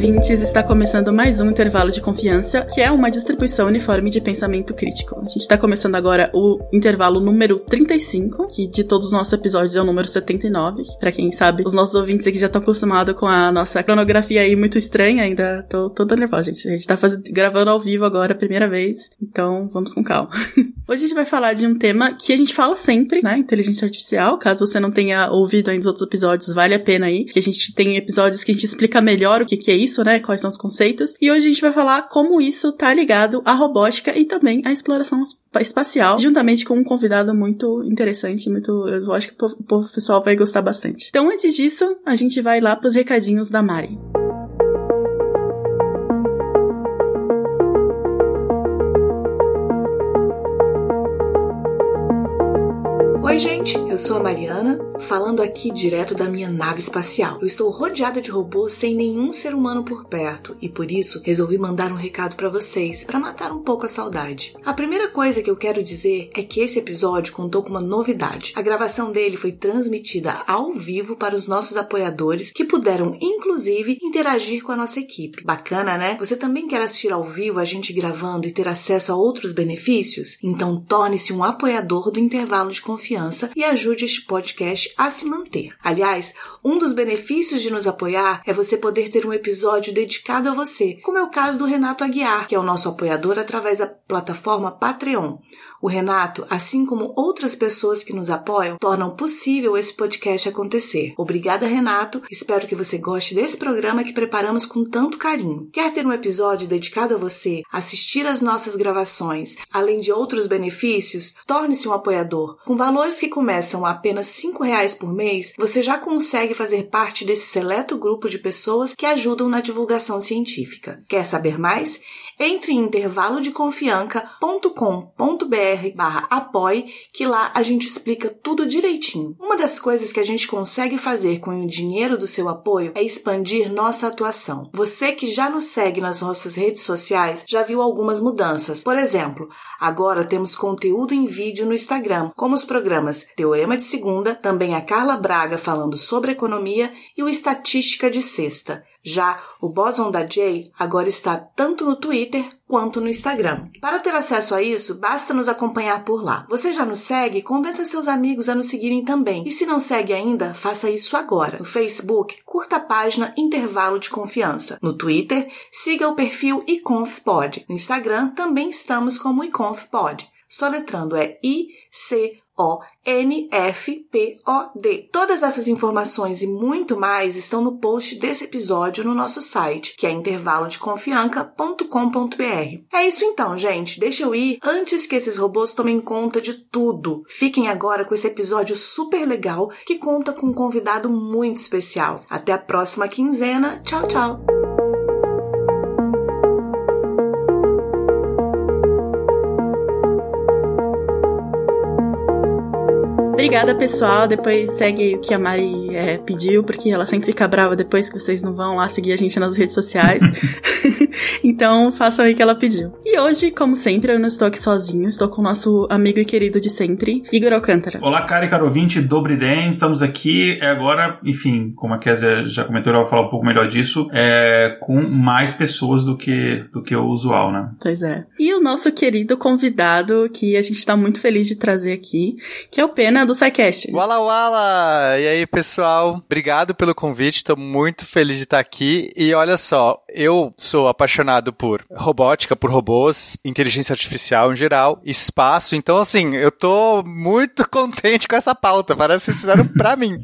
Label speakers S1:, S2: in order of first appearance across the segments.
S1: Ouvintes, está começando mais um intervalo de confiança, que é uma distribuição uniforme de pensamento crítico. A gente está começando agora o intervalo número 35, que de todos os nossos episódios é o número 79. Para quem sabe, os nossos ouvintes aqui já estão acostumados com a nossa cronografia aí muito estranha, ainda tô toda nervosa, gente. A gente tá fazendo, gravando ao vivo agora primeira vez, então vamos com calma. Hoje a gente vai falar de um tema que a gente fala sempre, né? Inteligência artificial. Caso você não tenha ouvido ainda os outros episódios, vale a pena aí, que a gente tem episódios que a gente explica melhor o que, que é isso, né? Quais são os conceitos. E hoje a gente vai falar como isso tá ligado à robótica e também à exploração espacial, juntamente com um convidado muito interessante, muito. Eu acho que o pessoal vai gostar bastante. Então, antes disso, a gente vai lá pros recadinhos da Mari.
S2: Gente, eu sou a Mariana, falando aqui direto da minha nave espacial. Eu estou rodeada de robôs sem nenhum ser humano por perto e por isso resolvi mandar um recado para vocês, para matar um pouco a saudade. A primeira coisa que eu quero dizer é que esse episódio contou com uma novidade. A gravação dele foi transmitida ao vivo para os nossos apoiadores, que puderam inclusive interagir com a nossa equipe. Bacana, né? Você também quer assistir ao vivo a gente gravando e ter acesso a outros benefícios? Então torne-se um apoiador do intervalo de confiança e ajude este podcast a se manter. Aliás, um dos benefícios de nos apoiar é você poder ter um episódio dedicado a você, como é o caso do Renato Aguiar, que é o nosso apoiador através da plataforma Patreon. O Renato, assim como outras pessoas que nos apoiam, tornam possível esse podcast acontecer. Obrigada, Renato. Espero que você goste desse programa que preparamos com tanto carinho. Quer ter um episódio dedicado a você, assistir às nossas gravações, além de outros benefícios? Torne-se um apoiador. Com valores que começam a apenas R$ reais por mês, você já consegue fazer parte desse seleto grupo de pessoas que ajudam na divulgação científica. Quer saber mais? Entre em intervalodeconfianca.com.br barra apoie, que lá a gente explica tudo direitinho. Uma das coisas que a gente consegue fazer com o dinheiro do seu apoio é expandir nossa atuação. Você que já nos segue nas nossas redes sociais já viu algumas mudanças. Por exemplo, agora temos conteúdo em vídeo no Instagram, como os programas Teorema de Segunda, também a Carla Braga falando sobre economia e o Estatística de Sexta. Já o Boson da Jay agora está tanto no Twitter quanto no Instagram. Para ter acesso a isso, basta nos acompanhar por lá. Você já nos segue? Convença seus amigos a nos seguirem também. E se não segue ainda, faça isso agora. No Facebook, curta a página Intervalo de Confiança. No Twitter, siga o perfil iconfpod. No Instagram, também estamos como iconfpod. Soletrando é I C o-N-F-P-O-D. Todas essas informações e muito mais estão no post desse episódio no nosso site, que é intervalodeconfianca.com.br. É isso então, gente. Deixa eu ir antes que esses robôs tomem conta de tudo. Fiquem agora com esse episódio super legal que conta com um convidado muito especial. Até a próxima quinzena. Tchau, tchau.
S1: Obrigada, pessoal. Depois segue o que a Mari é, pediu, porque ela sempre fica brava depois que vocês não vão lá seguir a gente nas redes sociais. então, façam aí o que ela pediu. E hoje, como sempre, eu não estou aqui sozinho. Estou com o nosso amigo e querido de sempre, Igor Alcântara.
S3: Olá, cara e caro ouvinte, Dobriden. Estamos aqui é agora, enfim, como a Kézia já comentou, ela vai falar um pouco melhor disso, é, com mais pessoas do que, do que o usual, né?
S1: Pois é. E o nosso querido convidado, que a gente está muito feliz de trazer aqui, que é o Pena do SciCast.
S4: Wala Wala! E aí, pessoal? Obrigado pelo convite, estou muito feliz de estar aqui. E olha só, eu sou apaixonado por robótica, por robôs, inteligência artificial em geral, espaço. Então, assim, eu tô muito contente com essa pauta. Parece que vocês fizeram pra mim.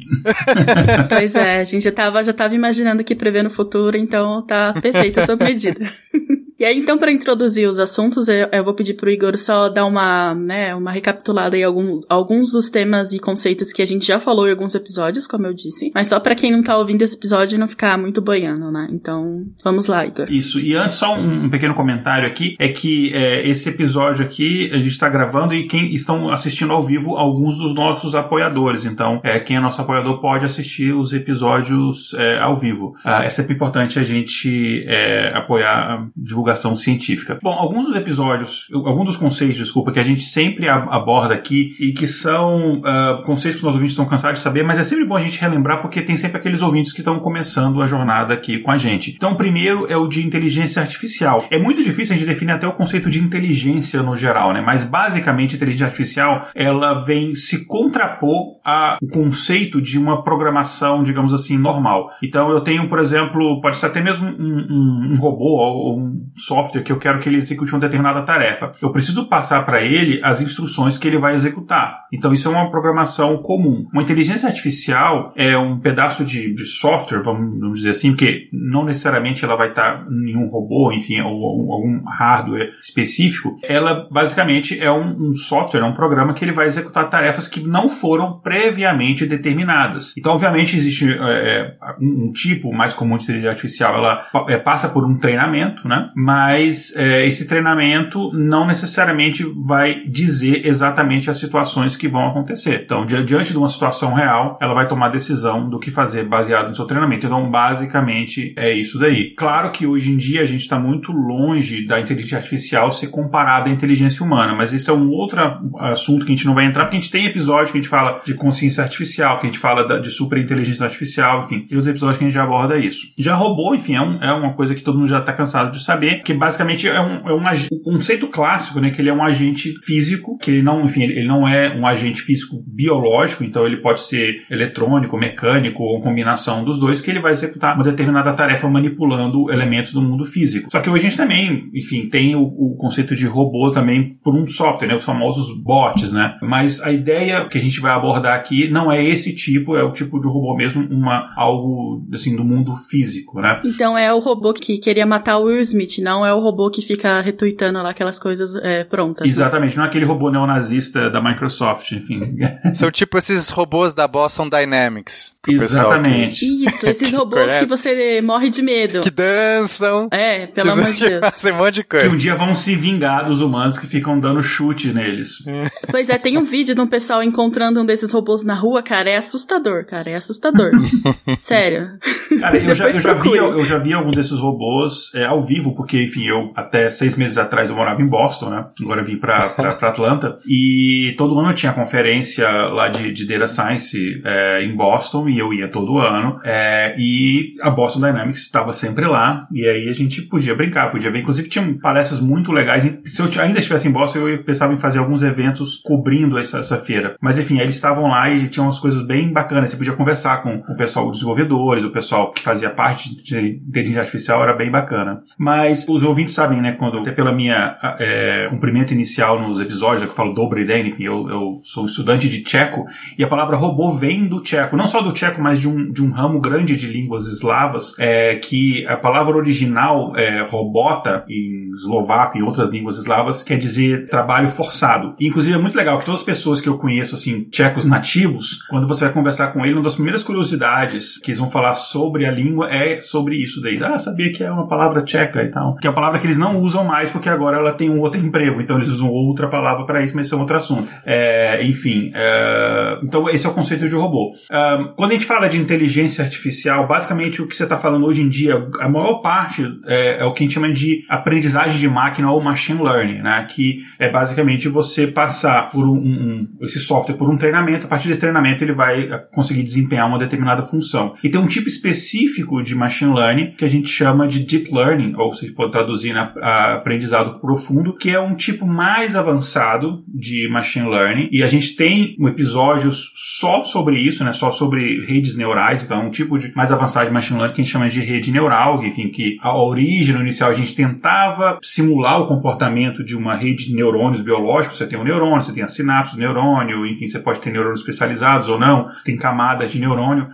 S1: pois é, a gente já tava, já tava imaginando que prevendo o futuro, então tá perfeita a sua medida. E aí, então, para introduzir os assuntos, eu, eu, vou pedir pro Igor só dar uma, né, uma recapitulada em algum, alguns dos temas e conceitos que a gente já falou em alguns episódios, como eu disse. Mas só para quem não tá ouvindo esse episódio não ficar muito boiando, né? Então, vamos lá, Igor.
S3: Isso. E antes, só um, um pequeno comentário aqui, é que é, esse episódio aqui a gente está gravando e quem estão assistindo ao vivo, alguns dos nossos apoiadores. Então, é, quem é nosso apoiador pode assistir os episódios é, ao vivo. Ah, é sempre importante a gente é, apoiar a divulgação científica. Bom, alguns dos episódios, alguns dos conceitos, desculpa, que a gente sempre aborda aqui e que são uh, conceitos que os ouvintes estão cansados de saber, mas é sempre bom a gente relembrar porque tem sempre aqueles ouvintes que estão começando a jornada aqui com a gente. Então, primeiro é o de inteligência artificial. É muito difícil a gente definir até o conceito de inteligência no geral, né? Mas basicamente, inteligência artificial ela vem se contrapor ao conceito de uma programação, digamos assim, normal. Então, eu tenho, por exemplo, pode ser até mesmo um, um, um robô ou um software que eu quero que ele execute uma determinada tarefa. Eu preciso passar para ele as instruções que ele vai executar. Então, isso é uma programação comum. Uma inteligência artificial é um pedaço de, de software, vamos, dizer assim, porque não necessariamente ela vai estar em um robô, enfim, ou, ou algum hardware específico. Ela basicamente é um, um software, é um programa que ele vai executar tarefas que não foram previamente determinadas. Então, obviamente, existe é, é um, um, tipo mais comum de inteligência artificial, ela é, passa por um treinamento, né? Mas é, esse treinamento não necessariamente vai dizer exatamente as situações que vão acontecer. Então, diante de uma situação real, ela vai tomar decisão do que fazer baseado no seu treinamento. Então, basicamente, é isso daí. Claro que hoje em dia a gente está muito longe da inteligência artificial ser comparada à inteligência humana, mas isso é um outro assunto que a gente não vai entrar, porque a gente tem episódio que a gente fala de consciência artificial, que a gente fala de superinteligência artificial, enfim, tem os episódios que a gente já aborda isso. Já robô, enfim, é, um, é uma coisa que todo mundo já está cansado de saber, que basicamente é um, é um o conceito clássico, né, que ele é um agente físico, que ele não, enfim, ele não é um agente físico biológico, então ele pode ser eletrônico, mecânico ou combinação dos dois, que ele vai executar uma determinada tarefa manipulando elementos do mundo físico. Só que hoje a gente também, enfim, tem o, o conceito de robô também por um software, né, os famosos bots, né? Mas a ideia que a gente vai abordar aqui não é esse tipo, é o tipo de robô mesmo, uma algo assim do mundo físico, né?
S1: Então é o robô que queria matar o Will Smith, não é o robô que fica retweetando lá aquelas coisas é, prontas. Né?
S3: Exatamente, né? não é aquele robô neonazista da Microsoft, enfim.
S4: São tipo esses robôs da Boston Dynamics.
S3: Exatamente.
S1: Que... Isso, esses robôs que você morre de medo.
S4: Que dançam.
S1: É, pelo amor de Deus.
S4: um monte de coisa.
S3: Que um dia vão se vingar dos humanos que ficam dando chute neles.
S1: pois é, tem um vídeo de um pessoal encontrando um desses robôs na rua, cara, é assustador, cara, é assustador. Sério.
S3: Cara, eu já, eu, já vi, eu já vi alguns desses robôs é, ao vivo, porque, enfim, eu até seis meses atrás eu morava em Boston, né? Agora vim pra Atlanta. E todo ano tinha conferência lá de, de Data Science é, em Boston, e eu ia todo ano. É, e a Boston Dynamics estava sempre lá, e aí a gente podia brincar, podia ver. Inclusive tinha palestras muito legais. Se eu ainda estivesse em Boston, eu pensava em fazer alguns eventos cobrindo essa, essa feira. Mas enfim, eles estavam lá e tinham umas coisas bem bacanas. Você podia conversar com o pessoal dos desenvolvedores, o pessoal que fazia parte de inteligência artificial, era bem bacana. Mas os ouvintes sabem, né, quando, até pela minha é, cumprimento inicial nos episódios, que eu falo Dobry Den, enfim, eu, eu sou estudante de tcheco, e a palavra robô vem do tcheco. Não só do tcheco, mas de um, de um ramo grande de línguas eslavas, é, que a palavra original, é, robota, em eslovaco e outras línguas eslavas, quer dizer trabalho forçado. E, inclusive, é muito legal que todas as pessoas que eu conheço, assim, tchecos nativos, quando você vai conversar com ele, uma das primeiras curiosidades que eles vão falar sobre a língua é sobre isso daí. Ah, sabia que é uma palavra tcheca e tal. Que é uma palavra que eles não usam mais porque agora ela tem um outro emprego, então eles usam outra palavra para isso, mas isso é um outro assunto. É, enfim, é, então esse é o conceito de robô. É, quando a gente fala de inteligência artificial, basicamente o que você está falando hoje em dia, a maior parte é, é, o que a gente chama de aprendizagem de máquina ou machine learning, né? Que é basicamente você passar por um, um, esse software por um treinamento, a partir desse treinamento ele vai conseguir desempenhar uma determinada função. E tem um tipo específico de machine learning que a gente chama de deep learning, ou se for traduzir na aprendizado profundo, que é um tipo mais avançado de machine learning. E a gente tem um episódio só sobre isso, né? Só sobre redes neurais. Então, é um tipo de mais avançado de machine learning que a gente chama de rede neural, enfim, que a origem inicial a gente tentava simular o comportamento de uma rede de neurônios biológicos. Você tem um neurônio, você tem a sinapse do neurônio, enfim, você pode ter neurônios especializados ou não, você tem camadas de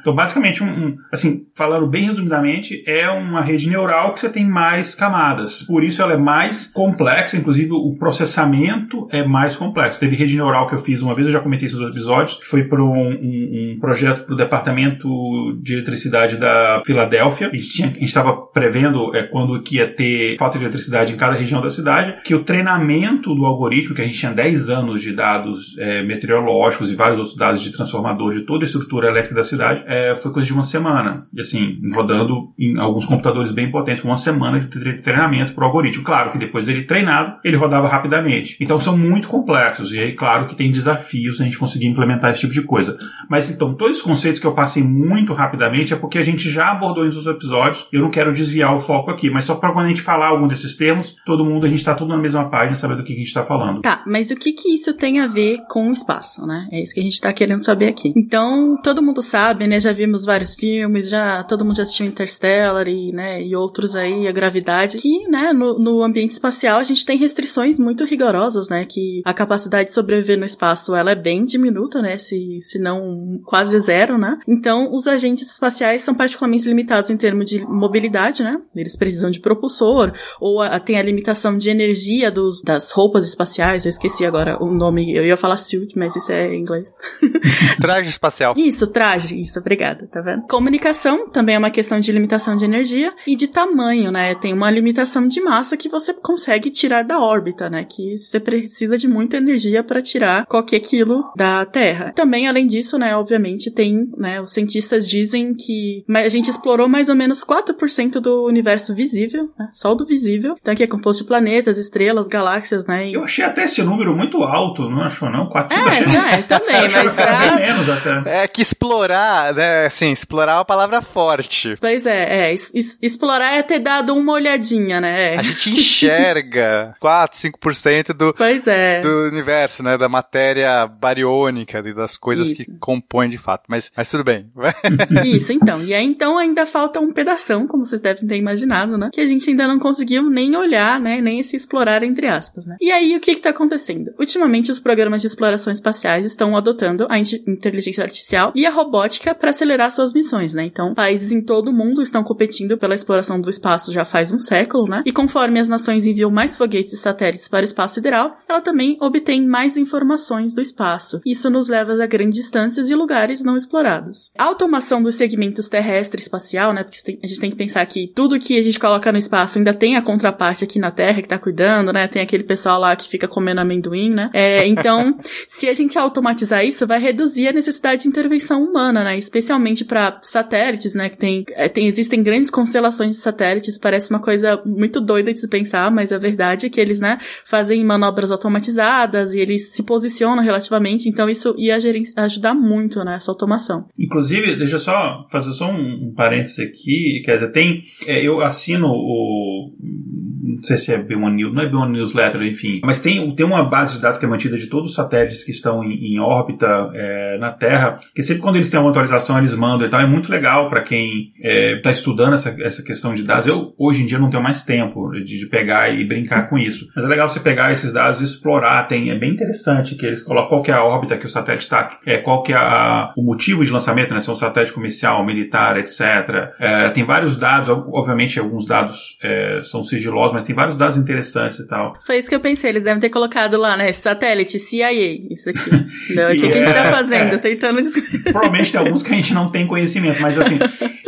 S3: então, basicamente, um, um, assim, falando bem resumidamente, é uma rede neural que você tem mais camadas camadas. Por isso ela é mais complexa, inclusive o processamento é mais complexo. Teve rede neural que eu fiz uma vez, eu já comentei esses episódios, que foi para um, um, um, projeto para o Departamento de Eletricidade da Filadélfia. A gente estava prevendo é, quando que ia ter falta de eletricidade em cada região da cidade, que o treinamento do algoritmo, que a gente tinha 10 anos de dados é, meteorológicos e vários outros dados de transformador de toda a estrutura elétrica da cidade, é, foi coisa de uma semana. E assim, rodando em alguns computadores bem potentes, uma semana de treinamento para o algoritmo. Claro que depois dele treinado, ele rodava rapidamente. Então são muito complexos. E aí, claro que tem desafios a gente conseguir implementar esse tipo de coisa. Mas então, todos os conceitos que eu passei muito rapidamente é porque a gente já abordou em outros episódios. Eu não quero desviar o foco aqui, mas só para quando a gente falar algum desses termos, todo mundo, a gente está tudo na mesma página, saber do que a gente está falando.
S1: Tá, mas o que que isso tem a ver com o espaço, né? É isso que a gente está querendo saber aqui. Então, todo mundo sabe, né? Já vimos vários filmes, já todo mundo já assistiu Interstellar e, né, e outros aí, a gravidade, que, né, no, no ambiente espacial a gente tem restrições muito rigorosas, né? Que a capacidade de sobreviver no espaço, ela é bem diminuta, né? Se, se não quase zero, né? Então, os agentes espaciais são particularmente limitados em termos de mobilidade, né? Eles precisam de propulsor, ou a, tem a limitação de energia dos, das roupas espaciais, eu esqueci agora o nome, eu ia falar suit, mas isso é em inglês.
S4: traje espacial.
S1: Isso, traje, isso, obrigada, tá vendo? Comunicação também é uma questão de limitação de energia e de tamanho, né? Tem uma limitação de massa que você consegue tirar da órbita, né? Que você precisa de muita energia para tirar qualquer quilo da Terra. Também, além disso, né, obviamente, tem, né, os cientistas dizem que a gente explorou mais ou menos 4% do universo visível, né? Só do visível. Então, aqui é composto de planetas, estrelas, galáxias, né?
S3: E... Eu achei até esse número muito alto, não achou não? 4
S1: é, achei... é, também, mas...
S4: É... menos até. É que explorar, né, assim, explorar é uma palavra forte.
S1: Pois é, é, es explorar é ter dado uma olhadinha, né?
S4: A gente enxerga 4, 5% do,
S1: pois é.
S4: do universo, né, da matéria bariônica, das coisas Isso. que compõem de fato, mas, mas tudo bem.
S1: Isso, então. E aí, então, ainda falta um pedação, como vocês devem ter imaginado, né, que a gente ainda não conseguiu nem olhar, né, nem se explorar, entre aspas, né. E aí, o que que tá acontecendo? Ultimamente, os programas de exploração espaciais estão adotando a inteligência artificial e a robótica para acelerar suas missões, né. Então, países em todo o mundo estão competindo pela exploração do espaço já faz um século, né, e conforme as nações enviam mais foguetes e satélites para o espaço sideral, ela também obtém mais informações do espaço. Isso nos leva a grandes distâncias e lugares não explorados. A automação dos segmentos terrestre e espacial, né, porque a gente tem que pensar que tudo que a gente coloca no espaço ainda tem a contraparte aqui na Terra que tá cuidando, né, tem aquele pessoal lá que fica comendo amendoim, né, é, então, se a gente automatizar isso, vai reduzir a necessidade de intervenção humana, né, especialmente para satélites, né, que tem, é, tem, existem grandes constelações de satélites, parece uma coisa muito doida de se pensar, mas a verdade é que eles, né, fazem manobras automatizadas e eles se posicionam relativamente, então isso ia ajudar muito nessa automação.
S3: Inclusive, deixa eu só fazer só um, um parênteses aqui, quer dizer, tem, é, eu assino o não sei se é B1 News, não é B1 Newsletter, enfim. Mas tem, tem uma base de dados que é mantida de todos os satélites que estão em, em órbita é, na Terra, que sempre quando eles têm uma atualização eles mandam e tal. É muito legal para quem está é, estudando essa, essa questão de dados. Eu, hoje em dia, não tenho mais tempo de, de, pegar e brincar com isso. Mas é legal você pegar esses dados e explorar. Tem, é bem interessante que eles colocam qual que é a órbita que o satélite está, é, qual que é a, o motivo de lançamento, né? Se é um satélite comercial, militar, etc. É, tem vários dados, obviamente alguns dados é, são sigilosos, mas tem vários dados interessantes e tal.
S1: Foi isso que eu pensei, eles devem ter colocado lá, né? Satélite, CIA, isso aqui. Não, o que, que a gente tá é, fazendo? É. Tentando
S3: Provavelmente tem alguns que a gente não tem conhecimento, mas assim,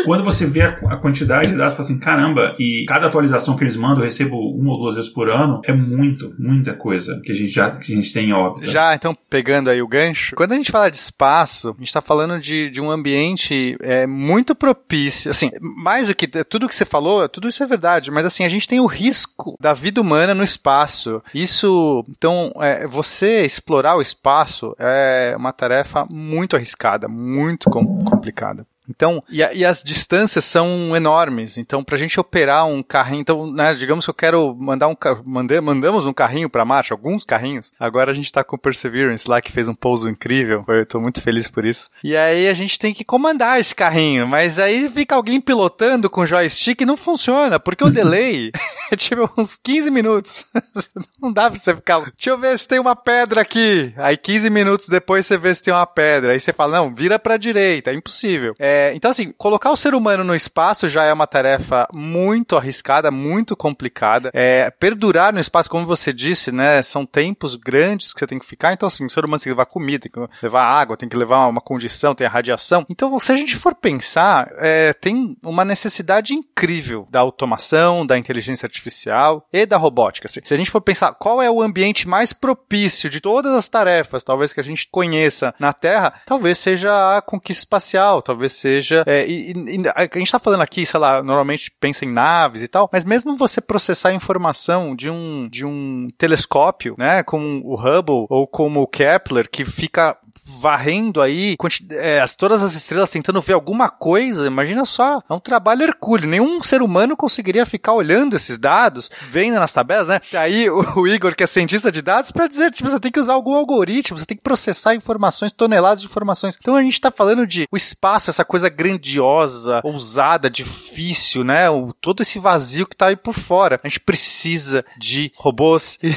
S3: quando você vê a, quantidade de dados, você fala assim, caramba, e cada atualização que eles mandam, eu recebo uma ou duas vezes por ano, é muito, muita coisa que a gente já que a gente tem em.
S4: Já, então, pegando aí o gancho, quando a gente fala de espaço, a gente está falando de, de um ambiente é, muito propício, assim, mais do que tudo que você falou, tudo isso é verdade, mas assim, a gente tem o risco da vida humana no espaço. Isso, então, é, você explorar o espaço é uma tarefa muito arriscada, muito com, complicada. Então, e, a, e, as distâncias são enormes. Então, para a gente operar um carrinho, então, né, digamos que eu quero mandar um mandei, mandamos um carrinho para Marte, alguns carrinhos. Agora a gente está com o Perseverance lá que fez um pouso incrível. Eu estou muito feliz por isso. E aí a gente tem que comandar esse carrinho, mas aí fica alguém pilotando com joystick e não funciona, porque o delay é tipo uns 15 minutos. não dá para você ficar, deixa eu ver se tem uma pedra aqui. Aí 15 minutos depois você vê se tem uma pedra. Aí você fala, não, vira para direita, é impossível. É É, então, assim, colocar o ser humano no espaço já é uma tarefa muito arriscada, muito complicada. É, perdurar no espaço, como você disse, né? São tempos grandes que você tem que ficar. Então, assim, o ser humano tem que levar comida, tem que levar água, tem que levar uma condição, tem a radiação. Então, se a gente for pensar, é, tem uma necessidade incrível da automação, da inteligência artificial e da robótica. Assim. Se a gente for pensar qual é o ambiente mais propício de todas as tarefas, talvez que a gente conheça na Terra, talvez seja a conquista espacial, talvez seja. É, e, e, a gente está falando aqui, sei lá, normalmente pensa em naves e tal, mas mesmo você processar informação de um, de um telescópio, né, como o Hubble ou como o Kepler, que fica varrendo aí é, as, todas as estrelas tentando ver alguma coisa, imagina só, é um trabalho hercúleo. Nenhum ser humano conseguiria ficar olhando esses dados, vendo nas tabelas, né? Aí o, o Igor, que é cientista de dados, para dizer, tipo, você tem que usar algum algoritmo, você tem que processar informações, toneladas de informações. Então a gente tá falando de o espaço, essa coisa grandiosa, ousada, difícil, né? O, todo esse vazio que tá aí por fora. A gente precisa de robôs e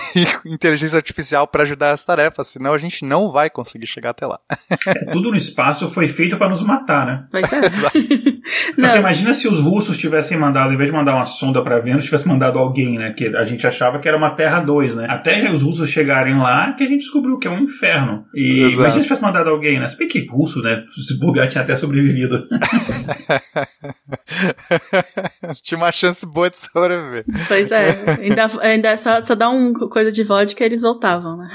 S4: inteligência artificial para ajudar as tarefas, senão a gente não vai conseguir chegar até lá.
S3: É, tudo no espaço foi feito para nos matar, né?
S1: Pois é.
S3: Você imagina se os russos tivessem mandado, em vez de mandar uma sonda para Vênus, tivessem mandado alguém, né? Que a gente achava que era uma Terra 2, né? Até os russos chegarem lá, que a gente descobriu que é um inferno. E Exato. imagina se tivesse mandado alguém, né? Se bem que russo, né? Se bugar tinha até sobrevivido.
S4: tinha uma chance boa de sobreviver.
S1: Pois é. Ainda, ainda só, só dá um coisa de vodka e eles voltavam, né?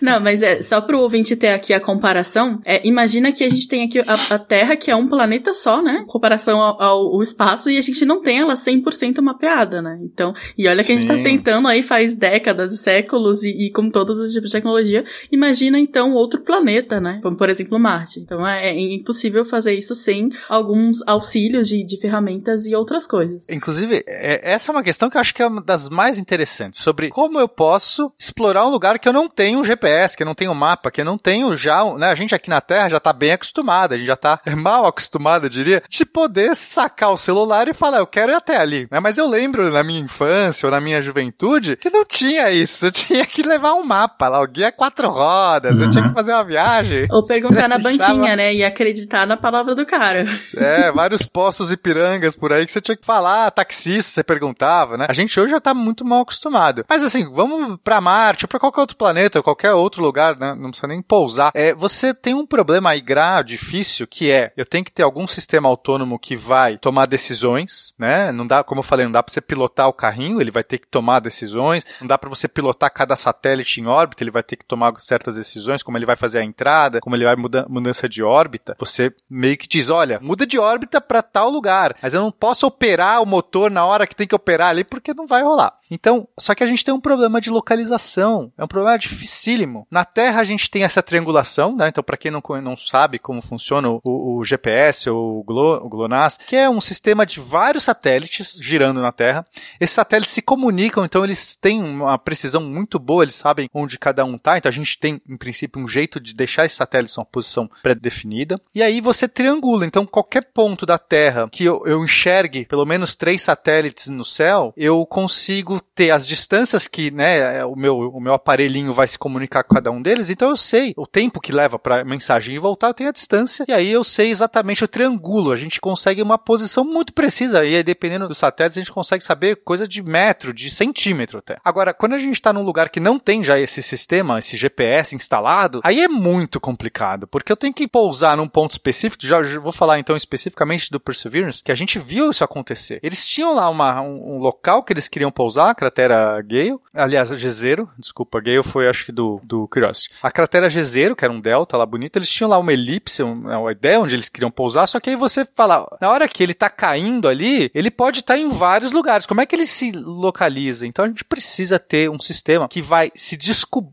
S1: Não, mas é só pro ouvinte ter aqui a comparação, é, imagina que a gente tem aqui a, a, Terra, que é um planeta só, né? Em comparação ao, ao, espaço, e a gente não tem ela 100% mapeada, né? Então, e olha que Sim. a gente tá tentando aí faz décadas e séculos, e, e, com todos os tipos de tecnologia, imagina então outro planeta, né? Como, por exemplo, Marte. Então, é, é impossível fazer isso sem alguns auxílios de, de ferramentas e outras coisas.
S4: Inclusive, é, essa é uma questão que eu acho que é uma das mais interessantes, sobre como eu posso explorar um lugar que eu não tenho um GPS, que eu não tenho um mapa, que eu não tenho já, né, a gente aqui na Terra já tá bem acostumado, a gente já tá mal acostumado, eu diria, de poder sacar o celular e falar, eu quero ir até ali, né? Mas eu lembro na minha infância ou na minha juventude que não tinha isso, eu tinha que levar um mapa lá, o guia quatro rodas, uhum. eu tinha que uhum. fazer uma viagem.
S1: Ou perguntar na banquinha, né, e acreditar na palavra do cara.
S4: É, vários postos e pirangas por aí que você tinha que falar, taxista, você perguntava, né? A gente hoje já tá muito mal acostumado. Mas assim, vamos pra Marte ou pra qualquer outro planeta ou qualquer outro lugar, né? Não precisa nem pousar. É, você tem um problema aí grave, difícil, que é, eu tenho que ter algum sistema autônomo que vai tomar decisões, né? Não dá, como eu falei, não dá para você pilotar o carrinho, ele vai ter que tomar decisões. Não dá para você pilotar cada satélite em órbita, ele vai ter que tomar certas decisões, como ele vai fazer a entrada, como ele vai mudança de órbita. Você meio que diz, olha, muda de órbita para tal lugar, mas eu não posso operar o motor na hora que tem que operar ali porque não vai rolar. Então, só que a gente tem um problema de localização, é um problema dificílimo. Na Terra a gente tem essa triangulação, né? Então, para quem não, não sabe como funciona o, o GPS ou o, Glo, o GLONASS, que é um sistema de vários satélites girando na Terra. Esses satélites se comunicam, então eles têm uma precisão muito boa, eles sabem onde cada um está. Então, a gente tem, em princípio, um jeito de deixar esses satélites numa posição pré-definida. E aí você triangula. Então, qualquer ponto da Terra que eu, eu enxergue pelo menos três satélites no céu, eu consigo ter as distâncias que né, o, meu, o meu aparelhinho vai se comunicar com cada um deles. Então, eu sei o tempo que leva para mensagem e voltar, eu tenho a distância, e aí eu sei exatamente o triângulo. A gente consegue uma posição muito precisa, e aí, dependendo dos satélites, a gente consegue saber coisa de metro, de centímetro até. Agora, quando a gente está num lugar que não tem já esse sistema, esse GPS instalado, aí é muito complicado, porque eu tenho que pousar num ponto específico, já vou falar então especificamente do Perseverance, que a gente viu isso acontecer. Eles tinham lá uma, um, um local que eles queriam pousar, a cratera Gale, aliás, Jezero, desculpa, Gale foi acho que do, do Curiosity. A cratera Jezero, que era um delta lá bonito, eles tinham lá uma elipse, uma ideia onde eles queriam pousar, só que aí você fala, na hora que ele tá caindo ali, ele pode estar tá em vários lugares. Como é que ele se localiza? Então a gente precisa ter um sistema que vai se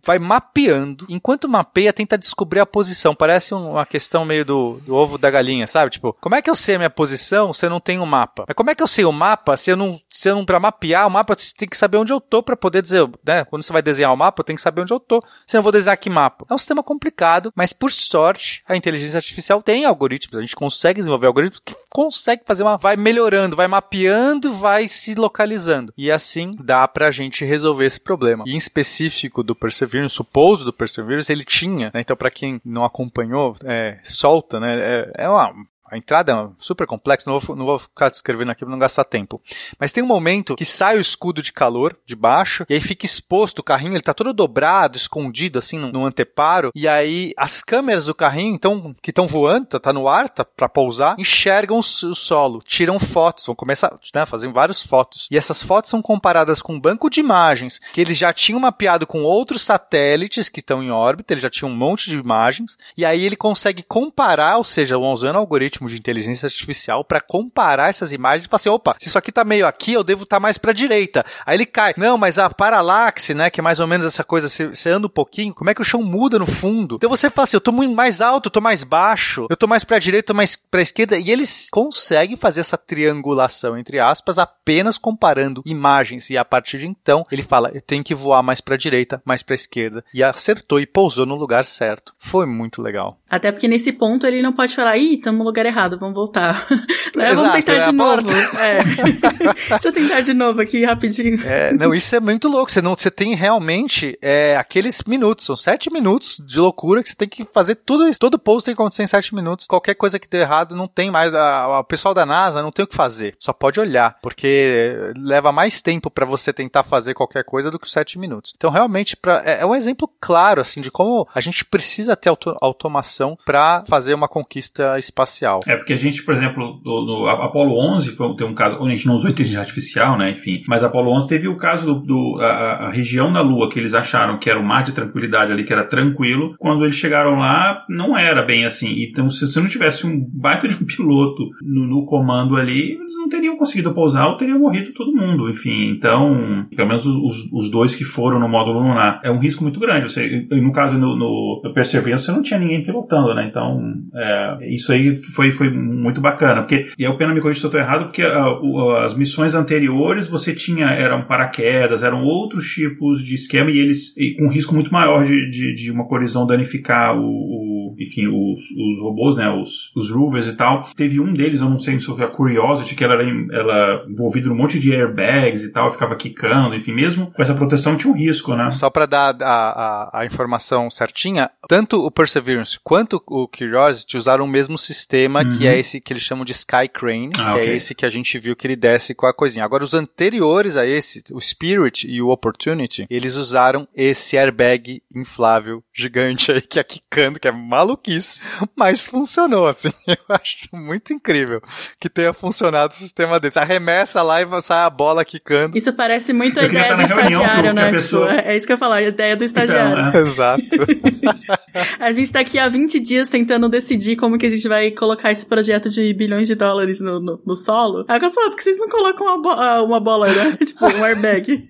S4: vai mapeando. Enquanto mapeia, tenta descobrir a posição. Parece uma questão meio do, do ovo da galinha, sabe? Tipo, como é que eu sei a minha posição se eu não tenho um mapa? Mas como é que eu sei o mapa se eu não, se eu não para mapear o mapa, tem que saber onde eu tô para poder dizer, né? Quando você vai desenhar o mapa, eu tenho que saber onde eu tô. Se eu vou desenhar que mapa. É um sistema complicado, mas por sorte, a inteligência artificial tem algoritmos, a gente consegue desenvolver algoritmos que consegue fazer uma vai melhorando, vai mapeando, vai se localizando. E assim dá pra gente resolver esse problema. E em específico do Perseverance, o pouso do Perseverance, ele tinha, né? Então para quem não acompanhou, é, solta, né? É, é uma a entrada é super complexa, não vou, não vou ficar descrevendo aqui para não gastar tempo. Mas tem um momento que sai o escudo de calor de baixo, e aí fica exposto o carrinho, ele tá todo dobrado, escondido assim no, no anteparo, e aí as câmeras do carrinho, então, que estão voando, tá, tá, no ar, tá para pousar, enxergam o, solo, tiram fotos, vão começar, né, fazer várias fotos. E essas fotos são comparadas com um banco de imagens que eles já tinham mapeado com outros satélites que estão em órbita, ele já tinha um monte de imagens, e aí ele consegue comparar, ou seja, usando algoritmo de inteligência artificial para comparar essas imagens e falar assim, opa, se isso aqui tá meio aqui, eu devo estar tá mais para direita. Aí ele cai. Não, mas a paralaxe, né, que é mais ou menos essa coisa, você anda um pouquinho, como é que o chão muda no fundo? Então você fala assim, eu tô muito mais alto, eu tô mais baixo, eu tô mais para direita, eu tô mais para esquerda, e eles conseguem fazer essa triangulação entre aspas apenas comparando imagens e a partir de então ele fala, eu tenho que voar mais para direita, mais para esquerda e acertou e pousou no lugar certo. Foi muito legal.
S1: Até porque nesse ponto ele não pode falar, ih, estamos no lugar errado, vamos voltar. né? Vamos tentar é de novo. É. Deixa eu tentar de novo aqui rapidinho.
S4: É, não, isso é muito louco. Você, não, você tem realmente é, aqueles minutos, são sete minutos de loucura que você tem que fazer tudo isso. Todo post tem que acontecer em sete minutos. Qualquer coisa que dê errado, não tem mais. o pessoal da NASA não tem o que fazer. Só pode olhar, porque leva mais tempo para você tentar fazer qualquer coisa do que os sete minutos. Então, realmente, pra, é, é, um exemplo claro, assim, de como a gente precisa ter auto, automação para fazer uma conquista espacial.
S3: É, porque a gente, por exemplo, do, Apollo 11 foi, tem um caso, a gente não usou inteligência artificial, né, enfim, mas Apollo 11 teve o caso do, do a, a, região da Lua que eles acharam que era o mar de tranquilidade ali, que era tranquilo, quando eles chegaram lá, não era bem assim. Então, se não tivesse um baita de um piloto no, no comando ali, eles não teriam conseguido pousar ou teriam morrido todo mundo, enfim. Então, pelo menos os, os dois que foram no módulo lunar, é um risco muito grande. Você, no caso, no, no Perseverance, você não tinha ninguém pilotando, né? Então, é, isso aí foi, foi muito bacana. Porque, e aí o Pena me corrija se eu estou errado, porque a, a, as missões anteriores você tinha, eram paraquedas, eram outros tipos de esquema e eles, e com risco muito maior de, de, de uma colisão danificar o, o enfim, os, os robôs, né, os, os rovers e tal. Teve um deles, eu não sei se foi a Curiosity, que ela era ela, envolvida num monte de airbags e tal, ficava quicando, enfim, mesmo com essa proteção tinha um risco, né?
S4: Só para dar a, a, a, informação certinha, tanto o Perseverance quanto o Curiosity usaram o mesmo sistema, uhum. que é esse que eles chamam de Sky Crane, ah, que é okay. é esse que a gente viu que ele desce com a coisinha. Agora, os anteriores a esse, o Spirit e o Opportunity, eles usaram esse airbag inflável gigante aí, que é quicando, que é maluquice, mas funcionou, assim. Eu acho muito incrível que tenha funcionado o sistema desse. Arremessa lá e sai a bola quicando.
S1: Isso parece muito a ideia do estagiário, né? Pessoa... Tipo, é isso que eu ia falar, a ideia do então, estagiário.
S4: Então, é. Exato.
S1: a gente tá aqui há 20 dias tentando decidir como que a gente vai colocar esse projeto de bilhões de dólares no, no, no solo. Aí eu falo, por que vocês não colocam uma, bo ah, uma bola, né? tipo, um airbag.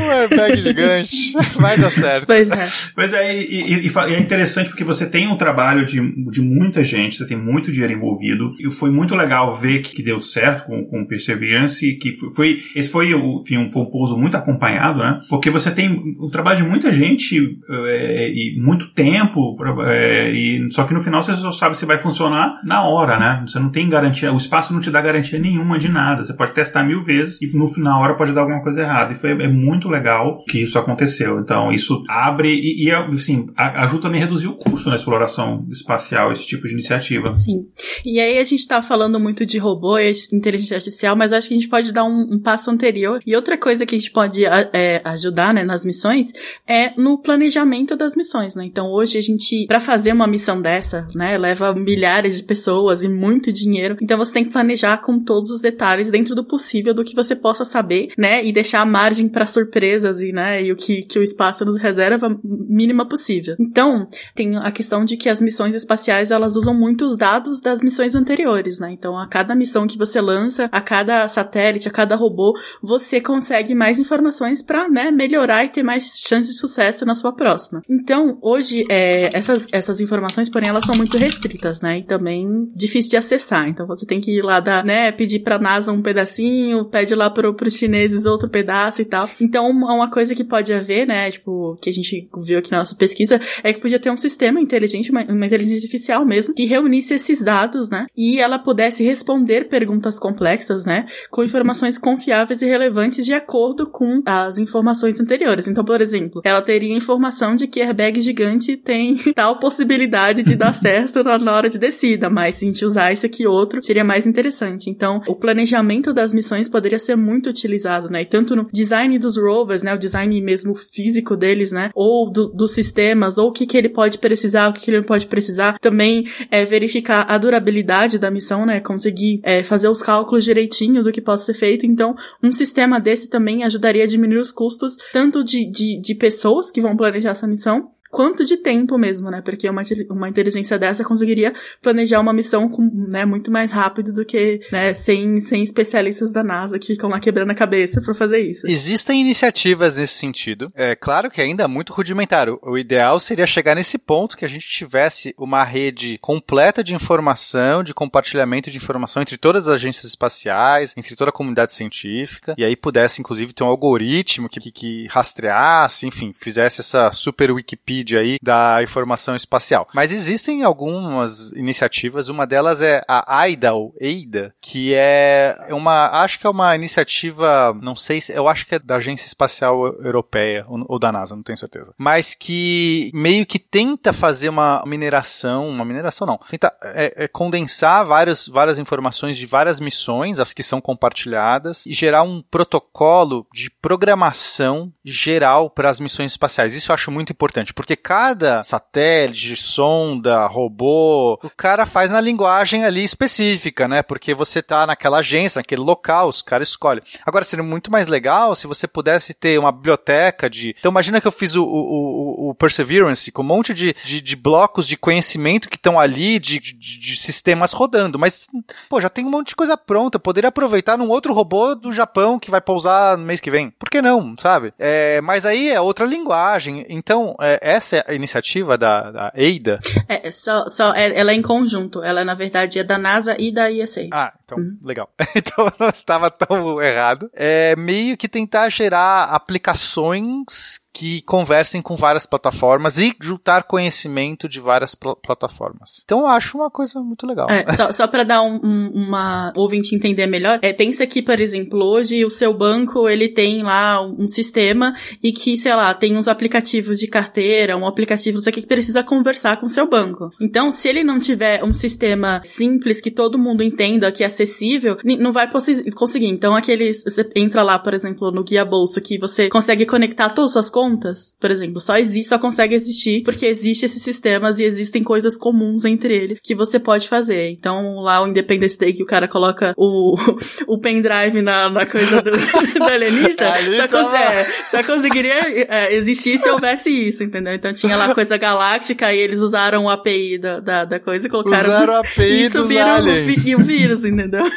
S4: Um airbag gigante. Vai dar certo.
S1: Pois é.
S3: Pois é, e, e, e, é interessante porque você tem um trabalho de, de muita gente, você tem muito dinheiro envolvido. E foi muito legal ver que, que deu certo com, com o Perseverance, que foi, foi esse foi, enfim, um, foi um pouso muito acompanhado, né? Porque você tem o trabalho de muita gente é, e muito tempo, é, e, só que no final você só sabe se vai funcionar na hora, né? Você não tem garantia, o espaço não te dá garantia nenhuma de nada. Você pode testar mil vezes e no final, na hora pode dar alguma coisa errada. E foi é muito legal que isso aconteceu. Então, isso abre e, e assim, ajuda também a reduzir o custo na exploração espacial, esse tipo de iniciativa.
S1: Sim. E aí a gente tá falando muito de robô e inteligência artificial, mas acho que a gente pode dar um, um passo anterior. E outra coisa que a gente pode é, ajudar, né, nas missões é no planejamento das missões, né? Então, hoje a gente, para fazer uma missão dessa, né, leva milhares de pessoas e muito dinheiro. Então, você tem que planejar com todos os detalhes dentro do possível do que você possa saber, né, e deixar a margem para surpresa e, né, e o que, que o espaço nos reserva mínima possível. Então, tem a questão de que as missões espaciais, elas usam muito os dados das missões anteriores, né? Então, a cada missão que você lança, a cada satélite, a cada robô, você consegue mais informações para, né, melhorar e ter mais chances de sucesso na sua próxima. Então, hoje, é, essas, essas informações, porém, elas são muito restritas, né? E também difícil de acessar. Então, você tem que ir lá dar, né, pedir pra NASA um pedacinho, pede lá pro, pros chineses outro pedaço e tal. Então, Então, uma coisa que pode haver, né, tipo, que a gente viu aqui na nossa pesquisa, é que podia ter um sistema inteligente, uma, uma inteligência artificial mesmo, que reunisse esses dados, né, e ela pudesse responder perguntas complexas, né, com informações confiáveis e relevantes de acordo com as informações anteriores. Então, por exemplo, ela teria informação de que airbag gigante tem tal possibilidade de dar certo na hora de descida, mas se a gente usar esse aqui outro, seria mais interessante. Então, o planejamento das missões poderia ser muito utilizado, né, e tanto no design dos rovers, né, o design mesmo físico deles, né, ou do, dos sistemas, ou o que que ele pode precisar, o que que ele não pode precisar, também é verificar a durabilidade da missão, né, conseguir é, fazer os cálculos direitinho do que pode ser feito. Então, um sistema desse também ajudaria a diminuir os custos tanto de, de, de pessoas que vão planejar essa missão, quanto de tempo mesmo, né? Porque uma, uma inteligência dessa conseguiria planejar uma missão com, né, muito mais rápido do que, né, sem, sem especialistas da NASA que ficam lá quebrando a cabeça para fazer isso.
S4: Existem iniciativas nesse sentido. É claro que ainda é muito rudimentar. O ideal seria chegar nesse ponto que a gente tivesse uma rede completa de informação, de compartilhamento de informação entre todas as agências espaciais, entre toda a comunidade científica, e aí pudesse, inclusive, ter um algoritmo que, que, que rastreasse, enfim, fizesse essa super Wikipedia Aí da informação espacial. Mas existem algumas iniciativas, uma delas é a AIDA, ou EIDA, que é uma, acho que é uma iniciativa, não sei se, eu acho que é da Agência Espacial Europeia, ou da NASA, não tenho certeza. Mas que meio que tenta fazer uma mineração, uma mineração não, tenta é, é condensar várias, várias informações de várias missões, as que são compartilhadas, e gerar um protocolo de programação geral para as missões espaciais. Isso eu acho muito importante, porque cada satélite, sonda, robô, o cara faz na linguagem ali específica, né? Porque você tá naquela agência, naquele local, os caras escolhem. Agora, seria muito mais legal se você pudesse ter uma biblioteca de. Então, imagina que eu fiz o, o, o Perseverance com um monte de, de, de blocos de conhecimento que estão ali, de, de, de, sistemas rodando, mas, pô, já tem um monte de coisa pronta. Eu poderia aproveitar num outro robô do Japão que vai pousar no mês que vem. Por que não, sabe? É, mas aí é outra linguagem. Então, é, essa é iniciativa da, da EIDA?
S1: É, só, só, é, ela é em conjunto. Ela, na verdade, é da NASA e da ISA.
S4: Ah, então, uhum. legal. então não estava tão errado. É meio que tentar gerar aplicações que conversem com várias plataformas e juntar conhecimento de várias pl plataformas. Então eu acho uma coisa muito legal.
S1: É, só, só para dar um, um, uma ouvinte entender melhor, é, pensa que, por exemplo, hoje o seu banco ele tem lá um sistema e que, sei lá, tem uns aplicativos de carteira, um aplicativo você que precisa conversar com o seu banco. Então, se ele não tiver um sistema simples que todo mundo entenda, que é acessível, não vai conseguir. Então, aqueles você entra lá, por exemplo, no guia bolso que você consegue conectar todas as suas contas, por exemplo, só existe, só consegue existir porque existem esses sistemas e existem coisas comuns entre eles que você pode fazer. Então, lá o Independence Day que o cara coloca o, o pendrive na, na coisa do, do alienista, só, cons é, só, conseguiria é, existir se houvesse isso, entendeu? Então tinha lá coisa galáctica e eles usaram o API da, da, da coisa e colocaram.
S4: Usaram o API e subiram
S1: o, o, vírus, entendeu?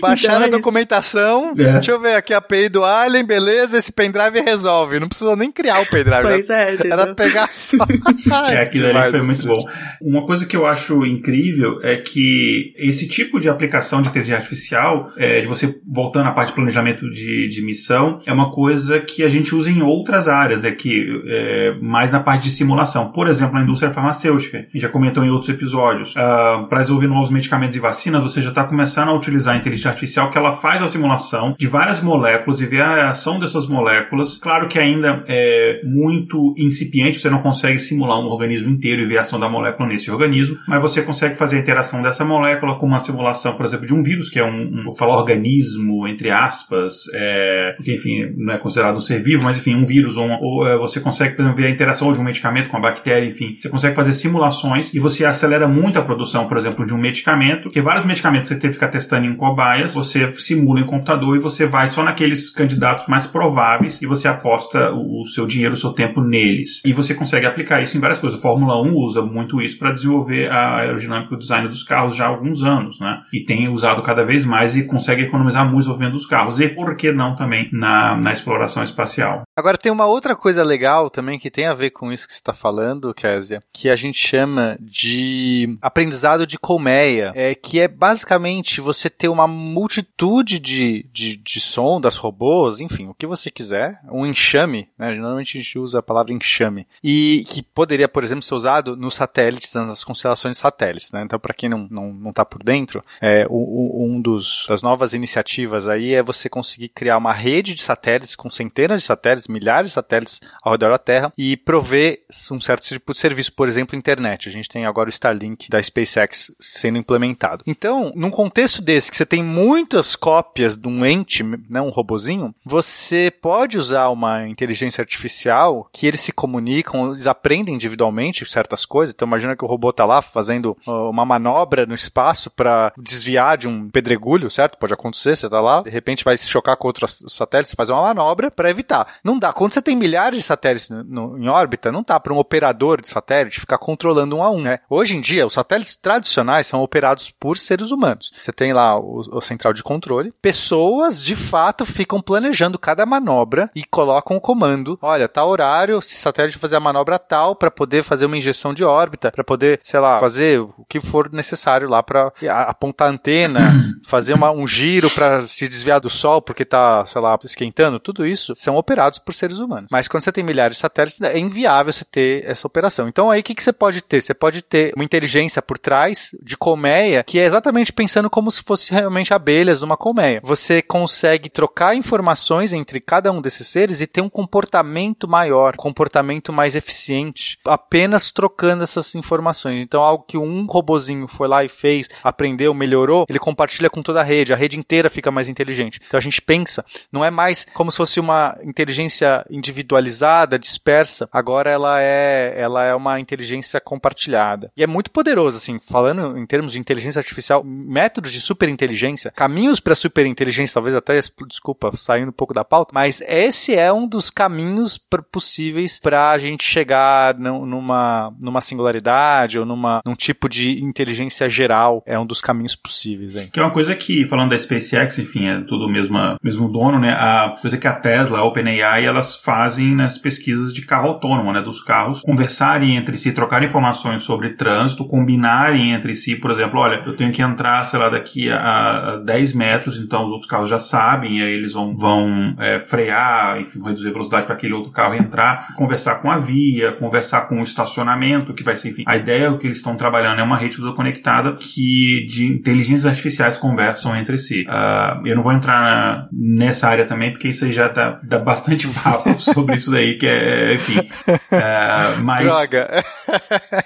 S4: Baixaram então, a é documentação. É. Deixa eu ver aqui a API do Alien, beleza, esse pendrive resolve. Não precisou nem nem criar o pendrive.
S1: Pois
S4: é,
S1: entendeu?
S4: Era pegar só.
S3: é, aquilo ali foi muito bom. Uma coisa que eu acho incrível é que esse tipo de aplicação de inteligência artificial, é, de você voltando à parte de planejamento de, de missão, é uma coisa que a gente usa em outras áreas, né, que, é, mais na parte de simulação. Por exemplo, na indústria farmacêutica, a gente já comentou em outros episódios. Uh, ah, Para desenvolver novos medicamentos e vacinas, você já está começando a utilizar a inteligência artificial, que ela faz a simulação de várias moléculas e vê a ação dessas moléculas. Claro que ainda é, é muito incipiente, você não consegue simular um organismo inteiro e ver a ação da molécula nesse organismo, mas você consegue fazer a interação dessa molécula com uma simulação, por exemplo, de um vírus, que é um, um vou falar organismo, entre aspas, é, que enfim, não é considerado um ser vivo, mas enfim, um vírus, ou, ou é, você consegue exemplo, ver a interação de um medicamento com a bactéria, enfim, você consegue fazer simulações e você acelera muito a produção, por exemplo, de um medicamento, que vários medicamentos você teve que ficar testando em cobaias, você simula em computador e você vai só naqueles candidatos mais prováveis e você aposta os seu dinheiro, o seu tempo neles. E você consegue aplicar isso em várias coisas. A Fórmula 1 usa muito isso para desenvolver a aerodinâmica e o design dos carros já há alguns anos, né? E tem usado cada vez mais e consegue economizar muito desenvolvimento dos carros. E por que não também na, na exploração espacial?
S4: Agora tem uma outra coisa legal também que tem a ver com isso que você está falando, Késia, que a gente chama de aprendizado de colmeia, é, que é basicamente você ter uma multitude de, de, de sondas, robôs, enfim, o que você quiser, um enxame, né? Normalmente a gente usa a palavra enxame, e que poderia, por exemplo, ser usado nos satélites, nas constelações satélites, né? Então, para quem não, não, não tá por dentro, é, o, o, um dos, das novas iniciativas aí é você conseguir criar uma rede de satélites com centenas de satélites, milhares de satélites ao redor da Terra e prover um certo tipo de serviço, por exemplo, internet. A gente tem agora o Starlink da SpaceX sendo implementado. Então, num contexto desse, que você tem muitas cópias de um ente, né, um robozinho, você pode usar uma inteligência artificial que eles se comunicam, eles aprendem individualmente certas coisas. Então, imagina que o robô está lá fazendo uma manobra no espaço para desviar de um pedregulho, certo? Pode acontecer, você está lá, de repente vai se chocar com outros satélites, fazer uma manobra para evitar. Não dá. Quando você tem milhares de satélites no, no, em órbita, não dá para um operador de satélite ficar controlando um a um, né? Hoje em dia, os satélites tradicionais são operados por seres humanos. Você tem lá o, o central de controle. Pessoas, de fato, ficam planejando cada manobra e colocam o comando. Olha, tá horário, esse satélite fazer a manobra tal para poder fazer uma injeção de órbita, para poder, sei lá, fazer o que for necessário lá para apontar a antena, fazer uma, um giro para se desviar do sol porque tá, sei lá, esquentando. Tudo isso são operados por seres humanos. Mas quando você tem milhares de satélites, é inviável você ter essa operação. Então aí o que, que você pode ter? Você pode ter uma inteligência por trás de colmeia que é exatamente pensando como se fosse realmente abelhas numa colmeia. Você consegue trocar informações entre cada um desses seres e ter um comportamento maior, um comportamento mais eficiente, apenas trocando essas informações. Então algo que um robozinho foi lá e fez, aprendeu, melhorou, ele compartilha com toda a rede, a rede inteira fica mais inteligente. Então a gente pensa, não é mais como se fosse uma inteligência individualizada, dispersa, agora ela é, ela é uma inteligência compartilhada. E é muito poderoso, assim, falando em termos de inteligência artificial, métodos de superinteligência, caminhos para superinteligência, talvez até, desculpa, saindo um pouco da pauta, mas esse é um dos caminhos possíveis para a gente chegar numa, numa singularidade ou numa, num tipo de inteligência geral. É um dos caminhos possíveis. Hein?
S3: Que é uma coisa que, falando da SpaceX, enfim, é tudo mesmo, mesmo dono, né? A coisa que a Tesla, a OpenAI, elas fazem nas pesquisas de carro autônomo, né? Dos carros, conversarem entre si, trocar informações sobre trânsito, combinarem entre si, por exemplo, olha, eu tenho que entrar, sei lá, daqui a, a 10 metros, então os outros carros já sabem, e aí eles vão, vão é, frear, enfim, reduzir a velocidade para aquele outro carro entrar, conversar com a via, conversar com o estacionamento, que vai ser, enfim, a ideia é que eles estão trabalhando é uma rede toda conectada que de inteligências artificiais conversam entre si. Uh, eu não vou entrar na, nessa área também, porque isso aí já dá, dá bastante papo sobre isso daí, que é, enfim. Uh, mas,
S4: Droga!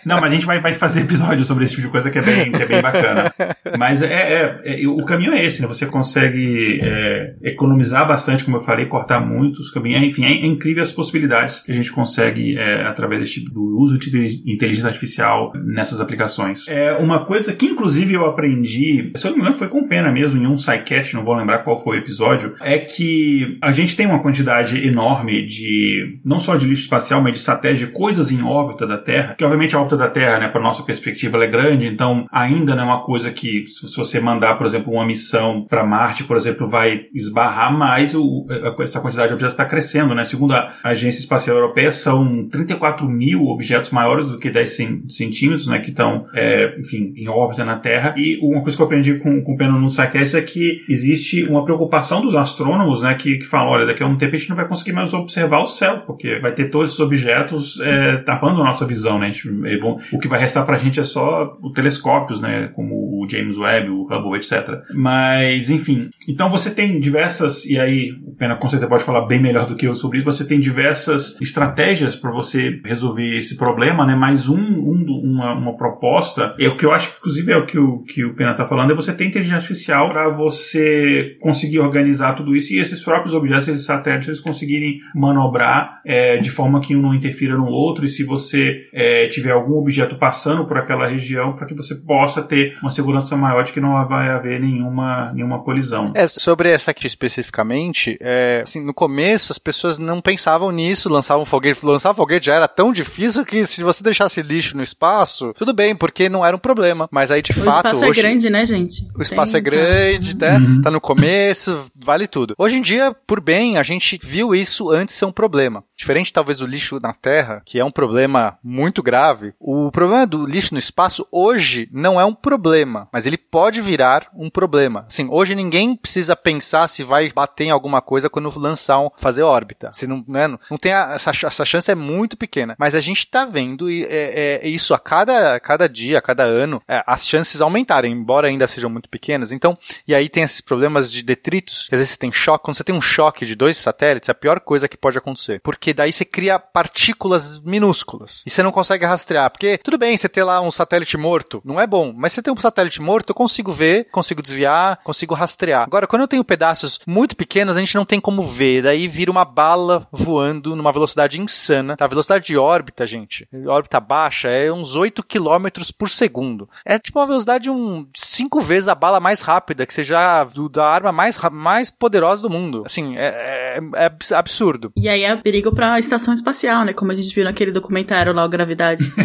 S3: Não, mas a gente vai, vai fazer episódio sobre esse tipo de coisa que é bem, que é bem bacana. Mas é, é, é o caminho é esse, né? Você consegue é, economizar bastante, como eu falei, cortar muitos caminhos. Enfim, é incrível as possibilidades que a gente consegue é, através desse tipo do uso de inteligência artificial nessas aplicações. É uma coisa que, inclusive, eu aprendi, se eu não me engano, foi com pena mesmo, em um SciCast, não vou lembrar qual foi o episódio, é que a gente tem uma quantidade enorme de, não só de lixo espacial, mas de satélites, de coisas em órbita da Terra, que obviamente a órbita da Terra, né, para nossa perspectiva, ela é grande, então ainda não é uma coisa que, se você mandar, por exemplo, uma missão para Marte, por exemplo, vai esbarrar mais, o, essa quantidade de objetos está crescendo, né? Segundo a Agência Espacial Europeia, são 34 mil objetos maiores do que 10 centímetros, né, que estão, é, enfim, em órbita na Terra. E uma coisa que eu aprendi com, com o Peno no SciCast é que existe uma preocupação dos astrônomos, né, que, que falam, olha, daqui a um tempo a gente não vai conseguir mais observar o céu, porque vai ter todos esses objetos é, tapando a nossa visão, né? Gente, vão, o que vai restar pra gente é só os telescópios, né, como o James Webb, o Hubble, etc. Mas, enfim, então você tem diversas, e aí o Pena com certeza pode falar bem melhor do que eu sobre isso, você tem diversas estratégias para você resolver esse problema, né? Mais um, um uma, uma, proposta, é o que eu acho que inclusive é o que o, que o Pena está falando, é você ter inteligência artificial para você conseguir organizar tudo isso e esses próprios objetos, esses satélites, eles conseguirem manobrar é, de forma que um não interfira no outro e se você é, tiver algum objeto passando por aquela região, para que você possa ter uma segurança maior de que não vai haver nenhuma, nenhuma colisão.
S4: É, sobre essa aqui especificamente, é, assim, no começo as pessoas não pensavam nisso, lançavam foguete. Lançar foguete já era tão difícil que se você deixasse lixo no espaço, tudo bem, porque não era um problema. Mas aí, de
S1: o
S4: fato.
S1: espaço
S4: hoje,
S1: é grande, né, gente?
S4: O espaço
S1: Tem-
S4: é grande, né?
S3: Uhum.
S4: Tá no começo, vale tudo. Hoje em dia, por bem, a gente viu isso antes ser um problema. Diferente, talvez, do lixo na Terra, que é um problema muito grave, o problema do lixo no espaço hoje não é um problema, mas ele pode virar um problema. Assim, hoje ninguém precisa pensar se vai bater em alguma coisa quando lançar um, fazer órbita. Você não, né, não não tem a- essa, essa chance é muito pequena. Mas a gente tá vendo e, é, é, isso a cada, cada dia, a cada ano, é, as chances aumentarem, embora ainda sejam muito pequenas. Então, e aí tem esses problemas de detritos, às vezes você tem choque. Quando você tem um choque de dois satélites, é a pior coisa que pode acontecer. Porque daí você cria partículas minúsculas. E você não consegue rastrear. Porque, tudo bem, você ter lá um satélite morto, não é bom. Mas você tem um satélite morto, eu consigo ver, consigo desviar, consigo rastrear. Agora, quando eu tenho pedaços muito pequenos, a gente não tem como ver. Daí vira uma bala voando numa velocidade insana. Tá? A velocidade de órbita, gente, órbita baixa, é uns 8 km por segundo. É tipo uma velocidade de um cinco vezes a bala mais rápida que seja do- da arma mais, mais poderosa do mundo. Assim, é, é- é abs- absurdo.
S1: E aí é perigo pra estação espacial, né? Como a gente viu naquele documentário lá, o Gravidade.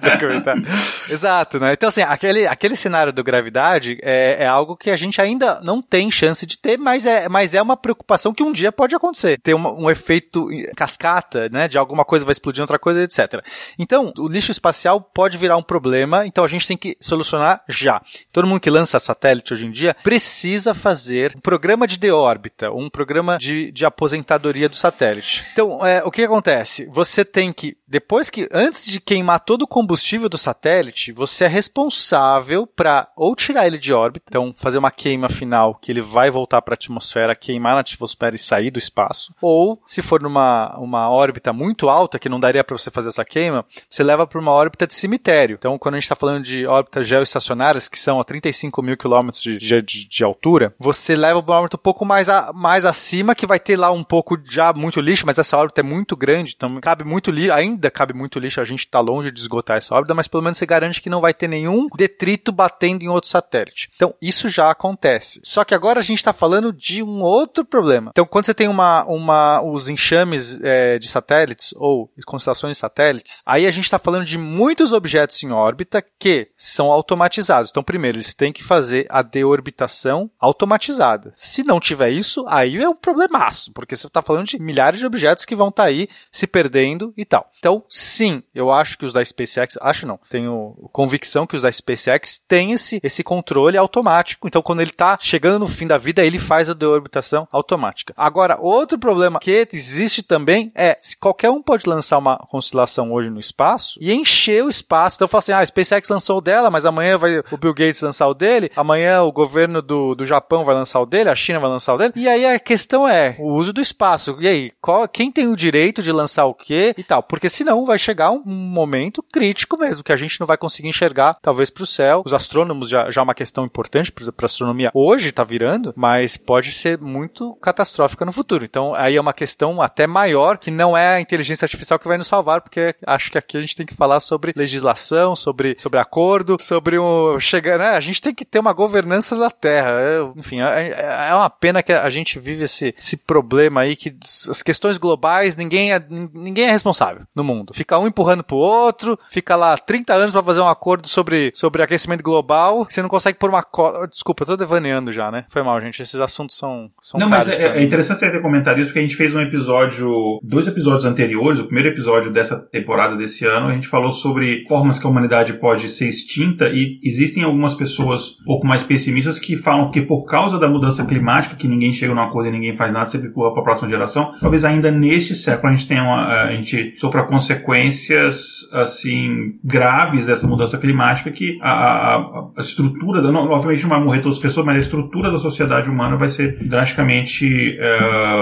S4: Documentário. Exato, né? Então, assim, aquele, aquele cenário do gravidade é, é algo que a gente ainda não tem chance de ter, mas é, mas é uma preocupação que um dia pode acontecer. Ter uma- um efeito cascata, né? De alguma coisa vai explodir outra coisa, etc. Então, o lixo espacial pode virar um problema, então a gente tem que solucionar já. Todo mundo que lança satélite hoje em dia precisa fazer um programa de deórbita, um programa de, de aposentadoria do satélite. Então, é, o que acontece? Você tem que, depois que, antes de queimar todo o combustível do satélite, você é responsável para ou tirar ele de órbita, então fazer uma queima final que ele vai voltar para a atmosfera, queimar na atmosfera e sair do espaço, ou se for numa uma órbita muito alta que não daria para você fazer essa queima, você leva para uma órbita de cemitério. Então, quando a gente está falando de órbitas geoestacionárias que são a 35 mil quilômetros de, de, de- altura, você leva para uma órbita um pouco mais, a- mais acima que vai ter lá um pouco já muito lixo, mas essa órbita é muito grande, então cabe muito lixo, ainda cabe muito lixo, a gente está longe de esgotar essa órbita, mas pelo menos você garante que não vai ter nenhum detrito batendo em outro satélite. Então, isso já acontece. Só que agora a gente está falando de um outro problema. Então, quando você tem uma, uma, os enxames eh, de satélites ou constelações de satélites, aí a gente está falando de muitos objetos em órbita que são automatizados. Então, primeiro, eles têm que fazer a deorbitação automatizada. Se não tiver isso, aí é um problemaço, porque você está falando de milhares de objetos que vão estar aí se perdendo e tal. Então, sim, eu acho que os da SpaceX, acho não, tenho convicção que os da SpaceX têm esse, esse controle automático. Então, quando ele está chegando no fim da vida, ele faz a deorbitação automática. Agora, outro problema que existe também é se qualquer um pode lançar uma constelação hoje no espaço e encher o espaço. Então, fala assim, ah, a SpaceX lançou dela, mas amanhã vai o Bill Gates lançar o dele, amanhã o governo do, do Japão vai lançar o dele, a China vai lançar o dele. E aí a questão é o uso do espaço. E aí, qual, quem tem o direito de lançar o quê e tal? Porque senão vai chegar um momento crítico mesmo, que a gente não vai conseguir enxergar, talvez, para o céu. Os astrônomos já, já é uma questão importante para astronomia hoje, está virando, mas pode ser muito catastrófica no futuro. Então, aí é uma questão até maior, que não é a inteligência artificial que vai nos salvar, porque acho que aqui a gente tem que falar sobre legislação, sobre, sobre acordo, sobre o. Chegar, né? A gente tem que ter uma governança da Terra. É, enfim, é, é- é uma pena que a gente vive esse, esse problema aí que as questões globais, ninguém é, ninguém é responsável no mundo. Fica um empurrando pro outro, fica lá 30 anos para fazer um acordo sobre, sobre aquecimento global, você não consegue pôr uma. Desculpa, eu tô devaneando já, né? Foi mal, gente. Esses assuntos são, são
S3: Não, mas é, é interessante você ter comentado isso, porque a gente fez um episódio, dois episódios anteriores, o primeiro episódio dessa temporada desse ano, a gente falou sobre formas que a humanidade pode ser extinta e existem algumas pessoas um pouco mais pessimistas que falam que por causa da mudança climática, que ninguém chega num acordo e ninguém faz nada, sempre empurra para a próxima geração, talvez ainda neste século a gente tenha uma, a gente sofra consequências assim graves dessa mudança climática que a, a- a estrutura da, não, obviamente não vai morrer todas as pessoas, mas a estrutura da sociedade humana vai ser drasticamente eh,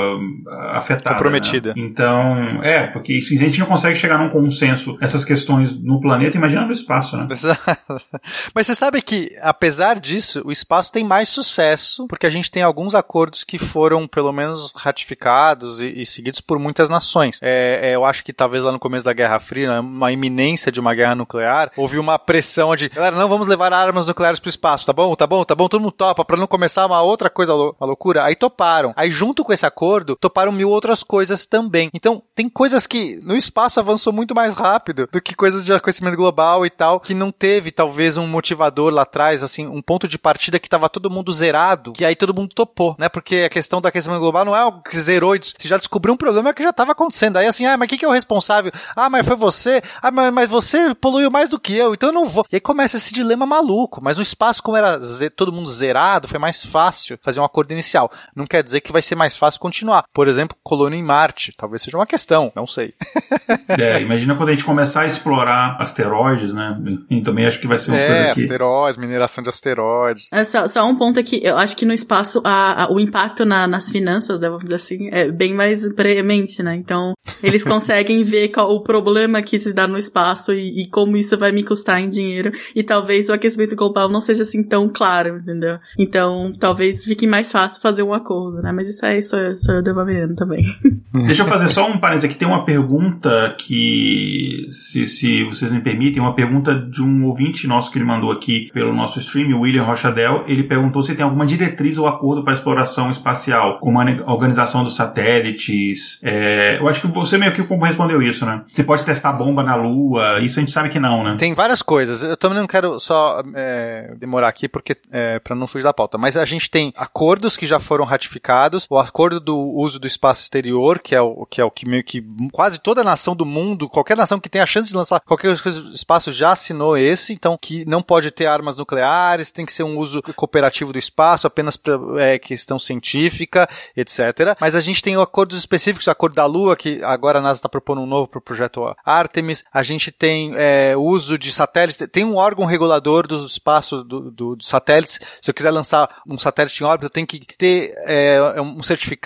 S3: afetada.
S4: Comprometida.
S3: né? Então, é, porque se a gente não consegue chegar num consenso nessas questões no planeta, imagina no espaço, né?
S4: Mas você sabe que, apesar disso, o espaço tem mais sucesso, porque a gente tem alguns acordos que foram pelo menos ratificados e, e seguidos por muitas nações. É, é, eu acho que talvez lá no começo da Guerra Fria, né, uma iminência de uma guerra nuclear, houve uma pressão de, galera, não vamos levar armas nucleares para o espaço, tá bom, tá bom, tá bom, todo mundo topa para não começar uma outra coisa, uma loucura. Aí toparam. Aí junto com esse acordo, toparam mil outras coisas também. Então tem coisas que no espaço avançou muito mais rápido do que coisas de aquecimento global e tal, que não teve talvez um motivador lá atrás, assim, um ponto de partida que tava todo mundo zerado, que aí todo mundo topou, né? Porque a questão do aquecimento global não é algo que zerou, você já descobriu um problema que já estava acontecendo. Aí assim, ah, mas quem que é o responsável? Ah, mas foi você? Ah, mas, mas você poluiu mais do que eu, então eu não vou. E aí começa esse dilema maluco, mas no espaço, como era todo mundo zerado, foi mais fácil fazer um acordo inicial. Não quer dizer que vai ser mais fácil continuar. Por exemplo, colônia em Marte, talvez seja uma questão, não sei.
S3: é, imagina quando a gente começar a explorar asteroides, né? Enfim, também acho que vai ser uma
S4: é,
S3: coisa que...
S4: asteroides, mineração de asteroides.
S1: É, só, só um ponto aqui, eu acho que no espaço a, a, o impacto na, nas finanças, né, vamos dizer assim, é bem mais premente, né? Então, eles conseguem ver qual o problema que se dá no espaço e, e, como isso vai me custar em dinheiro. E talvez o aquecimento global não seja assim tão claro, entendeu? Então, talvez fique mais fácil fazer um acordo, né? Mas isso aí sou, sou eu devolvendo também.
S3: Deixa eu fazer só um parênteses aqui. Tem uma pergunta que, se, se vocês me permitem, uma pergunta de um ouvinte nosso que ele mandou aqui pelo nosso stream, o William Rochadel. Ele perguntou se tem alguma diretriz ou acordo para exploração espacial, como a organização dos satélites. É, eu acho que você meio que respondeu isso, né? Você pode testar bomba na Lua, isso a gente sabe que não, né?
S4: Tem várias coisas. Eu também não quero só é, demorar aqui porque é, para não fugir da pauta, mas a gente tem acordos que já foram ratificados, o acordo do uso do espaço exterior, que é o que é o que meio que quase toda nação do mundo, qualquer nação que tenha a chance de lançar qualquer espaço já assinou esse, então que não pode ter armas nucleares, tem que ser um uso cooperativo do espaço, apenas para é, questão científica, etc. Mas a gente tem acordos específicos, o acordo da Lua, que agora a NASA está propondo um novo para o projeto Artemis. A gente tem é, uso de satélites, tem um órgão regulador do espaço do, do, dos satélites. Se eu quiser lançar um satélite em órbita, eu tenho que ter é, um certificado,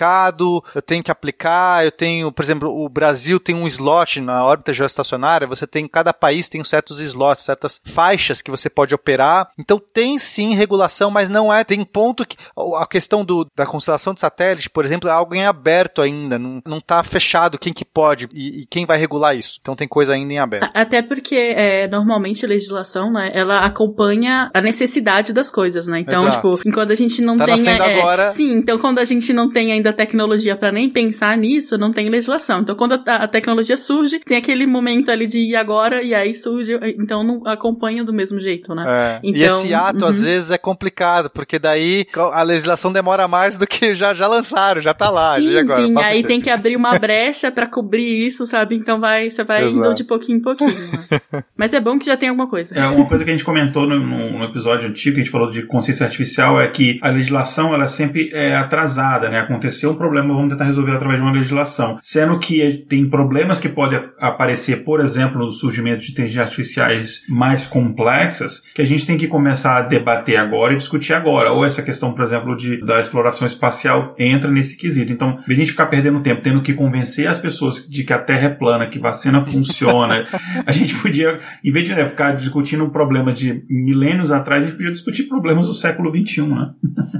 S4: eu tenho que aplicar, eu tenho, por exemplo, o Brasil tem um slot na órbita geoestacionária, você tem, cada país tem certos slots, certas faixas que você pode operar. Então tem sim regulação, mas não é, tem ponto que a questão do, da constelação de satélite, por exemplo, é algo em aberto ainda, não, não tá fechado quem que pode e, e quem vai regular isso. Então tem coisa ainda em aberto.
S1: Até porque é, normalmente a legislação, né, ela acompanha a necessidade das coisas, né? Então, Exato. tipo, enquanto a gente não
S4: tá
S1: tem
S4: é, agora...
S1: sim, então quando a gente não tem ainda tecnologia para nem pensar nisso, não tem legislação. Então quando a, a, tecnologia surge, tem aquele momento ali de ir agora e aí surge, então não acompanha do mesmo jeito, né?
S4: É.
S1: Então,
S4: e esse ato uhum. às vezes é complicado, porque daí a legislação demora mais do que já já lançaram, já tá lá.
S1: Sim,
S4: agora,
S1: sim, aí tem que abrir uma brecha para cobrir isso, sabe? Então vai, você vai Exato. indo de pouquinho em pouquinho. Né? Mas é bom que já tem alguma coisa.
S3: É, uma coisa que a gente comentou no, no, episódio antigo, que a gente falou de consciência artificial, é que a legislação, ela sempre é atrasada, né? Aconteceu um problema, vamos tentar resolver através de uma legislação. Sendo que tem problemas que podem aparecer, por exemplo, no surgimento de inteligências artificiais mais complexas, que a gente tem que começar a debater agora e discutir agora. Ou essa questão, por exemplo, de, da exploração espacial entra nesse quesito. Então, a gente ficar perdendo tempo tendo que convencer as pessoas de que a Terra é plana, que vacina funciona, a gente podia, em vez de né, ficar discutindo um problema de milênios atrás, a gente podia discutir problemas do século XXI, né?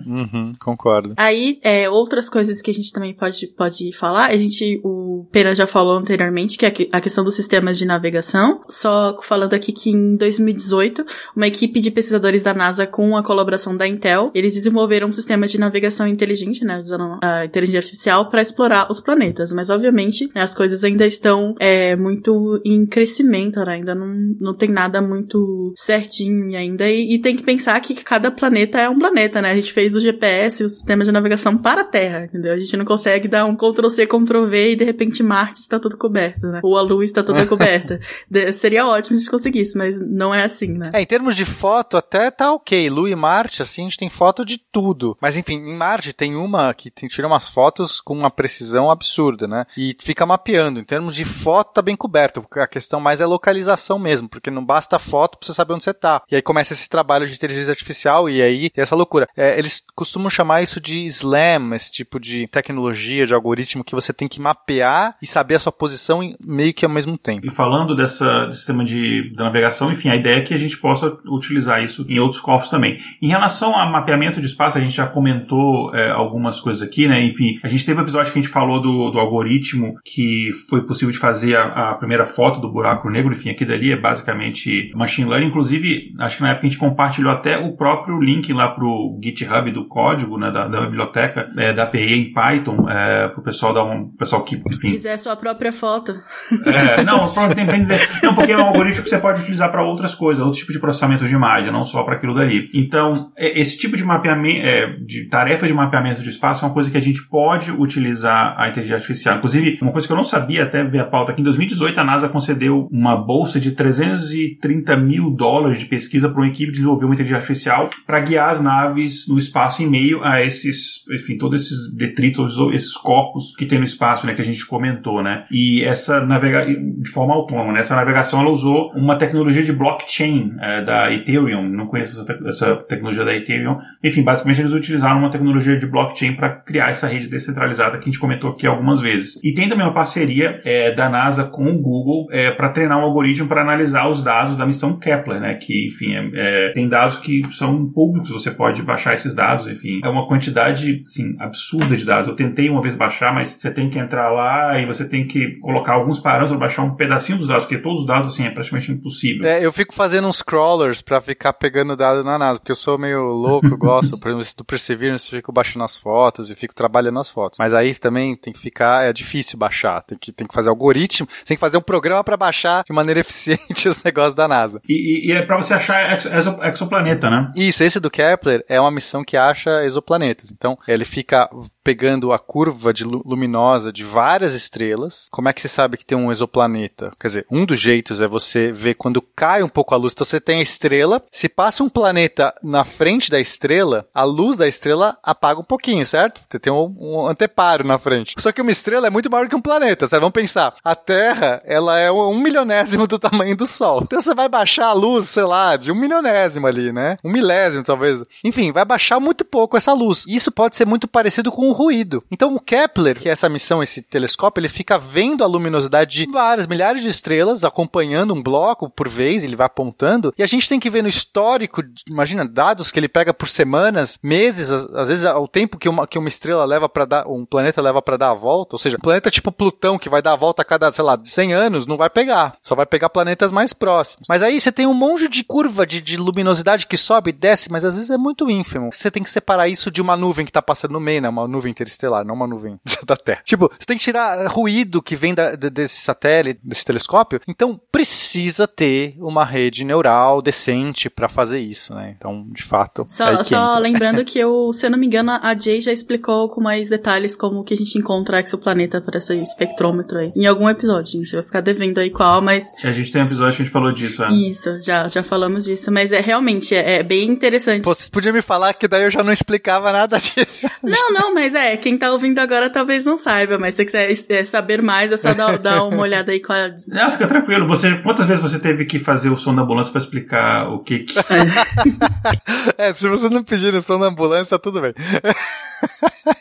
S4: Uhum, concordo.
S1: Aí, é, outras coisas que a gente também pode, pode falar, a gente, o Pena já falou anteriormente, que é a questão dos sistemas de navegação. Só falando aqui que em 2018, uma equipe de pesquisadores da NASA com a colaboração da Intel, eles desenvolveram um sistema de navegação inteligente, né, usando a inteligência artificial para explorar os planetas. Mas, obviamente, né, as coisas ainda estão é, muito em crescimento, né? ainda não, não tem nada muito certinho ainda. E, e, tem que pensar que cada planeta é um planeta, né? A gente fez o GPS, o sistema de navegação para a Terra, entendeu? A gente não consegue dar um Ctrl-C, Ctrl-V e de repente Marte está tudo coberto, né? Ou a Lua está toda coberta. de, seria ótimo se a gente conseguisse, mas não é assim, né?
S4: É, em termos de foto, até tá ok. Lua e Marte, assim, a gente tem foto de tudo. Mas enfim, em Marte tem uma que tem, tira umas fotos com uma precisão absurda, né? E fica mapeando. Em termos de foto, tá bem coberto. A questão mais é localização mesmo, porque não basta foto pra você saber onde você tá. E aí começa esse trabalho de inteligência artificial e aí essa loucura. É, eles costumam chamar isso de SLAM, esse tipo de tecnologia, de algoritmo que você tem que mapear e saber a sua posição meio que ao mesmo tempo.
S3: E falando dessa sistema de, de navegação, enfim, a ideia é que a gente possa utilizar isso em outros corpos também. Em relação a mapeamento de espaço, a gente já comentou é, algumas coisas aqui, né? Enfim, a gente teve um episódio que a gente falou do, do algoritmo que foi possível de fazer a, a primeira foto do buraco negro, enfim, aqui dali é basicamente machine learning. Inclusive, acho que na época a gente compartilhou até o próprio link lá pro GitHub do código, né, da, da biblioteca é, da API em Python, é, pro pessoal dar um, pessoal que, enfim...
S1: Quiser sua própria foto.
S3: É, não, depende, não, porque é um algoritmo que você pode utilizar para outras coisas, outro tipo de processamento de imagem, não só para aquilo dali. Então, é, esse tipo de mapeamento, é, de tarefa de mapeamento de espaço é uma coisa que a gente pode utilizar a inteligência artificial. Inclusive, uma coisa que eu não sabia até ver a pauta aqui, em 2018 a NASA concedeu uma bolsa de 330 mil dólares de pesquisa para uma equipe desenvolver uma inteligência artificial para guiar as naves no espaço em meio a esses, enfim, todos esses detritos, esses corpos que tem no espaço, né, que a gente comentou, né? E essa navegação, de forma autônoma, né? Essa navegação ela usou uma tecnologia de blockchain é, da Ethereum, não conheço essa, te essa, tecnologia da Ethereum. Enfim, basicamente eles utilizaram uma tecnologia de blockchain para criar essa rede descentralizada que a gente comentou aqui algumas vezes. E tem também uma parceria é, da NASA com o Google é, para treinar um algoritmo para analisar os dados da missão Kepler, né? Que, enfim, é, é, tem dados que são públicos, você pode baixar esses dados, enfim. É uma quantidade, assim, absurda de dados. Eu tentei uma vez baixar, mas você tem que entrar lá e você tem que colocar alguns parâmetros para baixar um pedacinho dos dados, porque todos os dados, assim, é praticamente impossível.
S4: É, eu fico fazendo uns crawlers para ficar pegando dado na NASA, porque eu sou meio louco, eu gosto, por exemplo, do Perseverance, eu fico baixando as fotos e fico trabalhando as fotos. Mas aí também tem que ficar, é difícil baixar, tem que, tem que fazer algoritmo, tem que fazer um programa para baixar de maneira eficiente os negócios da NASA.
S3: E, e, e é para você achar exo, exo, exoplaneta, né?
S4: Isso, esse do Kepler é uma missão que acha exoplanetas. Então, ele fica pegando a curva de luminosa de várias estrelas. Como é que você sabe que tem um exoplaneta? Quer dizer, um dos jeitos é você ver quando cai um pouco a luz. Então você tem a estrela, se passa um planeta na frente da estrela, a luz da estrela apaga um pouquinho, certo? Você tem um, um anteparo na frente. Só que uma estrela é muito maior que um planeta. Vocês vão pensar, a Terra, ela é um milionésimo do tamanho do Sol. Então você vai baixar a luz, sei lá, de um milionésimo ali, né? Um milésimo, talvez. Enfim, vai baixar muito pouco essa luz. Isso pode ser muito parecido com o ruído. Então o Kepler, que é essa missão, esse telescópio, ele fica vendo a luminosidade de várias milhares de estrelas, acompanhando um bloco por vez, ele vai apontando, e a gente tem que ver no histórico, imagina, dados que ele pega por semanas, meses, às, vezes o tempo que uma, que uma estrela leva para dar, um planeta leva para dar a volta, ou seja, um planeta tipo Plutão, que vai dar a volta a cada, sei lá, 100 anos, não vai pegar, só vai pegar planetas mais próximos. Mas aí você tem um monte de curva de, de luminosidade que sobe e desce, mas às vezes é muito ínfimo. Você tem que separar isso de uma nuvem que tá passando no meio, né? Uma nuvem interestelar, não uma nuvem da Terra. Tipo, você tem que tirar ruído que vem da, desse satélite, desse telescópio. Então, precisa ter uma rede neural decente para fazer isso, né? Então, de fato.
S1: Só, só lembrando que eu, se eu não me engano, a Jay já explicou com mais detalhes como que a gente encontra exoplaneta para esse espectrômetro aí. Em algum episódio, a gente vai ficar devendo aí qual, mas.
S3: A gente tem um episódio que a gente falou disso, é.
S1: Isso, já, já falamos disso. Mas é realmente, é, é bem interessante.
S4: Pô, você podia me falar que daí eu já não explicava nada disso.
S1: Não, não, mas é, quem tá ouvindo agora talvez não saiba, mas se você quiser saber mais, é só dar, dar uma olhada aí com a.
S3: Não, fica tranquilo. Você, quantas vezes você teve que fazer o som da ambulância pra explicar o que que.
S4: é, se você não pedir o som da ambulância, tá tudo bem.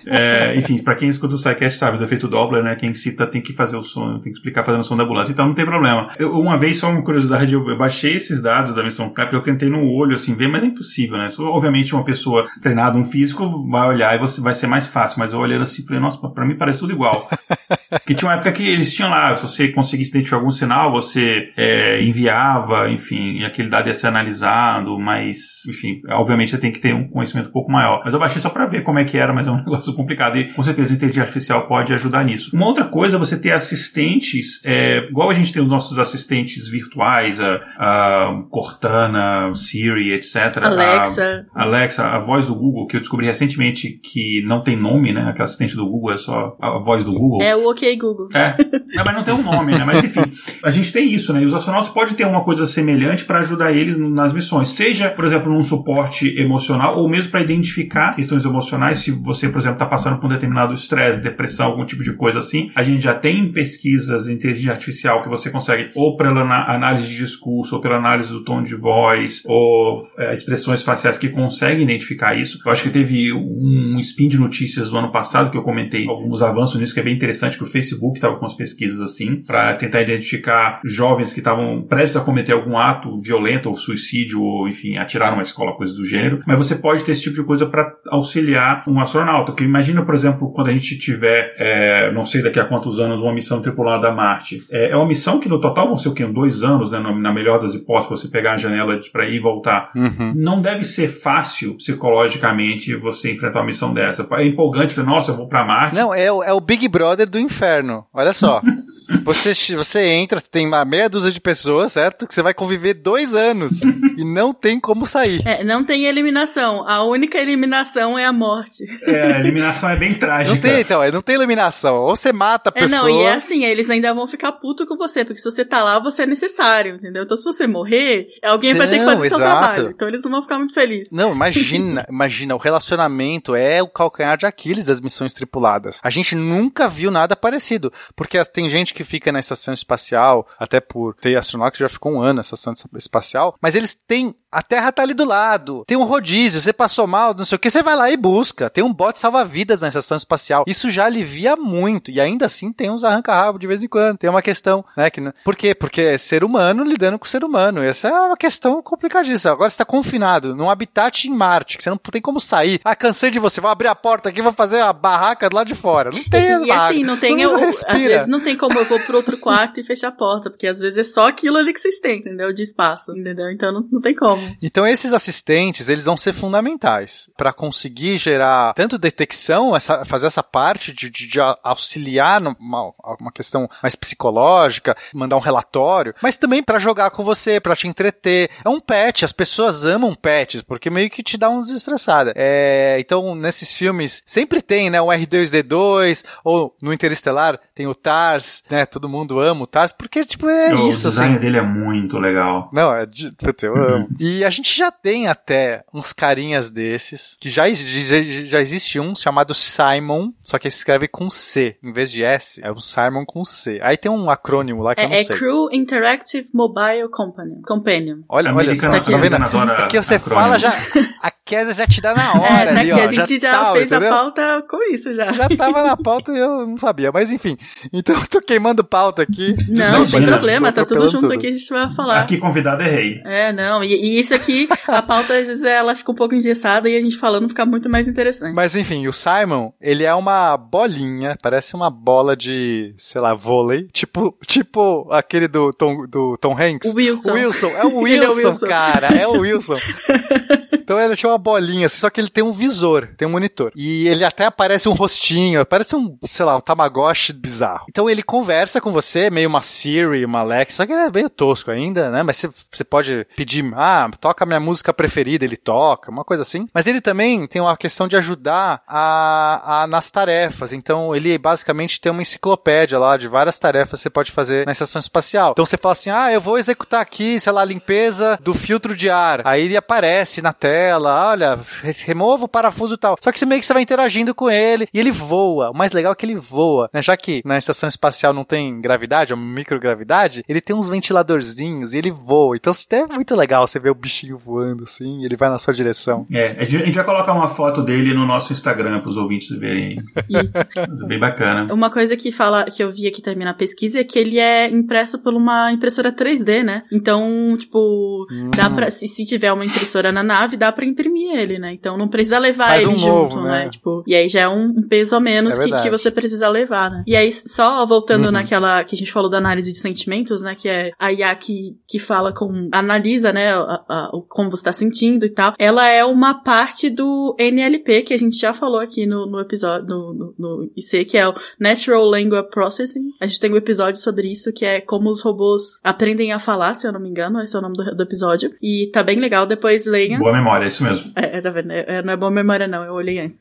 S3: É, enfim, para quem escuta o SciCast sabe do efeito Doppler, né? Quem cita tem que fazer o som, tem que explicar fazendo o som da ambulância, então não tem problema. Eu, uma vez, só uma curiosidade, eu, eu baixei esses dados da missão CAP, eu tentei no olho, assim, ver, mas é impossível, né? Obviamente uma pessoa treinada, um físico, vai olhar e você, vai ser mais fácil, mas eu olhando assim, falei, nossa, pra mim parece tudo igual. que tinha uma época que eles tinham lá, se você conseguisse identificar algum sinal, você é, enviava, enfim, e aquele dado ia ser analisado, mas, enfim, obviamente você tem que ter um conhecimento um pouco maior. Mas eu baixei só para ver como é que era, mas é um negócio complicado e com certeza a inteligência artificial pode ajudar nisso. Uma outra coisa é você ter assistentes, é, igual a gente tem os nossos assistentes virtuais, a, a Cortana, Siri, etc.
S1: Alexa.
S3: A, Alexa, a voz do Google, que eu descobri recentemente que não tem nome, né? Aquela assistente do Google é só a voz do Google.
S1: É o OK Google.
S3: É, não, mas não tem um nome, né? Mas enfim, a gente tem isso, né? E os astronautas podem ter uma coisa semelhante para ajudar eles nas missões, seja, por exemplo, num suporte emocional ou mesmo para identificar questões emocionais. Se você, por exemplo, está passando por um determinado estresse, depressão, algum tipo de coisa assim, a gente já tem pesquisas em inteligência artificial que você consegue, ou pela análise de discurso, ou pela análise do tom de voz, ou é, expressões faciais que conseguem identificar isso. Eu acho que teve um spin de notícias do ano passado que eu comentei alguns avanços nisso, que é bem interessante, que o Facebook estava com as pesquisas assim, para tentar identificar jovens que estavam prestes a cometer algum ato violento ou suicídio, ou enfim, atirar numa escola, coisa do gênero. Mas você pode ter esse tipo de coisa para auxiliar um astronauta. Que imagina, por exemplo, quando a gente tiver, é, não sei daqui a quantos anos, uma missão tripulada a Marte. É, é uma missão que no total vão ser o quê? Dois anos, né? Na melhor das hipóteses, você pegar a janela para ir e voltar. Uhum. Não deve ser fácil psicologicamente você enfrentar uma missão dessa. É empolgante, falar, nossa, eu vou para Marte.
S4: Não, é, é o Big Brother do inferno. Olha só. Você, você entra, tem uma meia dúzia de pessoas, certo? Que você vai conviver dois anos e não tem como sair.
S1: É, não tem eliminação. A única eliminação é a morte.
S3: É, a eliminação é bem trágica.
S4: Não tem, então, não tem eliminação. Ou você mata a pessoa.
S1: É, não, e é assim, eles ainda vão ficar puto com você, porque se você tá lá, você é necessário, entendeu? Então se você morrer, alguém vai ter que fazer exato. seu trabalho. Então eles não vão ficar muito felizes.
S4: Não, imagina, imagina, o relacionamento é o calcanhar de Aquiles das missões tripuladas. A gente nunca viu nada parecido, porque tem gente que fica na estação espacial, até por ter astronauta que já ficou um ano na estação espacial, mas eles têm a Terra tá ali do lado. Tem um rodízio, você passou mal, não sei o que, você vai lá e busca. Tem um bote salva-vidas na estação espacial. Isso já alivia muito. E ainda assim tem uns arranca-rabo de vez em quando. Tem uma questão, né? Que, por quê? Porque é ser humano lidando com ser humano. Essa é uma questão complicadíssima. Agora você tá confinado num habitat em Marte, que você não tem como sair. Ah, cansei de você, vou abrir a porta aqui, vou fazer a barraca do lado de fora. Não tem
S1: E, e assim, não tem. Não eu, às vezes não tem como eu vou pro outro quarto e fechar a porta, porque às vezes é só aquilo ali que vocês têm, entendeu? De espaço, entendeu? Então não, não tem como.
S4: Então esses assistentes, eles vão ser fundamentais para conseguir gerar tanto detecção, essa, fazer essa parte de, de, de auxiliar numa uma questão mais psicológica, mandar um relatório, mas também para jogar com você, para te entreter. É um pet, as pessoas amam pets, porque meio que te dá um desestressada. É, então, nesses filmes, sempre tem, né, o R2D2, ou no Interestelar tem o TARS, né, todo mundo ama o TARS, porque, tipo, é o isso.
S3: O design
S4: assim.
S3: dele é muito legal.
S4: Não, é, putz, eu amo. Uhum. E a gente já tem até uns carinhas desses, que já, já, já existe um chamado Simon, só que se escreve com C, em vez de S, é o Simon com C. Aí tem um acrônimo lá que
S1: é,
S4: eu não
S1: é
S4: sei.
S1: É Crew Interactive Mobile Company. Companion.
S4: Olha, olha,
S3: tá, tá vendo?
S4: É que você fala já, a Kézia já te dá na hora é, ali, ó,
S1: a gente já, já fez entendeu? a pauta com isso já.
S4: Já tava na pauta e eu não sabia, mas enfim. Então eu tô queimando pauta aqui.
S1: Não, não sem problema, tá tudo junto tudo. aqui, a gente vai falar.
S3: Aqui convidado é rei.
S1: É, não, e, e isso aqui, a pauta às vezes ela fica um pouco engessada e a gente falando fica muito mais interessante.
S4: Mas enfim, o Simon, ele é uma bolinha, parece uma bola de, sei lá, vôlei, tipo, tipo aquele do Tom, do Tom Hanks.
S1: O Wilson.
S4: O Wilson, é o Wilson, é o Wilson. cara, é o Wilson. Então ele tinha uma bolinha, assim, só que ele tem um visor, tem um monitor. E ele até aparece um rostinho, parece um, sei lá, um Tamagotchi bizarro. Então ele conversa com você, meio uma Siri, uma Alexa, só que ele é meio tosco ainda, né? Mas você pode pedir, ah, toca minha música preferida, ele toca, uma coisa assim. Mas ele também tem uma questão de ajudar a, a nas tarefas. Então ele basicamente tem uma enciclopédia lá de várias tarefas que você pode fazer na estação espacial. Então você fala assim, ah, eu vou executar aqui, sei lá, a limpeza do filtro de ar. Aí ele aparece na tela olha, remova o parafuso e tal. Só que você meio que você vai interagindo com ele e ele voa. O mais legal é que ele voa, né? Já que na estação espacial não tem gravidade, é microgravidade, ele tem uns ventiladorzinhos e ele voa. Então é muito legal você ver o bichinho voando assim, e ele vai na sua direção.
S3: É, a gente vai colocar uma foto dele no nosso Instagram para os ouvintes verem. Isso. é bem bacana.
S1: Uma coisa que fala que eu vi aqui também na pesquisa é que ele é impresso por uma impressora 3D, né? Então, tipo, hum. dá para se, se tiver uma impressora na nave, dá para imprimir ele, né? Então não precisa levar Faz ele um junto, novo, né? né? Tipo, e aí já é um, peso a menos é que, que você precisa levar, né? E aí, só voltando uhum. naquela que a gente falou da análise de sentimentos, né? Que é a IA que, que fala com. analisa, né? A, a, como você tá sentindo e tal. Ela é uma parte do NLP, que a gente já falou aqui no, no episódio, no, no, no IC, que é o Natural Language Processing. A gente tem um episódio sobre isso, que é como os robôs aprendem a falar, se eu não me engano, esse é o nome do, do episódio. E tá bem legal, depois leiam.
S3: Boa memória memória, é isso mesmo.
S1: É, tá vendo? É, não é boa memória, não. Eu olhei antes.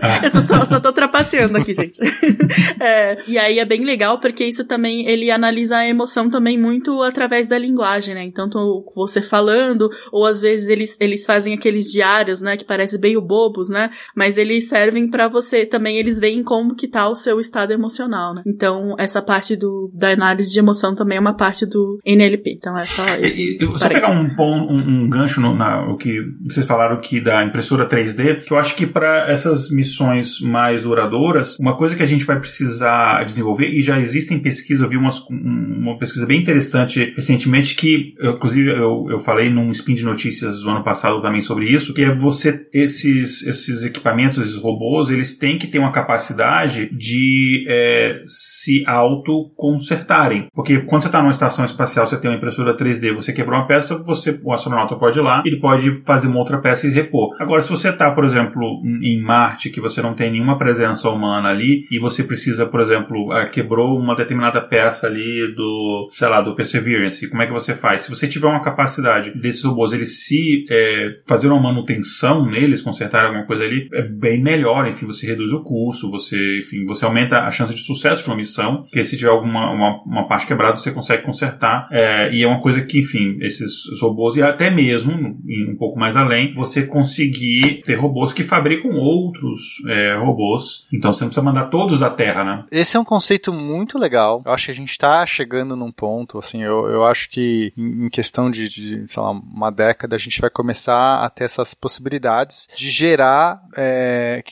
S1: Ah. eu só, só tô trapaceando aqui, gente. é, e aí é bem legal porque isso também, ele analisa a emoção também muito através da linguagem, né? Então, você falando, ou às vezes eles, eles fazem aqueles diários, né? Que parecem bem bobos, né? Mas eles servem para você também, eles veem como que tá o seu estado emocional, né? Então, essa parte do, da análise de emoção também é uma parte do NLP. Então, é só isso.
S3: Só pegar um, um, um gancho no, na, o que vocês falaram aqui da impressora 3D, que eu acho que para essas missões mais duradouras, uma coisa que a gente vai precisar desenvolver, e já existem pesquisas, eu vi umas, uma pesquisa bem interessante recentemente, que, inclusive, eu, eu falei num spin de notícias do ano passado também sobre isso, que é você, esses, esses equipamentos, esses robôs, eles têm que ter uma capacidade de é, se auto-consertarem. Porque quando você está numa estação espacial, você tem uma impressora 3D, você quebrou uma peça, você, o astronauta pode ir lá, ele pode fazer uma outra peça e repor. Agora, se você está, por exemplo, em Marte, que você não tem nenhuma presença humana ali, e você precisa, por exemplo, ah, quebrou uma determinada peça ali do, sei lá, do Perseverance, como é que você faz? Se você tiver uma capacidade desses robôs, eles se é, fazer uma manutenção neles, consertar alguma coisa ali, é bem melhor, enfim, você reduz o custo, você, enfim, você aumenta a chance de sucesso de uma missão, porque se tiver alguma uma, uma parte quebrada, você consegue consertar, é, e é uma coisa que, enfim, esses robôs, e até mesmo, um pouco mais além, você conseguir ter robôs que fabricam outros é, robôs, então você não precisa mandar todos da Terra, né?
S4: Esse é um conceito muito legal, eu acho que a gente está chegando num ponto, assim, eu, eu acho que em questão de, de sei lá, uma década, a gente vai começar a ter essas possibilidades de gerar, é,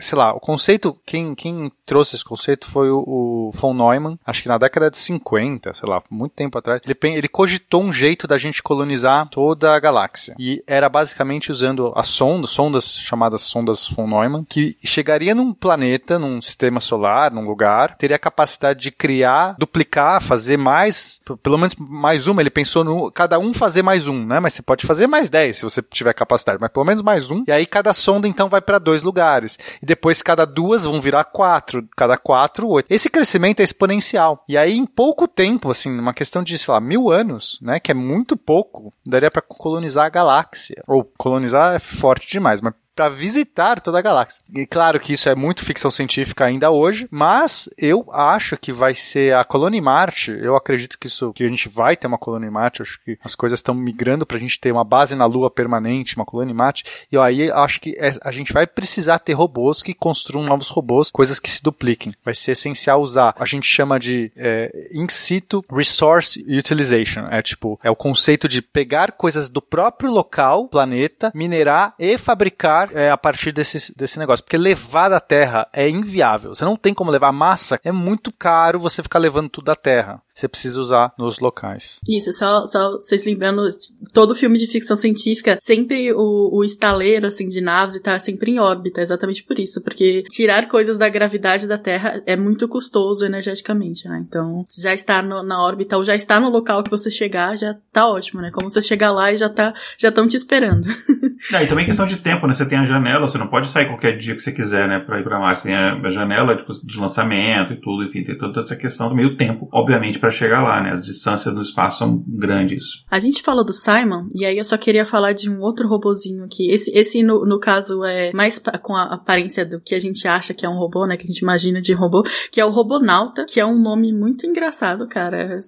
S4: sei lá, o conceito, quem, quem trouxe esse conceito foi o, o von Neumann, acho que na década de 50, sei lá, muito tempo atrás, ele, ele cogitou um jeito da gente colonizar toda a galáxia. E era basicamente usando as sondas, sondas chamadas sondas von Neumann, que chegaria num planeta, num sistema solar, num lugar, teria a capacidade de criar, duplicar, fazer mais, pelo menos mais uma, ele pensou no cada um fazer mais um, né? Mas você pode fazer mais 10 se você tiver capacidade, mas pelo menos mais um. E aí cada sonda então vai para dois lugares. E depois cada duas vão virar quatro quatro, cada quatro, oito. Esse crescimento é exponencial. E aí, em pouco tempo, assim, uma questão de, sei lá, mil anos, né, que é muito pouco, daria para colonizar a galáxia. Ou colonizar é forte demais, mas para visitar toda a galáxia. E claro que isso é muito ficção científica ainda hoje, mas eu acho que vai ser a colônia em Marte. Eu acredito que isso que a gente vai ter uma colônia em Marte. Acho que as coisas estão migrando para a gente ter uma base na Lua permanente, uma colônia em Marte. E aí acho que é, a gente vai precisar ter robôs que construam novos robôs, coisas que se dupliquem. Vai ser essencial usar. A gente chama de é, in situ resource utilization. É tipo é o conceito de pegar coisas do próprio local, planeta, minerar e fabricar é, a partir desse, desse negócio. Porque levar da Terra é inviável. Você não tem como levar massa, é muito caro você ficar levando tudo da Terra você precisa usar nos locais.
S1: Isso, só, só vocês lembrando, todo filme de ficção científica, sempre o, o estaleiro, assim, de naves está sempre em órbita, exatamente por isso, porque tirar coisas da gravidade da Terra é muito custoso energeticamente, né? Então, se já está no, na órbita ou já está no local que você chegar, já tá ótimo, né? Como você chegar lá e já tá, já estão te esperando.
S3: É, e também questão de tempo, né? Você tem a janela, você não pode sair qualquer dia que você quiser, né? Pra ir pra Marte. Você tem a janela de, de lançamento e tudo, enfim, tem toda essa questão do meio tempo, obviamente, para chegar lá, né? As distâncias no espaço são grandes.
S1: A gente falou do Simon, e aí eu só queria falar de um outro robozinho aqui. Esse, esse no, no caso, é mais com a aparência do que a gente acha que é um robô, né? Que a gente imagina de robô, que é o Robonauta, que é um nome muito engraçado, cara.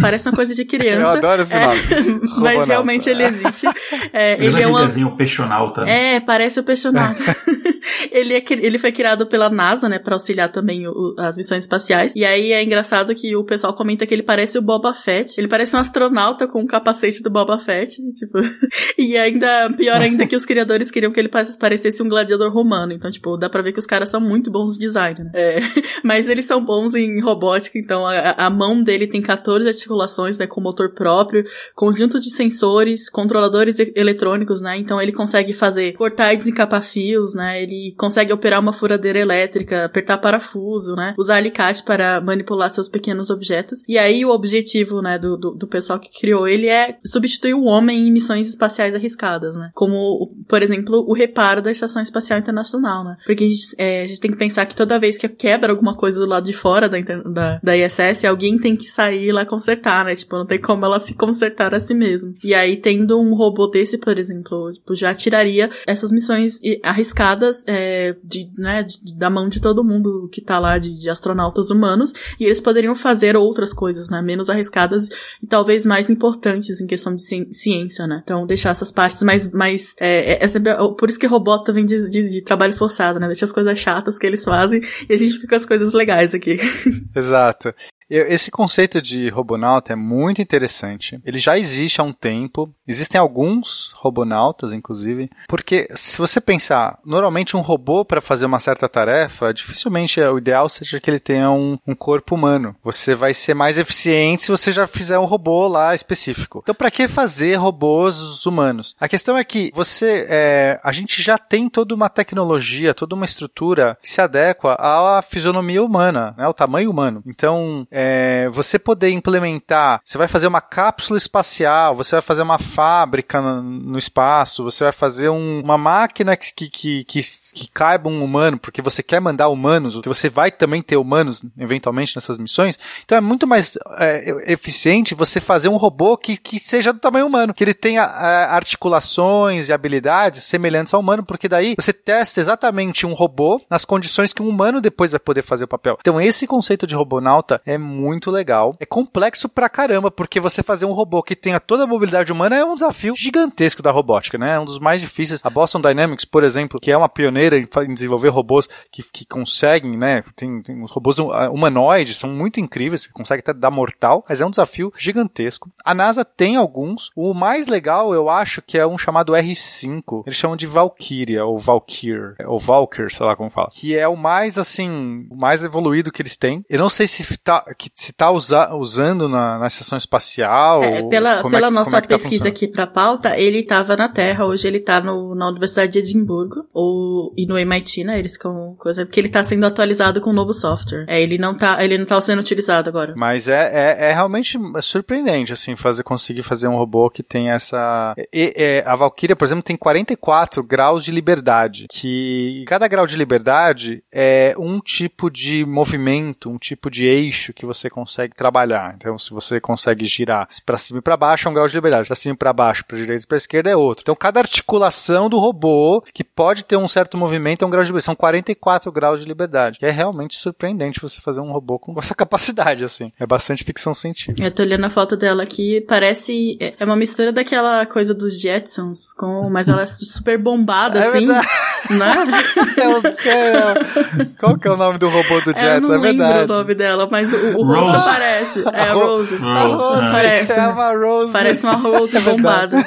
S1: Parece uma coisa de criança. eu
S4: adoro esse nome.
S1: É, mas realmente ele existe. É,
S3: ele é um desenho peixonauta.
S1: É, parece o peixonauta. ele, é, ele foi criado pela NASA, né, para auxiliar também o, as missões espaciais. E aí é engraçado que o pessoal comenta que ele parece o Boba Fett. Ele parece um astronauta com o capacete do Boba Fett, tipo. e ainda, pior ainda que os criadores queriam que ele parecesse um gladiador romano. Então, tipo, dá pra ver que os caras são muito bons de design, né? É, mas eles são bons em robótica, então a, a mão dele tem 14 articulações, né, com motor próprio, conjunto de sensores, controladores eletrônicos, né? Então ele consegue fazer cortar e desencapar fios, né? Ele consegue operar uma furadeira elétrica, apertar parafuso, né? Usar alicate para manipular seus pequenos objetos. E aí o objetivo, né, do, do, do pessoal que criou ele é substituir o homem em missões espaciais arriscadas, né? Como, por exemplo, o reparo da Estação Espacial Internacional, né? Porque a gente, é, a gente tem que pensar que toda vez que quebra alguma coisa do lado de fora da, da, da ISS, alguém tem que sair lá consertar, né? Tipo, não tem como ela se consertar a si mesma. E aí, tendo um robô desse, por exemplo, tipo, já tiraria essas missões arriscadas é, de, né, de, da mão de todo mundo que tá lá de, de, astronautas humanos, e eles poderiam fazer outras coisas, né? Menos arriscadas e talvez mais importantes em questão de ciência, né? Então, deixar essas partes mais. mais é, é, é sempre, por isso que robô também de, de, de trabalho forçado, né? Deixa as coisas chatas que eles fazem e a gente fica com as coisas legais aqui.
S4: Exato. Esse conceito de robonauta é muito interessante. Ele já existe há um tempo. Existem alguns robonautas, inclusive, porque se você pensar, normalmente um robô para fazer uma certa tarefa, dificilmente é o ideal seja que ele tenha um, um, corpo humano. Você vai ser mais eficiente se você já fizer um robô lá específico. Então, para que fazer robôs humanos? A questão é que você, é, a gente já tem toda uma tecnologia, toda uma estrutura que se adequa à fisionomia humana, né, ao tamanho humano. Então é, você poder implementar, você vai fazer uma cápsula espacial, você vai fazer uma fábrica no, no espaço, você vai fazer um, uma máquina que, que, que, que caiba um humano, porque você quer mandar humanos, que você vai também ter humanos eventualmente nessas missões. Então é muito mais é, eficiente você fazer um robô que, que seja do tamanho humano, que ele tenha é, articulações e habilidades semelhantes ao humano, porque daí você testa exatamente um robô nas condições que um humano depois vai poder fazer o papel. Então esse conceito de robonauta é muito legal. É complexo pra caramba, porque você fazer um robô que tenha toda a mobilidade humana é um desafio gigantesco da robótica, né? É um dos mais difíceis. A Boston Dynamics, por exemplo, que é uma pioneira em, desenvolver robôs que, que conseguem, né? Tem, tem os robôs humanoides, são muito incríveis, conseguem até dar mortal, mas é um desafio gigantesco. A NASA tem alguns. O mais legal, eu acho, que é um chamado R5. Eles chamam de Valkyria, ou Valkyr, ou Valkyr, sei lá como fala. Que é o mais, assim, o mais evoluído que eles têm. Eu não sei se tá, que se está usa, usando na, na estação espacial?
S1: É, pela é pela é, nossa é pesquisa tá aqui para pauta, ele estava na Terra, hoje ele está na Universidade de Edimburgo, ou, e no MIT, né, eles com coisa, porque ele está sendo atualizado com um novo software. É, ele não tá, ele não tá sendo utilizado agora.
S4: Mas é, é, é realmente surpreendente, assim, fazer, conseguir fazer um robô que tem essa... E, e, a Valkyria, por exemplo, tem 44 graus de liberdade, que cada grau de liberdade é um tipo de movimento, um tipo de eixo que você consegue trabalhar. Então, se você consegue girar para cima e para baixo, é um grau de liberdade. Para cima e para baixo, para direita e para esquerda é outro. Então, cada articulação do robô, que pode ter um certo movimento, é um grau de liberdade. São 44 graus de liberdade. E é realmente surpreendente você fazer um robô com essa capacidade, assim. É bastante ficção científica.
S1: Eu tô olhando a foto dela aqui, parece. É uma mistura daquela coisa dos Jetsons, com... mas ela é super bombada, é assim. Verdade. Né?
S4: É, é, qual que é o nome do robô do Jetsons?
S1: Eu não
S4: é verdade.
S1: lembro o nome dela, mas o, o rosto aparece. É a Rose. Rose.
S3: A Rose.
S1: Parece. É uma Rose. Parece uma Rose bombada.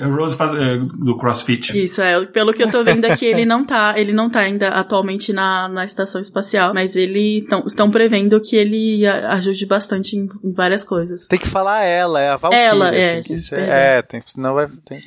S3: É Rose faz, é, do CrossFit.
S1: Isso, é. Pelo que eu tô vendo aqui, ele não tá, ele não tá ainda atualmente na, na estação espacial, mas ele estão prevendo que ele ajude bastante em, em, várias coisas.
S4: Tem que falar ela, é a Valkyrie.
S1: Ela, é.
S4: Tem ser, é, tem, senão vai... Tem...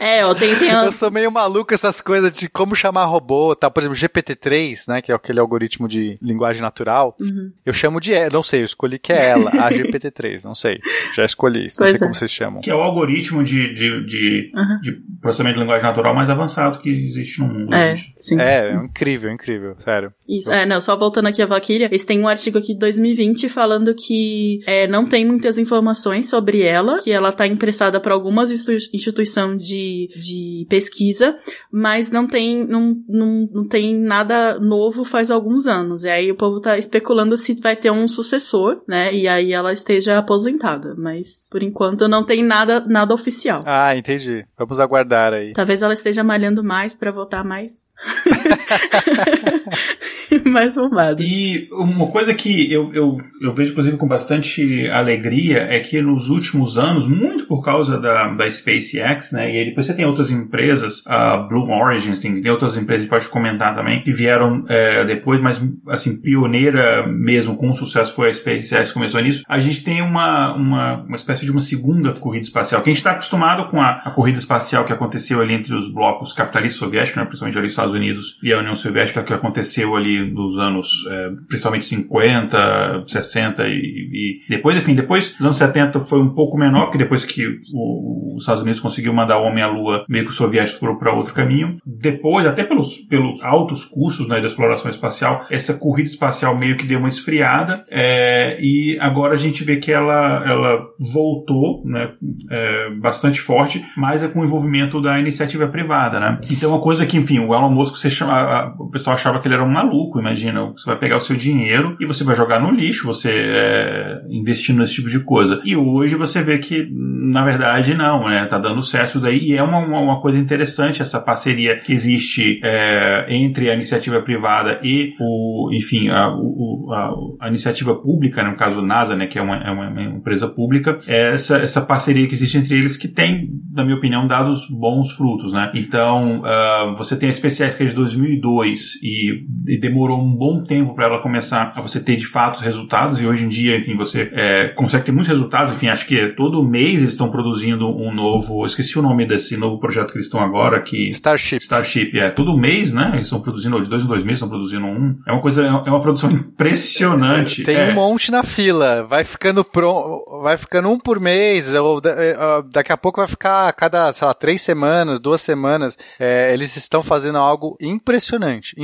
S1: é, ó, tem, tem...
S4: Eu sou meio maluco essas coisas de como chamar robô, tá? Por exemplo, GPT-3, né, que é aquele algoritmo de linguagem natural, uhum. eu chamo de, não sei, eu escolhi que é ela, a GPT-3, não sei, já escolhi, não pois sei é. como vocês chamam.
S3: Que é o algoritmo de, de, de, uhum. de, processamento de linguagem natural mais avançado que existe no mundo.
S1: É, sim.
S4: É, é incrível, incrível, sério.
S1: Isso, eu... é, não, só voltando aqui a Valkyria, eles têm um artigo aqui de 2020 falando que é, não tem muitas informações sobre ela, que ela tá emprestada para algumas instituições de, de pesquisa, mas não tem, não, não, não tem nada novo faz alguns anos. E aí o povo tá especulando se vai ter um sucessor, né? E aí ela esteja aposentada. Mas por enquanto não tem nada, nada oficial.
S4: Ah, entendi. Vamos aguardar aí.
S1: Talvez ela esteja malhando mais para voltar mais. mais bombada.
S3: E uma coisa que eu, eu, eu vejo, inclusive, com bastante alegria é que nos últimos anos, muito por causa da, da SpaceX, né? E aí depois você tem outras empresas, a, Blue Origins, tem, tem outras empresas que a gente pode comentar também, que vieram é, depois, mas assim, pioneira mesmo com sucesso foi a SpaceX que começou nisso. A gente tem uma, uma, uma espécie de uma segunda corrida espacial, que a gente está acostumado com a, a, corrida espacial que aconteceu ali entre os blocos capitalistas soviéticos, né, principalmente ali os Estados Unidos e a União Soviética, que aconteceu ali nos anos, é, principalmente 50, 60 e, e, depois, enfim, depois dos anos 70 foi um pouco menor, porque depois que o, os Estados Unidos conseguiu mandar o homem à Lua, meio que os soviéticos foram para outro caminho. Depois, até pelos, pelos altos custos né, da exploração espacial, essa corrida espacial meio que deu uma esfriada é, e agora a gente vê que ela, ela voltou né, é, bastante forte, mas é com o envolvimento da iniciativa privada. Né? Então, uma coisa que, enfim, o Elon Musk, você chama, o pessoal achava que ele era um maluco, imagina, você vai pegar o seu dinheiro e você vai jogar no lixo, você é, investindo nesse tipo de coisa. E hoje você vê que, na verdade, não, né? Tá dando certo daí e é uma, uma, uma coisa interessante essa parceria que existe é, entre a iniciativa privada e o, enfim, a, o, a, a iniciativa pública, né, no caso NASA, né, que é uma, é uma, empresa pública, é essa, essa parceria que existe entre eles que tem, na minha opinião, dado bons frutos, né? Então, uh, você tem a SpaceX que é de 2002 e, e demorou um bom tempo para ela começar a você ter de fato os resultados e hoje em dia, enfim, você é, consegue ter muitos resultados, enfim, acho que todo mês eles estão produzindo um novo, esqueci o nome desse novo projeto que eles estão agora, que...
S4: Starship.
S3: Starship, é, todo mês, né? Eles estão produzindo, de dois em dois meses estão produzindo um. É uma coisa, é uma produção impressionante.
S4: Tem
S3: é.
S4: um monte na fila, vai ficando pronto, vai ficando um por mês, ou é, daqui a pouco vai ficar a cada, sei lá, três semanas, duas semanas. É, eles estão fazendo algo impressionante,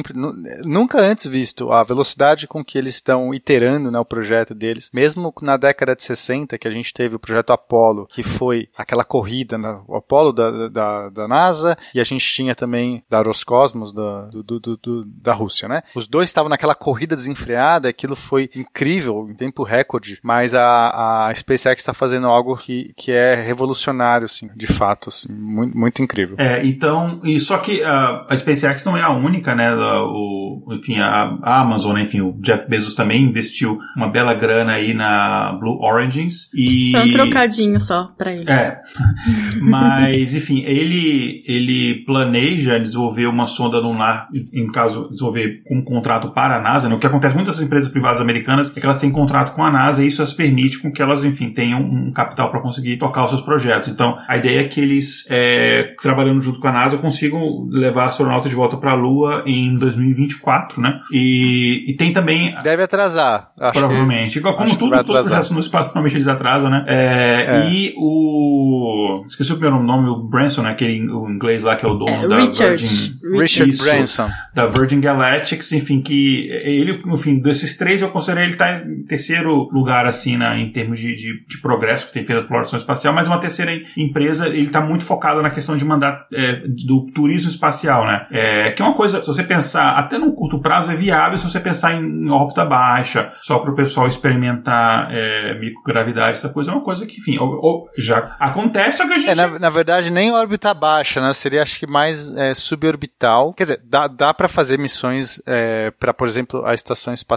S4: nunca antes visto a velocidade com que eles estão iterando né, o projeto deles, mesmo na década de 60 que a gente teve o projeto Apollo, que foi aquela corrida, né, o Apollo da, da, da NASA e a gente tinha também da Roscosmos da, do, do, do, da Rússia, né? Os dois estavam naquela corrida desenfreada, aquilo foi incrível, em tempo recorde, mas a, a SpaceX está fazendo algo que, que é revolucionário, assim, de fato, assim, muito, muito incrível.
S3: É, então, e só que a, a SpaceX não é a única, né? O, enfim, a, a Amazon, né, enfim, o Jeff Bezos também investiu uma bela grana aí na Blue Origins e...
S1: Foi um trocadinho só para ele.
S3: É, mas, enfim, ele, ele planeja desenvolver uma sonda lunar, em caso, desenvolver um contrato para a NASA, né? O que acontece muitas empresas privadas americanas é que elas têm contrato com a NASA e isso as permite com que elas, enfim, tenham um capital para conseguir tocar os seus projetos. Então, a ideia é que eles, é, trabalhando junto com a NASA, consigam levar astronautas de volta para a Lua em 2024, né? E, e tem também...
S4: Deve atrasar.
S3: provavelmente. Igual como tudo, todos os projetos no espaço, normalmente eles atrasam, né? É, é. E o... Esqueci o primeiro nome, o Branson, né? Aquele o inglês lá que é o dono é, da
S1: Richard.
S3: Virgin...
S4: Richard isso, Branson.
S3: Da Virgin Galactics, enfim, que ele, desses três eu considero ele tá em terceiro lugar, assim, né, em termos de, de, de progresso que tem feito a exploração espacial, mas uma terceira empresa, ele tá muito focado na questão de mandar é, do turismo espacial, né? É, que é uma coisa, se você pensar, até num curto prazo é viável se você pensar em, em órbita baixa, só para o pessoal experimentar é, microgravidade, essa coisa é uma coisa que, enfim, ou, ou, já acontece, só que a gente...
S4: É, na, na, verdade, nem órbita baixa, né? Seria, acho que mais é, suborbital. Quer dizer, dá, dá para fazer missões é, para, por exemplo, a estação espacial.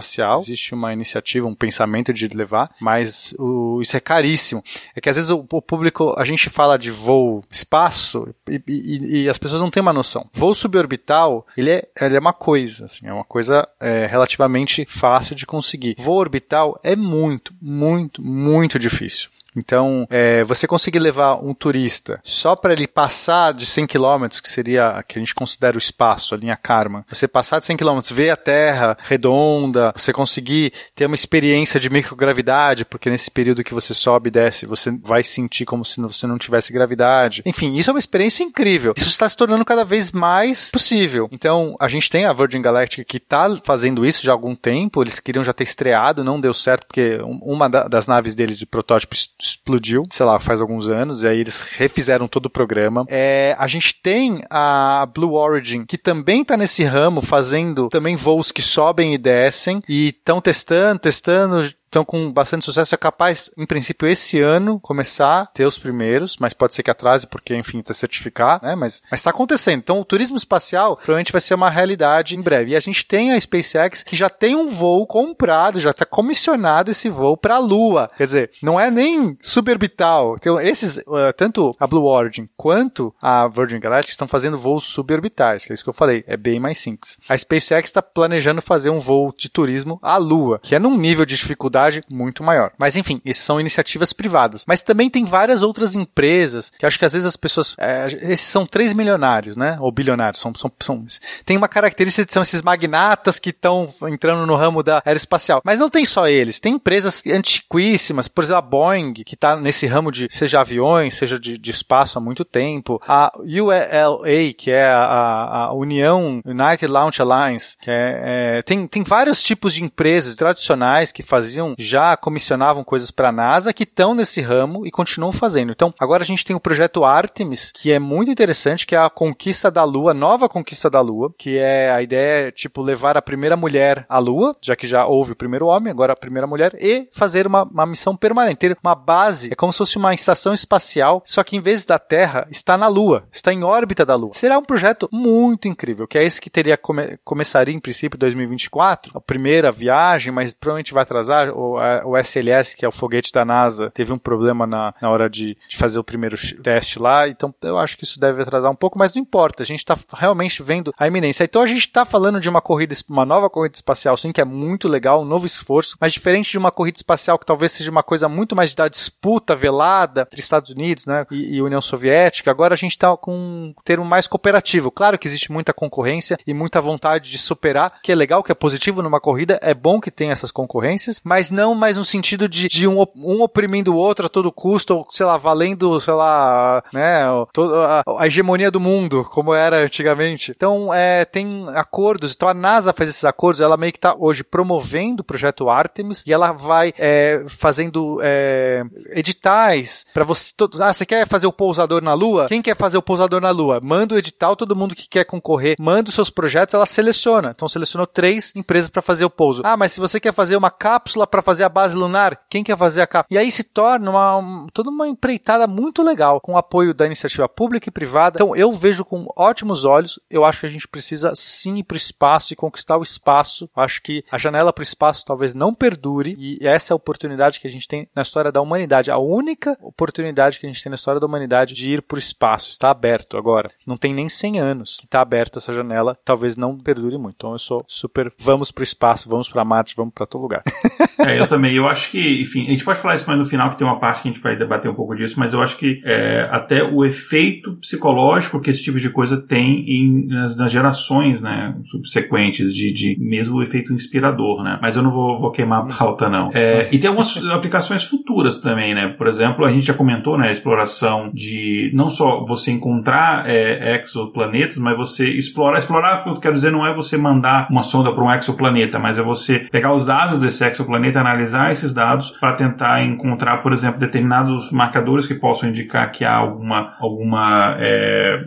S4: Existe uma iniciativa, um pensamento de levar, mas o, isso é caríssimo. É que às vezes o, o público, a gente fala de voo espaço e, e, e, as pessoas não têm uma noção. Voo suborbital, ele é, ele é uma coisa, assim, é uma coisa é, relativamente fácil de conseguir. Voo orbital é muito, muito, muito difícil. Então, é, você conseguir levar um turista só para ele passar de 100 km, que seria que a gente considera o espaço, a linha Karman, você passar de 100 km, ver a Terra redonda, você conseguir ter uma experiência de microgravidade, porque nesse período que você sobe e desce, você vai sentir como se você não tivesse gravidade. Enfim, isso é uma experiência incrível. Isso está se tornando cada vez mais possível. Então, a gente tem a Virgin Galactic que está fazendo isso já há algum tempo, eles queriam já ter estreado, não deu certo, porque uma das naves deles de protótipos explodiu, sei lá, faz alguns anos, e aí eles refizeram todo o programa. É, a gente tem a Blue Origin, que também tá nesse ramo, fazendo também voos que sobem e descem, e estão testando, testando, estão com bastante sucesso. É capaz, em princípio, esse ano começar a ter os primeiros, mas pode ser que atrase porque, enfim, está certificar, né? Mas está acontecendo. Então, o turismo espacial provavelmente vai ser uma realidade em breve. E a gente tem a SpaceX que já tem um voo comprado, já está comissionado esse voo para a Lua. Quer dizer, não é nem suborbital. Então, esses, uh, tanto a Blue Origin quanto a Virgin Galactic estão fazendo voos suborbitais, que é isso que eu falei, é bem mais simples. A SpaceX está planejando fazer um voo de turismo à Lua, que é num nível de dificuldade muito maior. Mas enfim, essas são iniciativas privadas. Mas também tem várias outras empresas que acho que às vezes as pessoas. É, esses são três milionários, né? Ou bilionários. São, são, são, tem uma característica de são esses magnatas que estão entrando no ramo da aeroespacial. Mas não tem só eles. Tem empresas antiquíssimas, por exemplo, a Boeing, que está nesse ramo de seja aviões, seja de, de espaço há muito tempo. A ULA, que é a, a União United Launch Alliance, que é, é, tem, tem vários tipos de empresas tradicionais que faziam, já comissionavam coisas para a NASA, que estão nesse ramo e continuam fazendo. Então, agora a gente tem o projeto Artemis, que é muito interessante, que é a conquista da Lua, nova conquista da Lua, que é a ideia, tipo, levar a primeira mulher à Lua, já que já houve o primeiro homem, agora a primeira mulher, e fazer uma, uma missão permanente, ter uma base, é como se fosse uma estação espacial, só que em vez da Terra, está na Lua, está em órbita da Lua. Será um projeto muito incrível, que é esse que teria come, começaria em princípio em 2024, a primeira viagem, mas provavelmente vai atrasar. O, a, o SLS, que é o foguete da NASA, teve um problema na, na hora de, de fazer o primeiro teste lá, então eu acho que isso deve atrasar um pouco, mas não importa, a gente está realmente vendo a iminência. Então a gente está falando de uma corrida, uma nova corrida espacial, sim, que é muito legal, um novo esforço, mas diferente de uma corrida espacial que talvez seja uma coisa muito mais da disputa velada entre Estados Unidos né, e, e União Soviética, agora a gente está com um termo mais cooperativo. Claro que existe muita concorrência e muita vontade de superar, que é legal, que é positivo numa corrida, é bom que tenha essas concorrências, mas não mais no sentido de, de um, um oprimindo o outro a todo custo, ou sei lá, valendo, sei lá, né, a, a hegemonia do mundo, como era antigamente. Então, é, tem acordos, então a NASA faz esses acordos, ela meio que está hoje promovendo o projeto Artemis e ela vai é, fazendo é, editais para você. Todos, ah, você quer fazer o pousador na Lua? Quem quer fazer o pousador na Lua? Manda o edital, todo mundo que quer concorrer, manda os seus projetos, ela seleciona. Então selecionou três empresas para fazer o pouso. Ah, mas se você quer fazer uma cápsula para fazer a base lunar, quem quer fazer a cápsula? E aí se torna uma, toda uma empreitada muito legal, com o apoio da iniciativa pública e privada. Então eu vejo com ótimos olhos. Eu acho que a gente precisa sim ir para o espaço e conquistar o espaço. Acho que a janela para o espaço talvez não perdure e essa é a oportunidade que a gente tem na história da humanidade. A única oportunidade que a gente tem na história da humanidade de ir para o espaço. Está aberto agora. Não tem nem 100 anos que está aberta essa janela. Talvez não perdure muito. Então eu sou super. Vamos para o espaço, vamos para Marte, vamos para todo lugar.
S3: é, eu também. Eu acho que, enfim, a gente pode falar isso mais no final, que tem uma parte que a gente vai debater um pouco disso, mas eu acho que é, até o efeito psicológico que esse tipo de coisa tem em, nas, nas gerações né, subsequentes, de, de mesmo o efeito inspirador, né? Mas eu não vou, vou queimar a pauta, não. É, e tem algumas aplicações futuras também, né? Por exemplo, a gente já comentou, né, a exploração de não só você encontrar é, exoplanetas, mas você explorar. Explorar, eu quero dizer, não é você mandar uma sonda para um exoplaneta, mas é você pegar os dados desse exoplaneta, analisar esses dados para tentar encontrar, por exemplo, determinados marcadores que possam indicar que há alguma, alguma é,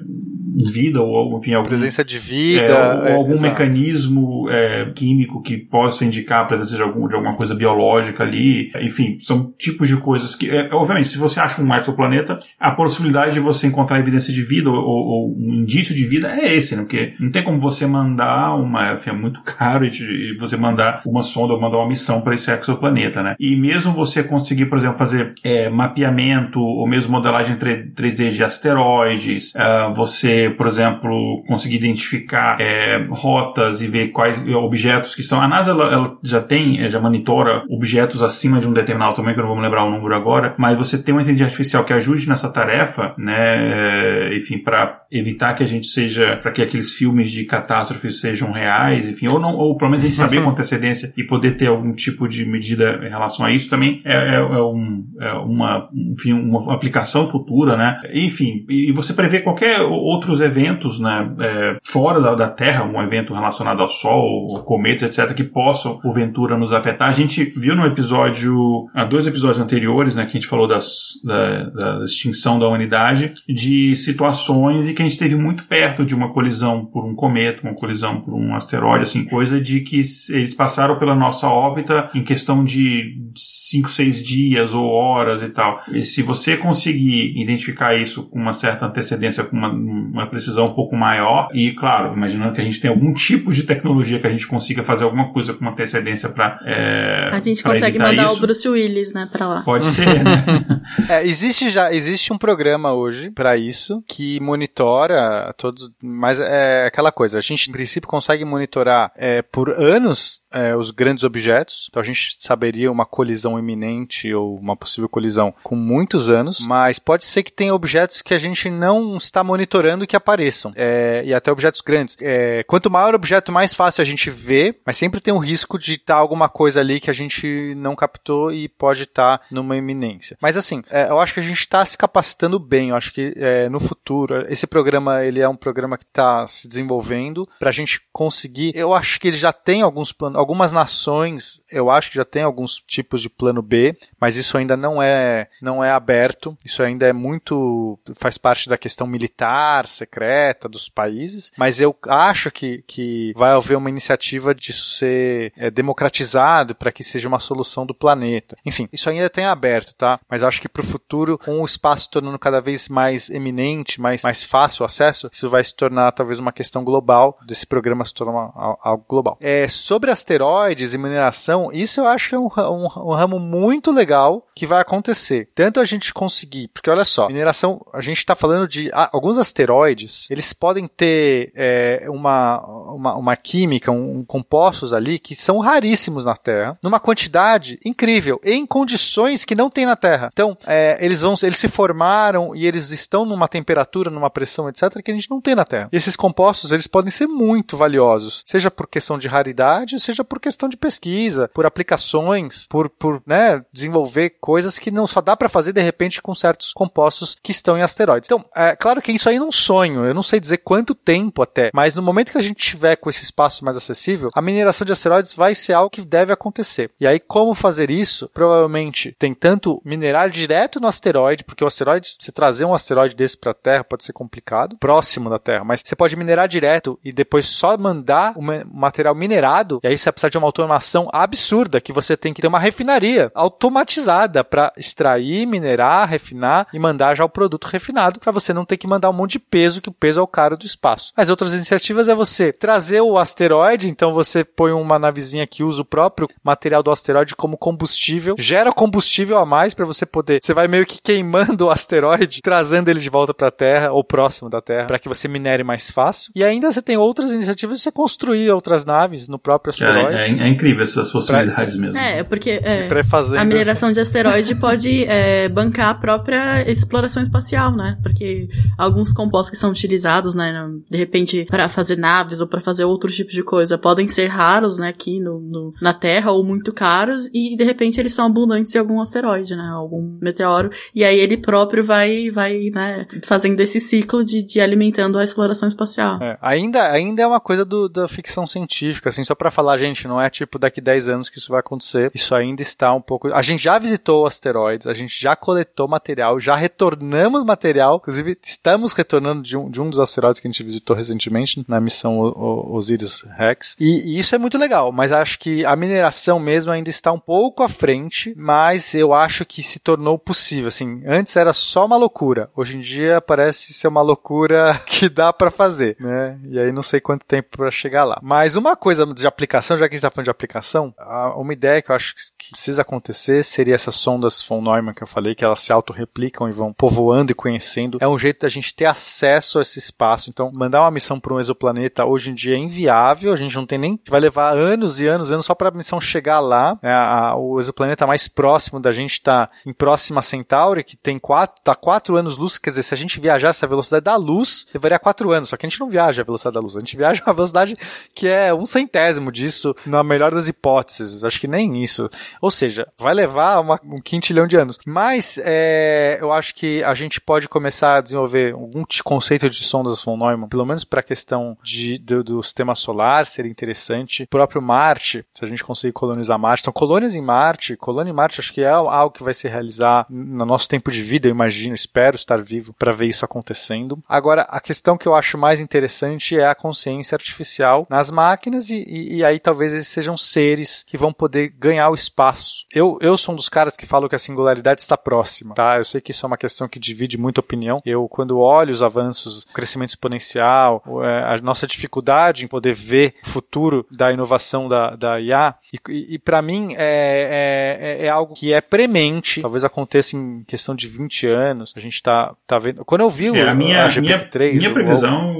S3: vida ou enfim algum,
S4: presença de vida
S3: é, ou, é, algum mecanismo é, químico que possa indicar a presença de, algum, de alguma coisa biológica ali. Enfim são tipos de coisas que é, obviamente se você acha um exoplaneta a possibilidade de você encontrar evidência de vida ou, ou um indício de vida é esse né? Porque não tem como você mandar uma enfim, é muito caro e, você mandar uma sonda ou mandar uma missão para esse exoplaneta né e mesmo você conseguir por exemplo fazer é, mapeamento ou mesmo modelagem 3D de asteroides uh, você por exemplo, conseguir identificar é, rotas e ver quais objetos que são. A NASA ela, ela já tem, é, já monitora objetos acima de um determinado tamanho, que eu não vou me lembrar o número agora, mas você tem uma inteligência artificial que ajude nessa tarefa, né, é, enfim, para evitar que a gente seja, para que aqueles filmes de catástrofes sejam reais, enfim, ou não, ou pelo menos a gente saber com antecedência e poder ter algum tipo de medida em relação a isso também é, é, é um, é uma, enfim, uma aplicação futura, né? Enfim, e você prevê qualquer outro outros eventos, né, é, fora da, da, Terra, um evento relacionado ao Sol, ou cometas, etc., que possam, porventura, nos afetar. A gente viu no episódio, há dois episódios anteriores, né, que a gente falou das, da, da extinção da humanidade, de situações em que a gente esteve muito perto de uma colisão por um cometa, uma colisão por um asteroide, assim, coisa de que eles passaram pela nossa órbita em questão de 5, 6 dias ou horas e tal. E se você conseguir identificar isso com uma certa antecedência, com uma, uma precisão um pouco maior, e claro, imaginando que a gente tem algum tipo de tecnologia que a gente consiga fazer alguma coisa com uma antecedência para. É,
S1: a gente consegue mandar isso. o Bruce Willis, né, para lá.
S3: Pode ser, né?
S4: é, existe já existe um programa hoje para isso que monitora todos, mas é aquela coisa. A gente, em princípio, consegue monitorar é, por anos é, os grandes objetos. Então a gente saberia uma colisão iminente ou uma possível colisão com muitos anos, mas pode ser que tenha objetos que a gente não está monitorando que apareçam. É, e até objetos grandes. É, quanto maior o objeto, mais fácil a gente vê, mas sempre tem o risco de estar alguma coisa ali que a gente não captou e pode estar numa iminência. Mas assim, é, eu acho que a gente está se capacitando bem. Eu acho que é, no futuro, esse programa ele é um programa que está se desenvolvendo para a gente conseguir. Eu acho que ele já tem alguns planos, algumas nações, eu acho que já tem alguns tipos de plano B, mas isso ainda não é não é aberto. Isso ainda é muito faz parte da questão militar secreta dos países. Mas eu acho que, que vai haver uma iniciativa disso ser é, democratizado para que seja uma solução do planeta. Enfim, isso ainda tem aberto, tá? Mas acho que para o futuro, com o espaço tornando cada vez mais eminente, mais, mais fácil o acesso, isso vai se tornar talvez uma questão global, desse programa se tornar algo global. É, sobre asteroides e mineração, isso eu acho que é um, um, um ramo muito legal que vai acontecer. Tanto a gente conseguir, porque olha só, mineração, a gente está falando de ah, alguns asteroides, eles podem ter é, uma, uma, uma, química, um, um, compostos ali que são raríssimos na Terra, numa quantidade incrível, em condições que não tem na Terra. Então, é, eles vão, eles se formaram e eles estão numa temperatura, numa pressão, etc., que a gente não tem na Terra. E esses compostos, eles podem ser muito valiosos, seja por questão de raridade, seja por questão de pesquisa, por aplicações, por, por né, desenvolver coisas que não só dá para fazer de repente com certos compostos que estão em asteroides. Então, é claro que isso aí é um sonho, eu não sei dizer quanto tempo até, mas no momento que a gente tiver com esse espaço mais acessível, a mineração de asteroides vai ser algo que deve acontecer. E aí, como fazer isso? Provavelmente tem tanto minerar direto no asteroide, porque o asteroide, se trazer um asteroide desse para a Terra pode ser complicado, próximo da Terra, mas você pode minerar direto e depois só mandar o material minerado, e aí você vai precisar de uma automação absurda, que você tem que ter uma refinaria automatizada para extrair, minerar, refinar e mandar já o produto refinado, para você não ter que mandar um monte de peso, que o peso é o caro do espaço. As outras iniciativas é você trazer o asteroide, então você põe uma navezinha que usa o próprio material do asteroide como combustível, gera combustível a mais para você poder, você vai meio que queimando o asteroide, trazendo ele de volta para a Terra ou próximo da Terra, para que você minere mais fácil. E ainda você tem outras iniciativas de você construir outras naves no próprio asteroide.
S3: É, é, é incrível essas possibilidades
S1: pra...
S3: mesmo.
S1: É, porque é, a mineração de asteroide pode é, bancar a própria exploração espacial, né? Porque alguns compostos que são utilizados, né, de repente para fazer naves ou para fazer outros tipos de coisa, podem ser raros, né, aqui no, no, na Terra ou muito caros e de repente eles são abundantes em algum asteroide, né, algum meteoro e aí ele próprio vai, vai, né, fazendo esse ciclo de, de alimentando a exploração espacial.
S4: É, ainda, ainda é uma coisa do, da ficção científica, assim, só para falar, gente, não é tipo daqui 10 anos que isso vai acontecer. Isso ainda está um pouco. A gente já visitou asteroides, a gente já coletou material, já retornamos material, inclusive estamos retornando de um, de um dos asteroides que a gente visitou recentemente na missão Osiris Rex. E, e isso é muito legal, mas acho que a mineração mesmo ainda está um pouco à frente, mas eu acho que se tornou possível. Assim, antes era só uma loucura, hoje em dia parece ser uma loucura que dá para fazer, né? E aí não sei quanto tempo para chegar lá. Mas uma coisa de aplicação, já que a gente tá falando de aplicação, uma ideia que eu acho que precisa acontecer seria essas sondas von Neumann que eu falei, que elas se auto-replicam e vão povoando e conhecendo. É um jeito da gente ter acesso a esse espaço. Então, mandar uma missão para um exoplaneta hoje em dia é inviável, a gente não tem nem. Vai levar anos e anos e anos só para a missão chegar lá. É, a, o exoplaneta mais próximo da gente está em próxima Centauri, que tem quatro, tá quatro anos luz. Quer dizer, se a gente viajasse a velocidade da luz, levaria quatro anos. Só que a gente não viaja a velocidade da luz, a gente viaja a velocidade que é um centésimo disso, na melhor das hipóteses. Acho que nem isso. Ou seja, vai levar uma, um quintilhão de anos. Mas é, eu acho que a gente pode começar a desenvolver algum conceito de sondas von Neumann, pelo menos para a questão de, do, do, sistema solar ser interessante. O próprio Marte, se a gente conseguir colonizar Marte. Então, colônias em Marte, colônia em Marte, acho que é algo que vai se realizar no nosso tempo de vida, eu imagino, espero estar vivo para ver isso acontecendo. Agora, a questão que eu acho mais interessante é a consciência artificial nas máquinas e, e, e aí talvez eles sejam seres que vão poder ganhar o espaço. Eu, eu sou um dos caras que falam que a singularidade está próxima, tá? Eu sei que isso é uma questão que divide muita opinião. Eu, quando olho os avanços, o crescimento exponencial, é, a nossa dificuldade em poder ver o futuro da inovação da, da IA, e, e, para mim é, é, é, algo que é premente, talvez aconteça em questão de 20 anos, a gente tá, tá vendo. Quando eu vi
S3: é,
S4: o,
S3: a minha, a GPT-3... Minha, minha previsão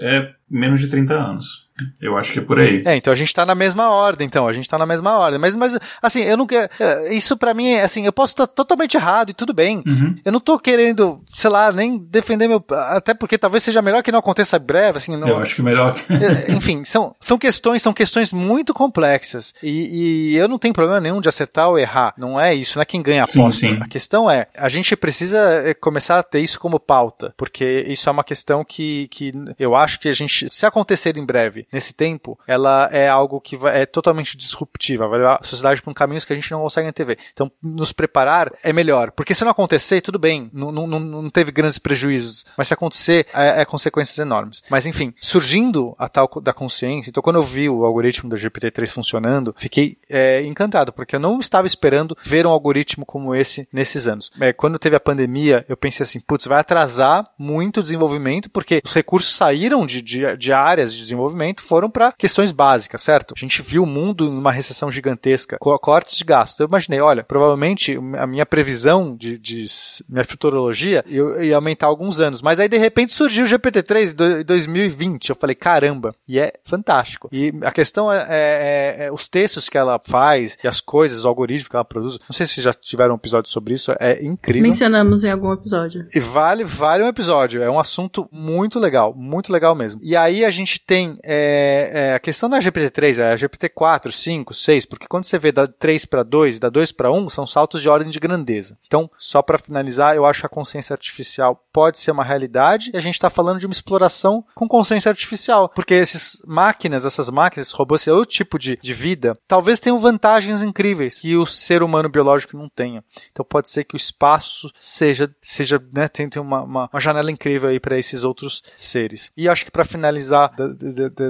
S3: é menos de 30 anos. Eu acho que é por aí.
S4: É, então a gente tá na mesma ordem, então. A gente tá na mesma ordem. Mas, mas assim, eu não quero. É, isso para mim é assim, eu posso estar totalmente errado e tudo bem. Uhum. Eu não tô querendo, sei lá, nem defender meu. Até porque talvez seja melhor que não aconteça breve, assim. Não...
S3: Eu acho que melhor.
S4: É, enfim, são, são questões, são questões muito complexas. E, e, eu não tenho problema nenhum de acertar ou errar. Não é isso, não é quem ganha a aposta. Sim, sim. A questão é, a gente precisa é, começar a ter isso como pauta. Porque isso é uma questão que, que eu acho que a gente, se acontecer em breve, nesse tempo, ela é algo que vai, é totalmente disruptiva, vai levar a sociedade para um caminho que a gente não consegue antever. Então, nos preparar é melhor. Porque se não acontecer, tudo bem, não, não, não teve grandes prejuízos. Mas se acontecer, é, é consequências enormes. Mas enfim, surgindo a tal da consciência, então quando eu vi o algoritmo do GPT-3 funcionando, fiquei é, encantado, porque eu não estava esperando ver um algoritmo como esse nesses anos. É, quando teve a pandemia, eu pensei assim, putz, vai atrasar muito o desenvolvimento, porque os recursos saíram de, de, de áreas de desenvolvimento, foram para questões básicas, certo? A gente viu o mundo numa recessão gigantesca, cortes de gastos. Eu imaginei, olha, provavelmente a minha previsão de, de minha futurologia eu, ia aumentar alguns anos, mas aí de repente surgiu o GPT-3 em 2020. Eu falei, caramba, e é fantástico. E a questão é, é, é, os textos que ela faz e as coisas, o algoritmo que ela produz. Não sei se já tiveram um episódio sobre isso, é incrível.
S1: Mencionamos em algum episódio.
S4: E vale, vale um episódio. É um assunto muito legal, muito legal mesmo. E aí a gente tem é, é, a questão da GPT-3 é a GPT-4, 5, 6, porque quando você vê da 3 para 2 e da 2 para 1, são saltos de ordem de grandeza. Então, só para finalizar, eu acho que a consciência artificial pode ser uma realidade e a gente está falando de uma exploração com consciência artificial, porque essas máquinas, essas máquinas, esses robôs, esse outro tipo de, de vida, talvez tenham vantagens incríveis que o ser humano biológico não tenha. Então, pode ser que o espaço seja, seja né, tem uma, uma, uma janela incrível aí para esses outros seres. E acho que para finalizar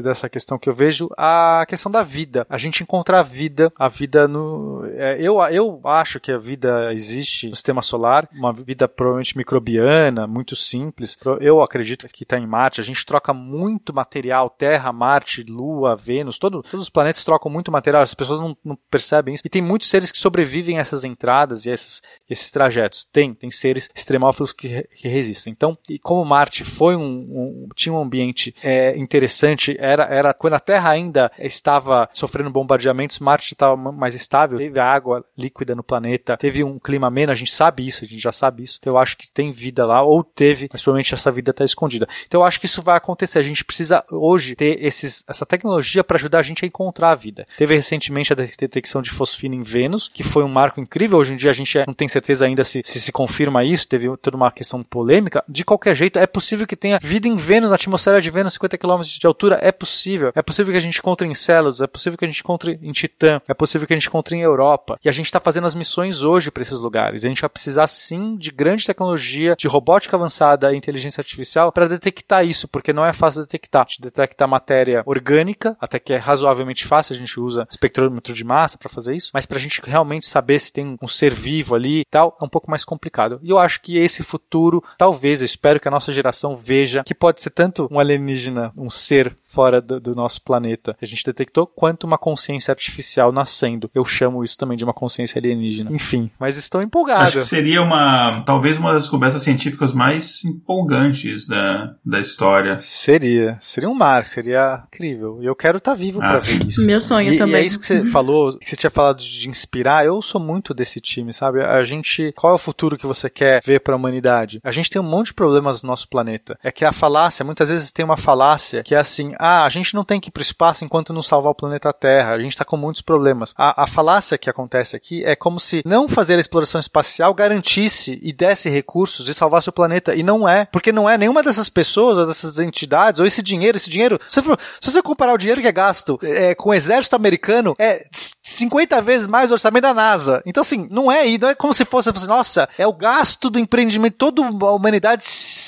S4: dessa questão que eu vejo, a questão da vida. A gente encontrar vida, a vida no. É, eu, eu acho que a vida existe no sistema solar, uma vida provavelmente microbiana, muito simples. Eu acredito que está em Marte. A gente troca muito material, Terra, Marte, Lua, Vênus, todo, todos os planetas trocam muito material, as pessoas não, não, percebem isso. E tem muitos seres que sobrevivem a essas entradas e a esses, esses trajetos. Tem, tem seres extremófilos que, que resistem. Então, e como Marte foi um, um tinha um ambiente é, interessante, era, era quando a Terra ainda estava sofrendo bombardeamentos, Marte estava mais estável, teve água líquida no planeta, teve um clima ameno, a gente sabe isso, a gente já sabe isso. Então eu acho que tem vida lá, ou teve, mas provavelmente essa vida está escondida. Então eu acho que isso vai acontecer. A gente precisa hoje ter esses, essa tecnologia para ajudar a gente a encontrar a vida. Teve recentemente a detecção de fosfina em Vênus, que foi um marco incrível. Hoje em dia a gente não tem certeza ainda se se, se confirma isso, teve toda uma questão polêmica. De qualquer jeito, é possível que tenha vida em Vênus, na atmosfera de Vênus, 50 km de altura. É possível. É possível que a gente encontre em Células, é possível que a gente encontre em Titã, é possível que a gente encontre em Europa. E a gente está fazendo as missões hoje para esses lugares. A gente vai precisar sim de grande tecnologia, de robótica avançada e inteligência artificial para detectar isso, porque não é fácil detectar. A gente detecta matéria orgânica, até que é razoavelmente fácil, a gente usa espectrômetro de massa para fazer isso, mas para a gente realmente saber se tem um ser vivo ali e tal, é um pouco mais complicado. E eu acho que esse futuro, talvez, eu espero que a nossa geração veja que pode ser tanto um alienígena alienígena, um ser fora do, do, nosso planeta. A gente detectou quanto uma consciência artificial nascendo. Eu chamo isso também de uma consciência alienígena. Enfim, mas estou empolgado.
S3: Acho que seria uma, talvez uma das descobertas científicas mais empolgantes da, da história.
S4: Seria. Seria um mar, seria incrível. E eu quero estar tá vivo ah, para ver isso.
S1: Meu sonho e, também.
S4: E é isso que você falou, que você tinha falado de inspirar. Eu sou muito desse time, sabe? A gente, qual é o futuro que você quer ver para a humanidade? A gente tem um monte de problemas no nosso planeta. É que a falácia, muitas vezes tem uma falácia que é assim: ah, a gente não tem que ir para o espaço enquanto não salvar o planeta Terra, a gente está com muitos problemas. A, a falácia que acontece aqui é como se não fazer a exploração espacial garantisse e desse recursos e salvasse o planeta, e não é, porque não é nenhuma dessas pessoas ou dessas entidades, ou esse dinheiro, esse dinheiro, se você, se você comparar o dinheiro que é gasto é, com o exército americano, é 50 vezes mais o orçamento da NASA. Então, assim, não é, não é como se fosse, assim, nossa, é o gasto do empreendimento, toda a humanidade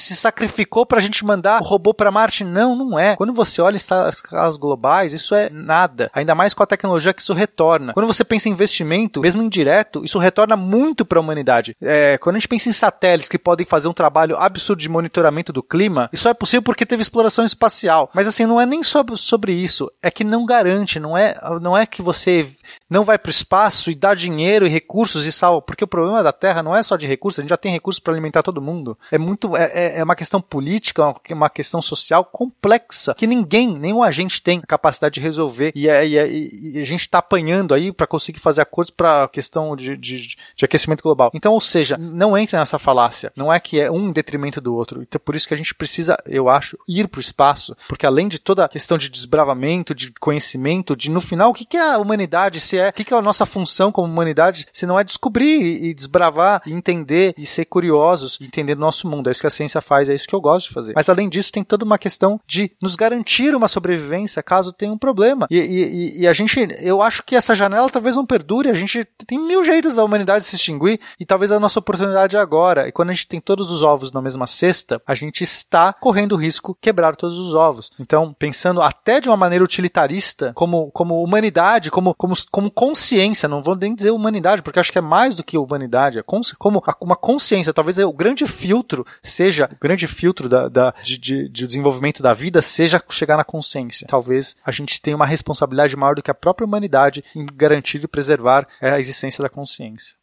S4: se sacrificou pra gente mandar o robô para Marte. Não, não é. Quando você olha em escalas globais, isso é nada. Ainda mais com a tecnologia que isso retorna. Quando você pensa em investimento, mesmo indireto, isso retorna muito para a humanidade. É, quando a gente pensa em satélites que podem fazer um trabalho absurdo de monitoramento do clima, isso é possível porque teve exploração espacial. Mas assim, não é nem sobre, sobre isso. É que não garante, não é, não é que você não vai para o espaço e dá dinheiro e recursos e salva. Porque o problema da Terra não é só de recursos, a gente já tem recursos para alimentar todo mundo. É muito. É, é, é uma questão política, uma questão social complexa que ninguém, nenhum agente tem capacidade de resolver. E, é, e, é, e a gente está apanhando aí para conseguir fazer acordos para a questão de, de, de, aquecimento global. Então, ou seja, não entre nessa falácia. Não é que é um em detrimento do outro. Então, por isso que a gente precisa, eu acho, ir para o espaço, porque além de toda a questão de desbravamento, de conhecimento, de no final, o que, que é a humanidade ser é, o que, que é a nossa função como humanidade, se não é descobrir e desbravar, e entender e ser curiosos, e entender o nosso mundo. É isso que a ciência faz, é isso que eu gosto de fazer. Mas além disso, tem toda uma questão de nos garantir uma sobrevivência caso tenha um problema. E, e, e a gente, eu acho que essa janela talvez não perdure. A gente tem mil jeitos da humanidade se extinguir e talvez a nossa oportunidade é agora. E quando a gente tem todos os ovos na mesma cesta, a gente está correndo o risco de quebrar todos os ovos. Então, pensando até de uma maneira utilitarista, como, como humanidade, como, como, como consciência, não vou nem dizer humanidade, porque acho que é mais do que humanidade, é como uma consciência, talvez o grande filtro seja, grande filtro da, da de, de, de, desenvolvimento da vida seja chegar na consciência. Talvez a gente tenha uma responsabilidade maior do que a própria humanidade em garantir e preservar a existência da consciência.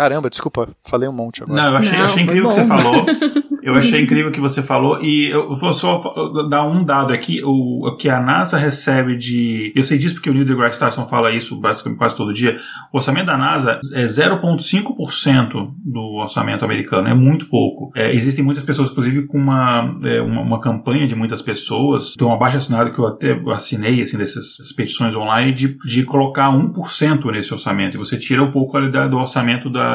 S4: Caramba, desculpa, falei um monte agora.
S3: Não, eu achei,
S1: Não,
S3: achei incrível o que você falou. Eu achei incrível o que você falou e eu vou só dar um dado aqui, o que a NASA recebe de, eu sei disso porque o Neil deGrasse Tyson fala isso basicamente quase todo dia, o orçamento da NASA é 0,5% do orçamento americano, é muito pouco. É, existem muitas pessoas, inclusive com uma, é, uma, uma, campanha de muitas pessoas, tem uma baixa assinada que eu até assinei, assim, dessas petições online, de, de colocar 1% nesse orçamento, e você tira um pouco do orçamento da,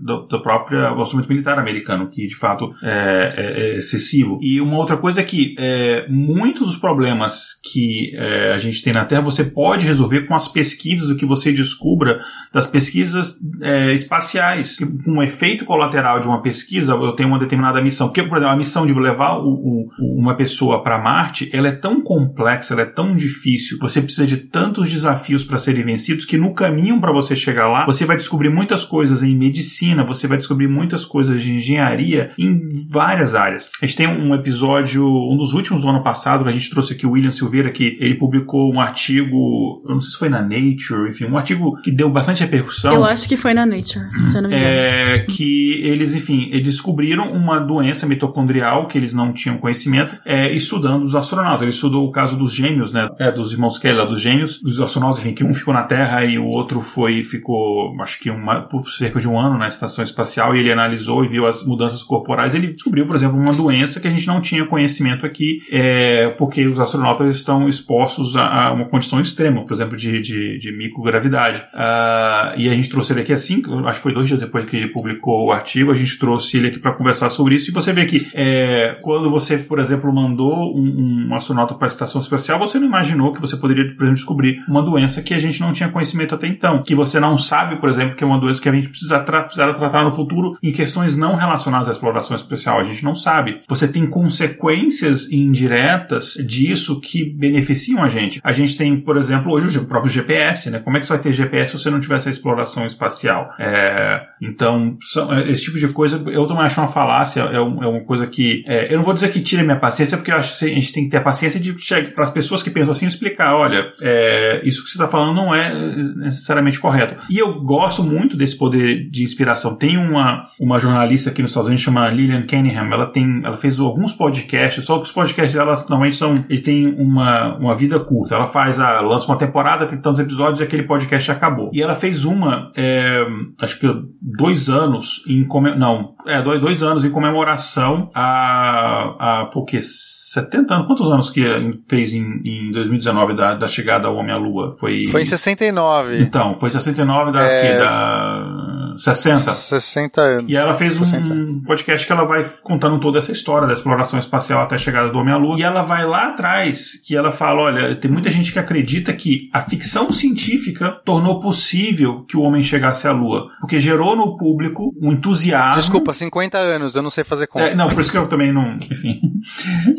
S3: do, do próprio orçamento militar americano, que de fato é, é, é, excessivo. E uma outra coisa é que é, muitos dos problemas que é, a gente tem na Terra você pode resolver com as pesquisas, o que você descubra das pesquisas é, espaciais. Com um efeito colateral de uma pesquisa, eu tenho uma determinada missão. Porque, por exemplo, a missão de levar o, o, uma pessoa para Marte, ela é tão complexa, ela é tão difícil, você precisa de tantos desafios para serem vencidos que no caminho para você chegar lá, você vai descobrir muitas coisas em medicina, você vai descobrir muitas coisas de engenharia em várias áreas. A gente tem um episódio, um dos últimos do ano passado, que a gente trouxe aqui o William Silveira, que ele publicou um artigo, eu não sei se foi na Nature, enfim, um artigo que deu bastante repercussão.
S1: Eu acho que foi na Nature, se eu não me engano.
S3: É, que eles, enfim, eles descobriram uma doença mitocondrial que eles não tinham conhecimento, é, estudando os astronautas. Ele estudou o caso dos gêmeos, né, é, dos irmãos Kelly, dos gêmeos, dos astronautas, enfim, que um ficou na Terra e o outro foi, ficou, acho que uma, por cerca de um ano na estação espacial e ele analisou e viu as mudanças corporais. Ele descobriu, por exemplo, uma doença que a gente não tinha conhecimento aqui, é, porque os astronautas estão expostos a, a uma condição extrema, por exemplo, de, de, de microgravidade. Uh, e a gente trouxe ele aqui assim, acho que foi dois dias depois que ele publicou o artigo, a gente trouxe ele aqui para conversar sobre isso. E você vê que é, quando você, por exemplo, mandou um, um astronauta para a estação espacial, você não imaginou que você poderia, por exemplo, descobrir uma doença que a gente não tinha conhecimento até então. Que você não sabe, por exemplo, que é uma doença que a gente precisa tra precisar tratar no futuro em questões não relacionadas à exploração espacial a gente não sabe. Você tem consequências indiretas disso que beneficiam a gente. A gente tem, por exemplo, hoje o próprio GPS, né? Como é que você vai ter GPS se você não tiver essa exploração espacial? É, então, são, é, esse tipo de coisa eu também acho uma falácia, é, um, é uma coisa que. É, eu não vou dizer que tira minha paciência, porque eu acho que a gente tem que ter a paciência de chegar para as pessoas que pensam assim explicar: olha, é, isso que você está falando não é necessariamente correto. E eu gosto muito desse poder de inspiração. Tem uma, uma jornalista aqui nos Estados Unidos chama Lillian Cunningham, ela tem, ela fez alguns podcasts, só que os podcasts dela normalmente são, ele tem uma, uma vida curta. Ela faz a, lança uma temporada, tem tantos episódios e aquele podcast acabou. E ela fez uma, é, acho que dois anos em não, é dois, dois anos em comemoração a, a foi o quê? 70 anos? Quantos anos que fez em, em 2019 da, da chegada ao Homem à Lua? Foi,
S4: foi em 69.
S3: Então, foi 69 da, é... que, da 60.
S4: 60 anos.
S3: E ela fez um podcast que ela vai contando toda essa história da exploração espacial até a chegada do Homem à Lua. E ela vai lá atrás, que ela fala: olha, tem muita gente que acredita que a ficção científica tornou possível que o homem chegasse à Lua. Porque gerou no público um entusiasmo.
S4: Desculpa, 50 anos, eu não sei fazer conta.
S3: É, não, por isso que eu também não. Enfim.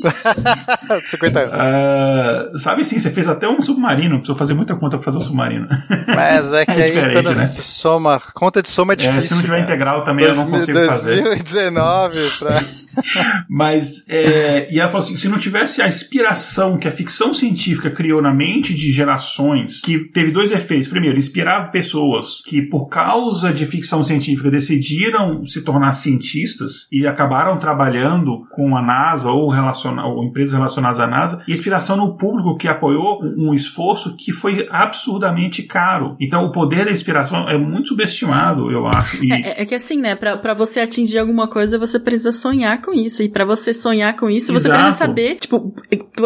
S4: 50 anos.
S3: Uh, sabe sim, você fez até um submarino, precisou fazer muita conta pra fazer um submarino.
S4: Mas é que é diferente, né? Soma, conta de soma é difícil. É,
S3: se não tiver integral também 2000, eu não consigo 2019
S4: fazer. 2019 pra...
S3: Mas, é, e ela falou assim: se não tivesse a inspiração que a ficção científica criou na mente de gerações, que teve dois efeitos. Primeiro, inspirar pessoas que, por causa de ficção científica, decidiram se tornar cientistas e acabaram trabalhando com a NASA ou, relaciona, ou empresas relacionadas à NASA, e inspiração no público que apoiou um esforço que foi absurdamente caro. Então, o poder da inspiração é muito subestimado, eu acho.
S1: E... É, é, que assim, né, para você atingir alguma coisa, você precisa sonhar com isso. E para você sonhar com isso, você Exato. precisa saber, tipo,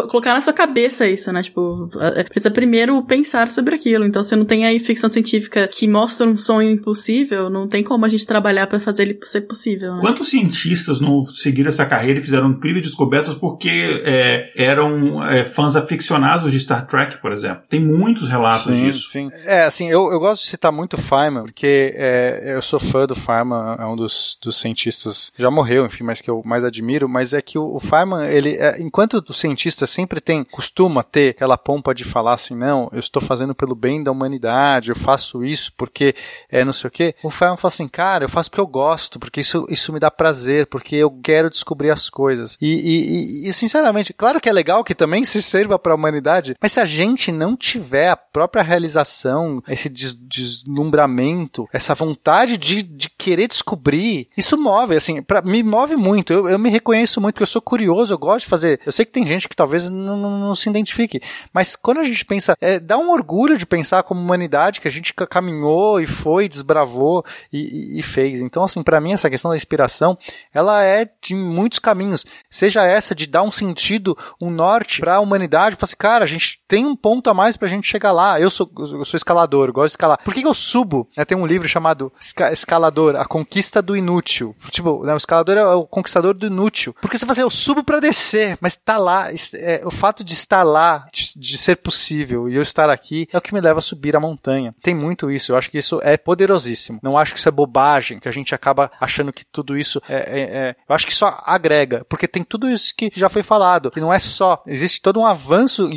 S1: colocar na sua cabeça isso, né? Tipo, é, precisa primeiro pensar sobre aquilo. Então, se não tem aí ficção científica que mostra um sonho impossível, não tem como a gente trabalhar para fazer ele ser possível. Né?
S3: Quantos cientistas não seguiram essa carreira e fizeram incríveis descobertas porque é, eram é, fãs aficionados de Star Trek, por exemplo? Tem muitos relatos
S4: sim,
S3: disso.
S4: Sim. É, assim, eu, eu gosto de citar muito o Feynman, porque é, eu sou fã do Feynman, é um dos, dos cientistas, já morreu, enfim, mas que eu mais admiro, mas é que o, o Feynman, ele, é, enquanto o cientista sempre tem, costuma ter aquela pompa de falar assim, não, eu estou fazendo pelo bem da humanidade, eu faço isso porque é não sei o quê, o Feynman fala assim, cara, eu faço porque eu gosto, porque isso, isso me dá prazer, porque eu quero descobrir as coisas. E, e, e sinceramente, claro que é legal que também se sirva para a humanidade, mas se a gente não tiver a própria realização, esse des deslumbramento, essa vontade de, de querer descobrir, isso move, assim, pra, me move muito. Eu, eu me reconheço muito, porque eu sou curioso, eu gosto de fazer. Eu sei que tem gente que talvez não, não, não se identifique, mas quando a gente pensa, é, dá um orgulho de pensar como humanidade que a gente caminhou e foi, desbravou e, e, e fez. Então, assim, para mim, essa questão da inspiração, ela é de muitos caminhos. Seja essa de dar um sentido, um norte para a humanidade, falar assim, cara, a gente tem um ponto a mais pra gente chegar lá. Eu sou, eu sou escalador, eu gosto de escalar. Por que, que eu subo? É, tem um livro chamado Escalador, A Conquista do Inútil. Tipo, né, o escalador é o conquistador do inútil. Porque você fala assim, eu subo para descer, mas tá lá. É, o fato de estar lá, de, de, ser possível e eu estar aqui, é o que me leva a subir a montanha. Tem muito isso. Eu acho que isso é poderosíssimo. Não acho que isso é bobagem, que a gente acaba achando que tudo isso é. é, é eu acho que só agrega, porque tem tudo isso que já foi falado, que não é só. Existe todo um avanço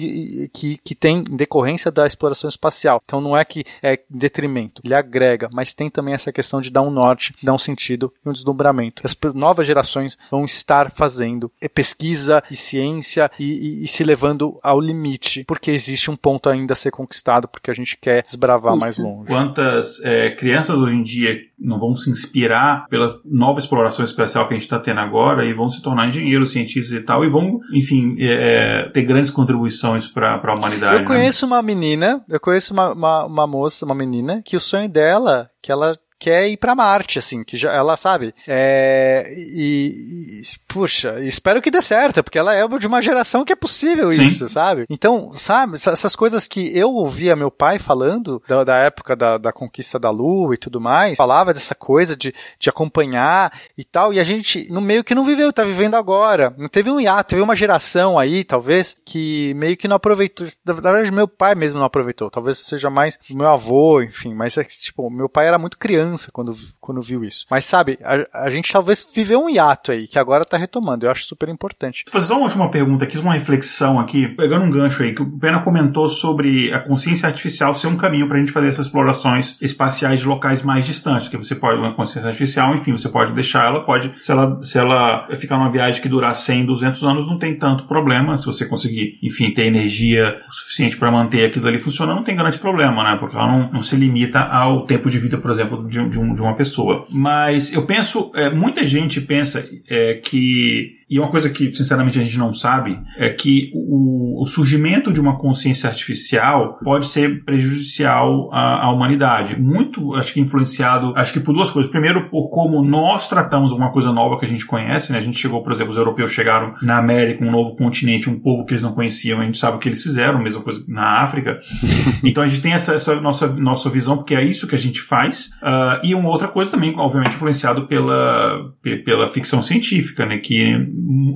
S4: que que, tem em decorrência da exploração espacial. Então não é que é detrimento, ele agrega, mas tem também essa questão de dar um norte, dar um sentido e um deslumbramento. As novas gerações vão estar fazendo pesquisa e ciência e, e, e, se levando ao limite, porque existe um ponto ainda a ser conquistado, porque a gente quer desbravar Isso. mais longe.
S3: Quantas é, crianças hoje em dia não vão se inspirar pela nova exploração espacial que a gente está tendo agora e vão se tornar engenheiros, cientistas e tal, e vão, enfim, é, é ter grandes contribuições para a humanidade.
S4: Eu né? conheço né? uma menina, eu conheço uma, uma, uma moça, uma menina, que o sonho dela, que ela quer ir para Marte, assim, que já, ela sabe. É, e, e, puxa, espero que dê certo, porque ela é de uma geração que é possível Sim. isso, sabe? Então, sabe, essas coisas que eu ouvia meu pai falando da, da época da, da, conquista da Lua e tudo mais, falava dessa coisa de, de acompanhar e tal, e a gente no meio que não viveu, tá vivendo agora. Não teve um hiato, teve uma geração aí, talvez, que meio que não aproveitou. Na verdade, meu pai mesmo não aproveitou. Talvez seja mais meu avô, enfim, mas é tipo, meu pai era muito criança criança quando, quando viu isso. Mas sabe, a, a gente talvez viveu um hiato aí, que agora tá retomando. Eu acho super importante.
S3: Vou fazer só uma última pergunta aqui, uma reflexão aqui, pegando um gancho aí, que o Pena comentou sobre a consciência artificial ser um caminho pra gente fazer essas explorações espaciais de locais mais distantes, que você pode, uma consciência artificial, enfim, você pode deixar ela, pode, se ela, se ela ficar numa viagem que durar 100, 200 anos, não tem tanto problema, se você conseguir, enfim, ter energia suficiente para manter aquilo ali funcionando, não tem grande problema, né? Porque ela não, não se limita ao tempo de vida, por exemplo, de, de, um, de uma pessoa. Mas eu penso, é, muita gente pensa é, que e uma coisa que, sinceramente, a gente não sabe é que o, o surgimento de uma consciência artificial pode ser prejudicial à, à, humanidade. Muito, acho que influenciado, acho que por duas coisas. Primeiro, por como nós tratamos uma coisa nova que a gente conhece, né? A gente chegou, por exemplo, os europeus chegaram na América, um novo continente, um povo que eles não conheciam, a gente sabe o que eles fizeram, mesma coisa na África. então a gente tem essa, essa nossa, nossa visão, porque é isso que a gente faz. Uh, e uma outra coisa também, obviamente, influenciado pela, pela ficção científica, né? Que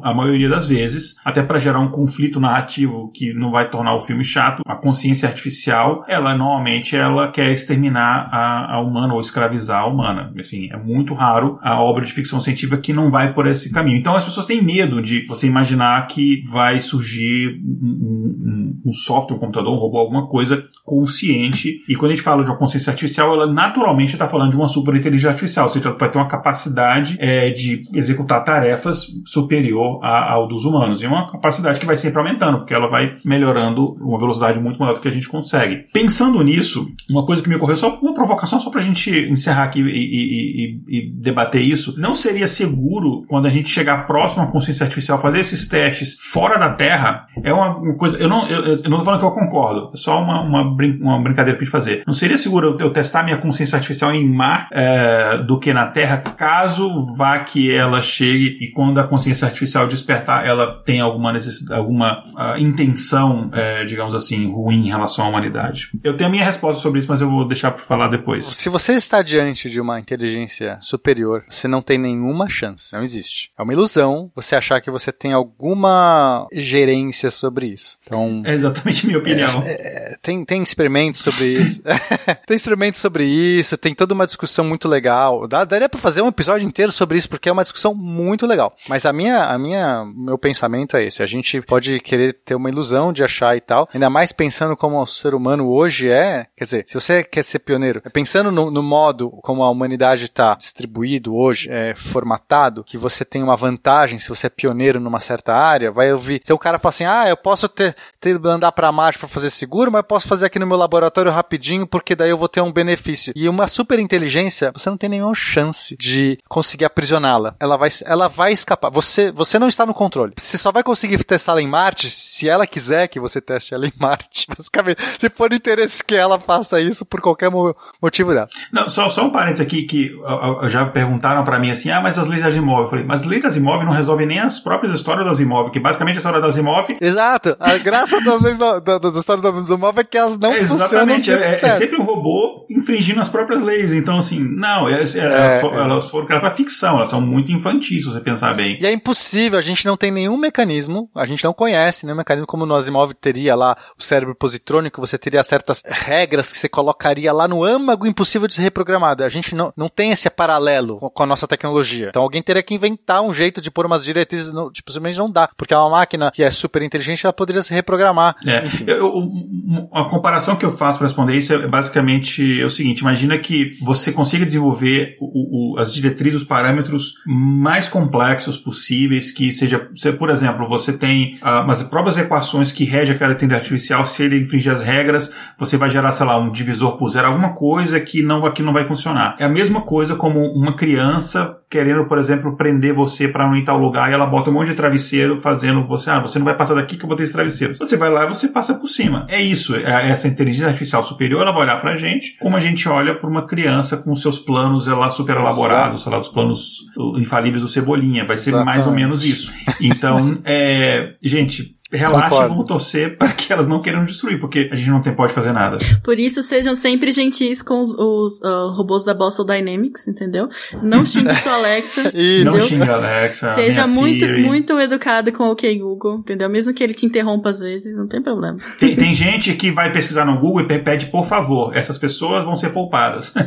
S3: a maioria das vezes, até para gerar um conflito narrativo que não vai tornar o filme chato, a consciência artificial, ela normalmente ela quer exterminar a, a humana ou escravizar a humana. Enfim, é muito raro a obra de ficção científica que não vai por esse caminho. Então as pessoas têm medo de você imaginar que vai surgir um, um, um software, um computador, um robô, alguma coisa consciente. E quando a gente fala de uma consciência artificial, ela naturalmente está falando de uma superinteligência artificial, ou seja, vai ter uma capacidade é, de executar tarefas superior ao dos humanos. E uma capacidade que vai sempre aumentando, porque ela vai melhorando uma velocidade muito maior do que a gente consegue. Pensando nisso, uma coisa que me ocorreu, só uma provocação, só para a gente encerrar aqui e, e, e, e, debater isso, não seria seguro quando a gente chegar próximo à consciência artificial, fazer esses testes fora da Terra? É uma, uma coisa. Eu não, eu, eu falando que eu concordo, é só uma, uma, brin uma brincadeira para fazer. Não seria seguro eu, eu, testar minha consciência artificial em mar é, do que na Terra, caso vá que ela chegue e quando a consciência artificial despertar, ela tem alguma necessidade, alguma uh, intenção, é, digamos assim, ruim em relação à humanidade? Eu tenho a minha resposta sobre isso, mas eu vou deixar para falar depois.
S4: Se você está diante de uma inteligência superior, você não tem nenhuma chance. Não existe. É uma ilusão você achar que você tem alguma gerência sobre isso. Então,
S3: é exatamente a minha opinião. É,
S4: é, tem, tem experimentos sobre isso. tem experimentos sobre isso, tem toda uma discussão muito legal. Dá, daria para fazer um episódio inteiro sobre isso, porque é uma discussão muito legal. Mas a minha a minha, meu pensamento é esse. A gente pode querer ter uma ilusão de achar e tal, ainda mais pensando como o ser humano hoje é. Quer dizer, se você quer ser pioneiro, pensando no, no modo como a humanidade está distribuído hoje, é, formatado, que você tem uma vantagem se você é pioneiro numa certa área, vai ouvir. Então o cara fala assim: ah, eu posso ter, ter andar para Marte para fazer seguro, mas eu posso fazer aqui no meu laboratório rapidinho, porque daí eu vou ter um benefício. E uma super inteligência, você não tem nenhuma chance de conseguir aprisioná-la. Ela vai, ela vai escapar. Você, você não está no controle. Você só vai conseguir testá-la em Marte se ela quiser que você teste ela em Marte. Basicamente, se for interesse que ela faça isso por qualquer motivo dela.
S3: Não, só, só um parênteses aqui que já perguntaram para mim assim: ah, mas as leis das imóveis. Eu falei, mas leis das imóveis não resolvem nem as próprias histórias das imóveis, que basicamente a história das imóveis.
S4: Exato. A graça das leis da, da, das histórias das imóveis é que elas não é,
S3: Exatamente.
S4: funcionam.
S3: É, é, sempre um robô infringindo as próprias leis. Então, assim, não, é, é, elas, elas foram criadas pra ficção, elas são muito infantis, se você pensar bem.
S4: E é impossível, a gente não tem nenhum mecanismo, a gente não conhece nenhum mecanismo como no Asimov teria lá o cérebro positrônico, você teria certas regras que você colocaria lá no âmago impossível de ser reprogramado. A gente não, não tem esse paralelo com a nossa tecnologia. Então alguém teria que inventar um jeito de pôr umas diretrizes, no, tipo, simplesmente não dá, porque é uma máquina que é super inteligente, ela poderia se reprogramar.
S3: É. Eu, a comparação que eu faço para responder isso é basicamente o seguinte: imagina que você consiga desenvolver o, o, as diretrizes, os parâmetros mais complexos possíveis, que seja você, por exemplo, você tem uh, as próprias equações que regem aquela inteligência artificial, se ele infringir as regras, você vai gerar, sei lá, um divisor por zero, alguma coisa que não, aqui não vai funcionar. É a mesma coisa como uma criança querendo, por exemplo, prender você para não ir tal lugar e ela bota um monte de travesseiro fazendo você, ah, você não vai passar daqui que eu botei esse travesseiro. Você vai lá e você passa por cima. É isso. É essa inteligência artificial superior, ela vai olhar pra gente como a gente olha para uma criança com seus planos lá super elaborados, sei lá, os planos infalíveis do Cebolinha. Vai ser Exatamente. mais ou menos isso. Então, é, gente, Relaxa Concordo. e vamos torcer para que elas não queiram destruir, porque a gente não tem, pode fazer nada.
S1: Por isso, sejam sempre gentis com os, os uh, robôs da Boston Dynamics, entendeu? Não xingue sua Alexa.
S3: não xingue a Alexa.
S1: Seja muito, Siri. muito educado com o OK Google, entendeu? Mesmo que ele te interrompa às vezes, não tem problema.
S3: Tem, tem gente que vai pesquisar no Google e pede por favor. Essas pessoas vão ser poupadas.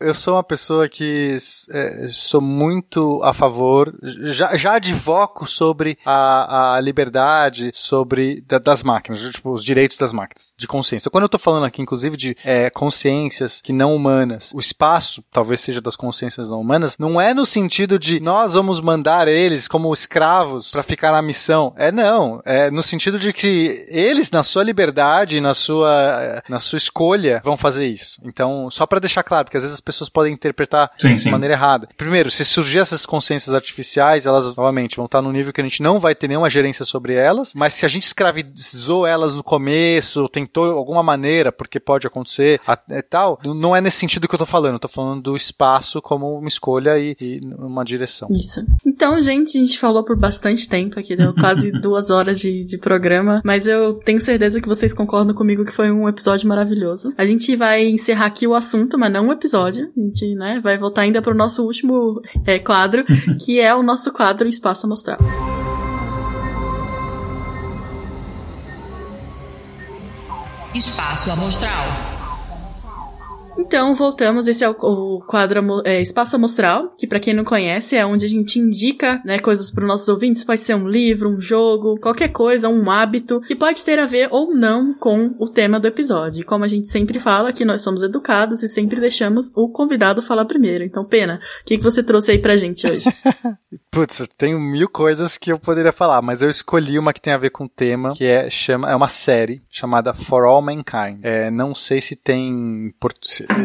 S4: Eu sou uma pessoa que é, sou muito a favor, já, já advoco sobre a, a liberdade, sobre da, das máquinas, tipo, os direitos das máquinas, de consciência. Quando eu tô falando aqui, inclusive, de é, consciências que não humanas, o espaço talvez seja das consciências não humanas, não é no sentido de nós vamos mandar eles como escravos para ficar na missão. É não, é no sentido de que eles, na sua liberdade, na sua, na sua escolha, vão fazer isso. Então, só para deixar claro, porque às vezes as pessoas podem interpretar sim, de sim. maneira errada. Primeiro, se surgir essas consciências artificiais, elas, novamente, vão estar no nível que a gente não vai ter nenhuma gerência sobre elas, mas se a gente escravizou elas no começo, tentou alguma maneira, porque pode acontecer, e tal, não é nesse sentido que eu tô falando, eu tô falando do espaço como uma escolha e, e uma direção.
S1: Isso. Então, gente, a gente falou por bastante tempo aqui, deu quase duas horas de, de programa, mas eu tenho certeza que vocês concordam comigo que foi um episódio maravilhoso. A gente vai encerrar aqui o assunto, mas não o episódio. A gente, né, vai voltar ainda pro nosso último é, quadro, que é o nosso quadro Espaço Amostral. Espaço Amostral. Então, voltamos. Esse é o, o quadro é, Espaço Amostral, que para quem não conhece é onde a gente indica né, coisas para os nossos ouvintes. Pode ser um livro, um jogo, qualquer coisa, um hábito, que pode ter a ver ou não com o tema do episódio. E como a gente sempre fala, que nós somos educados e sempre deixamos o convidado falar primeiro. Então, Pena, o que, que você trouxe aí pra gente hoje?
S4: Putz, tenho mil coisas que eu poderia falar, mas eu escolhi uma que tem a ver com o tema, que é, chama, é uma série chamada For All Mankind. É, não sei se tem.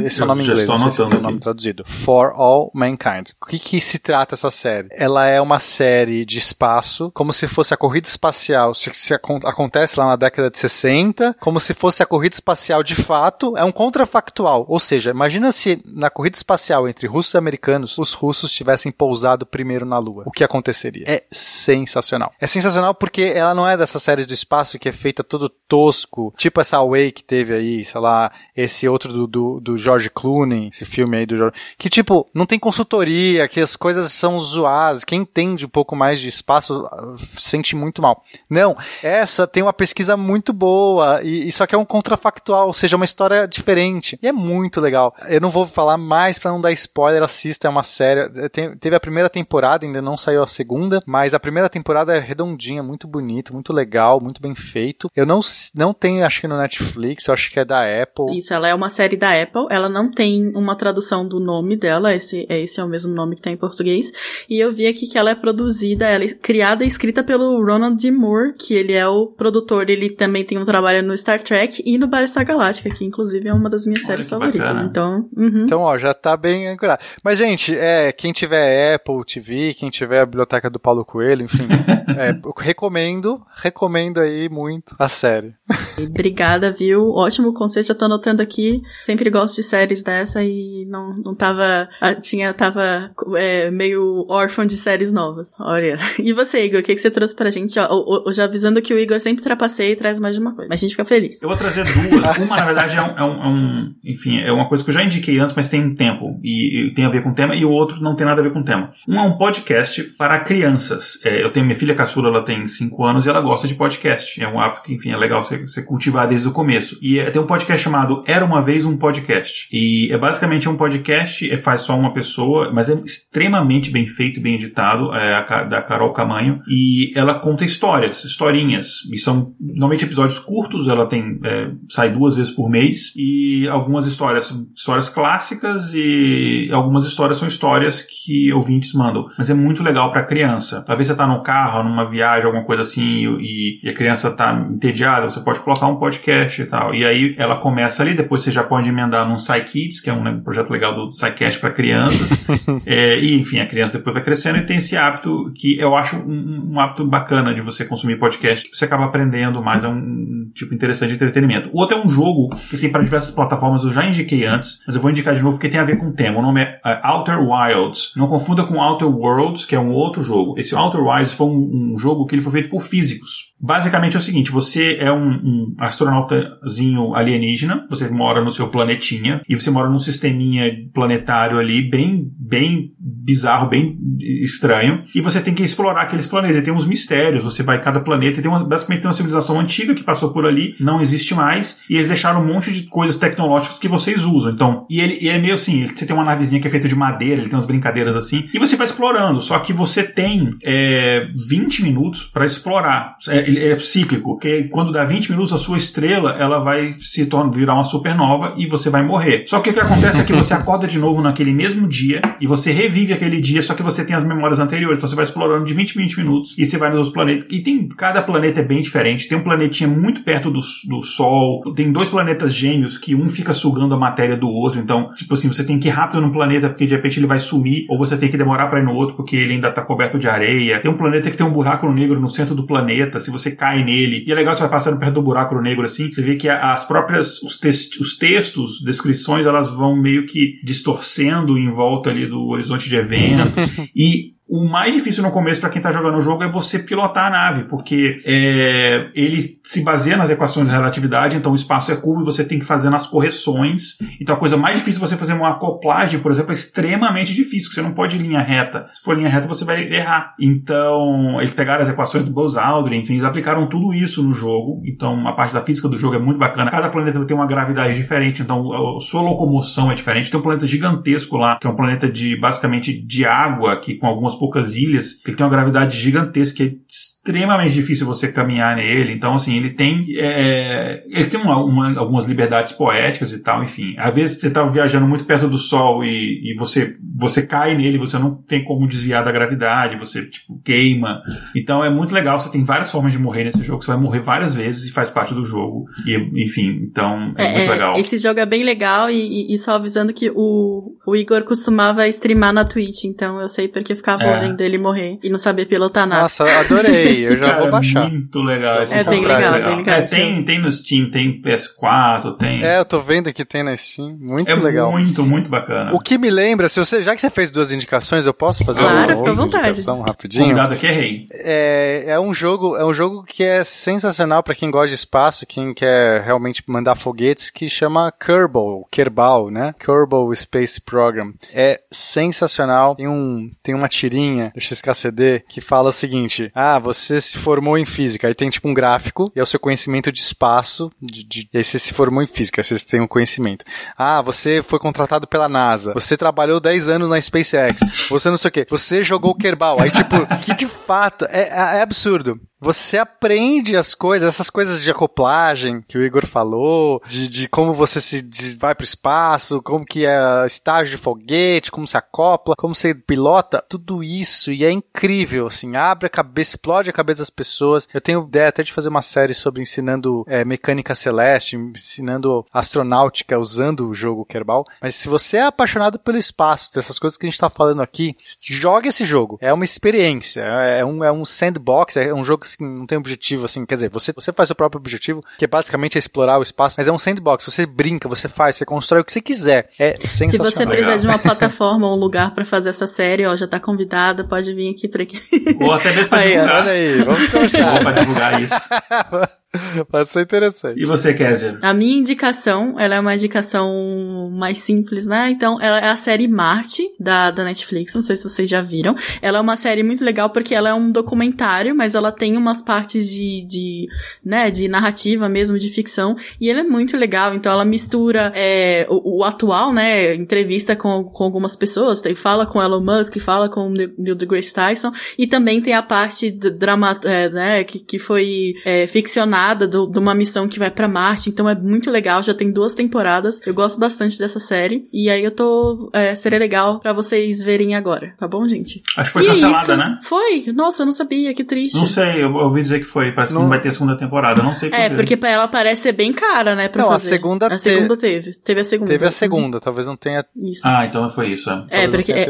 S4: Esse é o nome inglês, não sei se tem o nome traduzido. For All Mankind. O que, que se trata essa série? Ela é uma série de espaço, como se fosse a corrida espacial, se, se acontece lá na década de 60, como se fosse a corrida espacial de fato, é um contrafactual. Ou seja, imagina se na corrida espacial entre russos e americanos, os russos tivessem pousado primeiro na Lua. O que aconteceria? É sensacional. É sensacional porque ela não é dessas séries do espaço que é feita todo tosco, tipo essa Away que teve aí, sei lá, esse outro do, do, do do George Clooney, esse filme aí do George, que tipo, não tem consultoria, que as coisas são zoadas, quem entende um pouco mais de espaço ah, sente muito mal. Não, essa tem uma pesquisa muito boa e isso aqui é um contrafactual, ou seja, uma história diferente. E é muito legal. Eu não vou falar mais para não dar spoiler, assista, é uma série, é, teve a primeira temporada, ainda não saiu a segunda, mas a primeira temporada é redondinha, muito bonito, muito legal, muito bem feito. Eu não, não tenho, acho que no Netflix, eu acho que é da Apple.
S1: Isso, ela é uma série da Apple, ela não tem uma tradução do nome dela, esse, esse é o mesmo nome que tem em português. E eu vi aqui que ela é produzida, ela é criada e escrita pelo Ronald D. Moore, que ele é o produtor, ele também tem um trabalho no Star Trek e no Battlestar Galactica, que inclusive é uma das minhas Olha séries favoritas. Bacana. Então,
S4: uhum. então, ó, já tá bem ancorado. Mas, gente, é, quem tiver Apple TV, quem tiver a biblioteca do Paulo Coelho, enfim, é, recomendo, recomendo aí muito a série.
S1: Obrigada, viu? Ótimo conceito, já tô anotando aqui. Sempre gosto de séries dessa e não, não tava. Ah, tinha, tava é, meio órfão de séries novas. Olha. E você, Igor, o que, que você trouxe pra gente? Ó, já avisando que o Igor sempre trapaceia e traz mais de uma coisa. Mas a gente fica feliz.
S3: Eu vou trazer duas. Uma, na verdade, é um, é um, é um, Enfim, é uma coisa que eu já indiquei antes, mas tem tempo. E, e, tem a ver com o tema, e o outro não tem nada a ver com o tema. Um é um podcast para crianças. É, eu tenho minha filha caçula, ela tem 5 anos e ela gosta de podcast. É um hábito que, enfim, é legal você, você cultivar desde o começo. E é, tem um podcast chamado Era uma Vez um Podcast podcast. E é basicamente um podcast, é, faz só uma pessoa, mas é extremamente bem feito, bem editado, é a, da Carol Camanho. E ela conta histórias, historinhas. E são normalmente episódios curtos, ela tem é, sai duas vezes por mês. E algumas histórias são histórias clássicas e algumas histórias são histórias que ouvintes mandam. Mas é muito legal para criança. Às vezes você tá no carro, numa viagem, alguma coisa assim, e, e a criança tá entediada, você pode colocar um podcast e tal. E aí ela começa ali, depois você já pode emendar num PsyKids, que é um né, projeto legal do PsyCast para crianças. é, e, enfim, a criança depois vai crescendo e tem esse hábito que eu acho um, um hábito bacana de você consumir podcast, que você acaba aprendendo mais, é um, um, tipo interessante de entretenimento. O outro é um jogo que tem para diversas plataformas, eu já indiquei antes, mas eu vou indicar de novo porque tem a ver com o tema. O nome é uh, Outer Wilds. Não confunda com Outer Worlds, que é um outro jogo. Esse Outer Wilds foi um, um jogo que ele foi feito por físicos. Basicamente é o seguinte: você é um, um astronautazinho alienígena, você mora no seu planetinha e você mora num sisteminha planetário ali bem, bem bizarro, bem estranho, e você tem que explorar aqueles planetas. E tem uns mistérios, você vai cada planeta, e tem uma, basicamente tem uma civilização antiga que passou por ali, não existe mais, e eles deixaram um monte de coisas tecnológicas que vocês usam. Então, e ele, e é meio assim, você tem uma navezinha que é feita de madeira, ele tem umas brincadeiras assim, e você vai explorando, só que você tem é, 20 minutos para explorar. É, ele é cíclico, que quando dá 20 minutos, a sua estrela, ela vai se tornar, virar uma supernova e você vai morrer. Só que o que acontece é que você acorda de novo naquele mesmo dia, e você revive aquele dia, só que você tem as memórias anteriores, então você vai explorando de 20 em 20 minutos, e você vai nos outros planetas, e tem, cada planeta é bem diferente, tem um planetinha muito perto do, do Sol, tem dois planetas gêmeos que um fica sugando a matéria do outro, então, tipo assim, você tem que ir rápido num planeta porque de repente ele vai sumir, ou você tem que demorar para ir no outro porque ele ainda tá coberto de areia. Tem um planeta que tem um buraco negro no centro do planeta, se você cai nele, e é legal você vai passando perto do buraco negro assim, você vê que as próprias, os, text, os textos, descrições, elas vão meio que distorcendo em volta ali do horizonte de eventos, e o mais difícil no começo para quem está jogando o jogo é você pilotar a nave, porque é, ele se baseia nas equações da relatividade, então o espaço é curvo e você tem que fazer as correções. Então a coisa mais difícil você fazer uma acoplagem, por exemplo, é extremamente difícil, você não pode ir linha reta. Se for linha reta, você vai errar. Então, eles pegaram as equações do Buzz Aldrin, enfim, eles aplicaram tudo isso no jogo. Então, a parte da física do jogo é muito bacana. Cada planeta vai ter uma gravidade diferente, então a sua locomoção é diferente. Tem um planeta gigantesco lá, que é um planeta de basicamente de água, que com algumas poucas ilhas, ele tem uma gravidade gigantesca, é extremamente difícil você caminhar nele. Então, assim, ele tem. É, ele tem uma, uma, algumas liberdades poéticas e tal, enfim. Às vezes você está viajando muito perto do Sol e, e você, você cai nele, você não tem como desviar da gravidade, você, tipo, queima. Então é muito legal, você tem várias formas de morrer nesse jogo, você vai morrer várias vezes e faz parte do jogo. E, enfim, então é, é muito legal.
S1: Esse jogo é bem legal e, e, só avisando que o, o Igor costumava streamar na Twitch, então eu sei porque ficava é. vendo ele morrer e não sabia pilotar nada.
S4: Nossa, adorei eu já Cara, vou baixar.
S3: Muito legal esse
S1: É bem legal, legal, bem legal.
S3: É, tem, tem no Steam, tem PS4, tem.
S4: É, eu tô vendo que tem na Steam. Muito
S3: é
S4: legal.
S3: Muito, muito bacana.
S4: O que me lembra, se você, já que você fez duas indicações, eu posso fazer
S1: claro,
S4: uma
S1: outra
S4: indicação rapidinho? O
S3: convidado aqui é rei.
S4: É, é um jogo, é um jogo que é sensacional para quem gosta de espaço, quem quer realmente mandar foguetes, que chama Kerbal, Kerbal, né? Kerbal Space Program. É sensacional. Tem um, tem uma tirinha do XKCD que fala o seguinte: "Ah, você se formou em física. Aí tem tipo um gráfico e é o seu conhecimento de espaço. De, de, e aí você se formou em física, aí você tem um conhecimento. Ah, você foi contratado pela NASA. Você trabalhou 10 anos na SpaceX. Você não sei o quê. Você jogou Kerbal. Aí, tipo, que de fato é, é absurdo você aprende as coisas, essas coisas de acoplagem que o Igor falou, de, de como você se de, vai o espaço, como que é estágio de foguete, como se acopla, como você pilota, tudo isso e é incrível, assim, abre a cabeça, explode a cabeça das pessoas. Eu tenho ideia até de fazer uma série sobre ensinando é, mecânica celeste, ensinando astronáutica usando o jogo Kerbal. Mas se você é apaixonado pelo espaço, dessas coisas que a gente está falando aqui, jogue esse jogo. É uma experiência, é um, é um sandbox, é um jogo assim, não tem objetivo, assim, quer dizer, você, você faz o próprio objetivo, que é basicamente explorar o espaço, mas é um sandbox, você brinca, você faz, você constrói o que você quiser. É sensacional.
S1: Se você precisar de uma plataforma ou um lugar para fazer essa série, ó, já tá convidada, pode vir aqui pra aqui.
S3: Ou até mesmo pra aí, divulgar.
S4: Olha aí, vamos conversar.
S3: Ou pra divulgar isso.
S4: Pode ser interessante.
S3: E você, Kézia?
S1: A minha indicação, ela é uma indicação mais simples, né? Então, ela é a série Marte, da, da Netflix, não sei se vocês já viram. Ela é uma série muito legal porque ela é um documentário, mas ela tem umas partes de, de né, de narrativa mesmo, de ficção, e ela é muito legal. Então, ela mistura é, o, o, atual, né, entrevista com, com algumas pessoas, tem, fala com Elon Musk, fala com o Neil deGrasse Tyson, e também tem a parte drama, é, né, que, que foi é, ficcionada do, de uma missão que vai para Marte, então é muito legal, já tem duas temporadas. Eu gosto bastante dessa série. E aí eu tô. É, seria legal para vocês verem agora, tá bom, gente?
S3: Acho que foi e cancelada, isso, né?
S1: Foi! Nossa, eu não sabia, que triste.
S3: Não sei, eu ouvi dizer que foi. Parece não. que não vai ter segunda temporada, não sei
S1: por É, porque pra ela parece ser bem cara, né? Pra
S4: não,
S1: fazer.
S4: a segunda
S1: A segunda teve. Teve a segunda.
S4: Teve a segunda, talvez não tenha.
S1: Isso.
S3: Ah, então foi isso. É,
S1: é porque.
S4: É...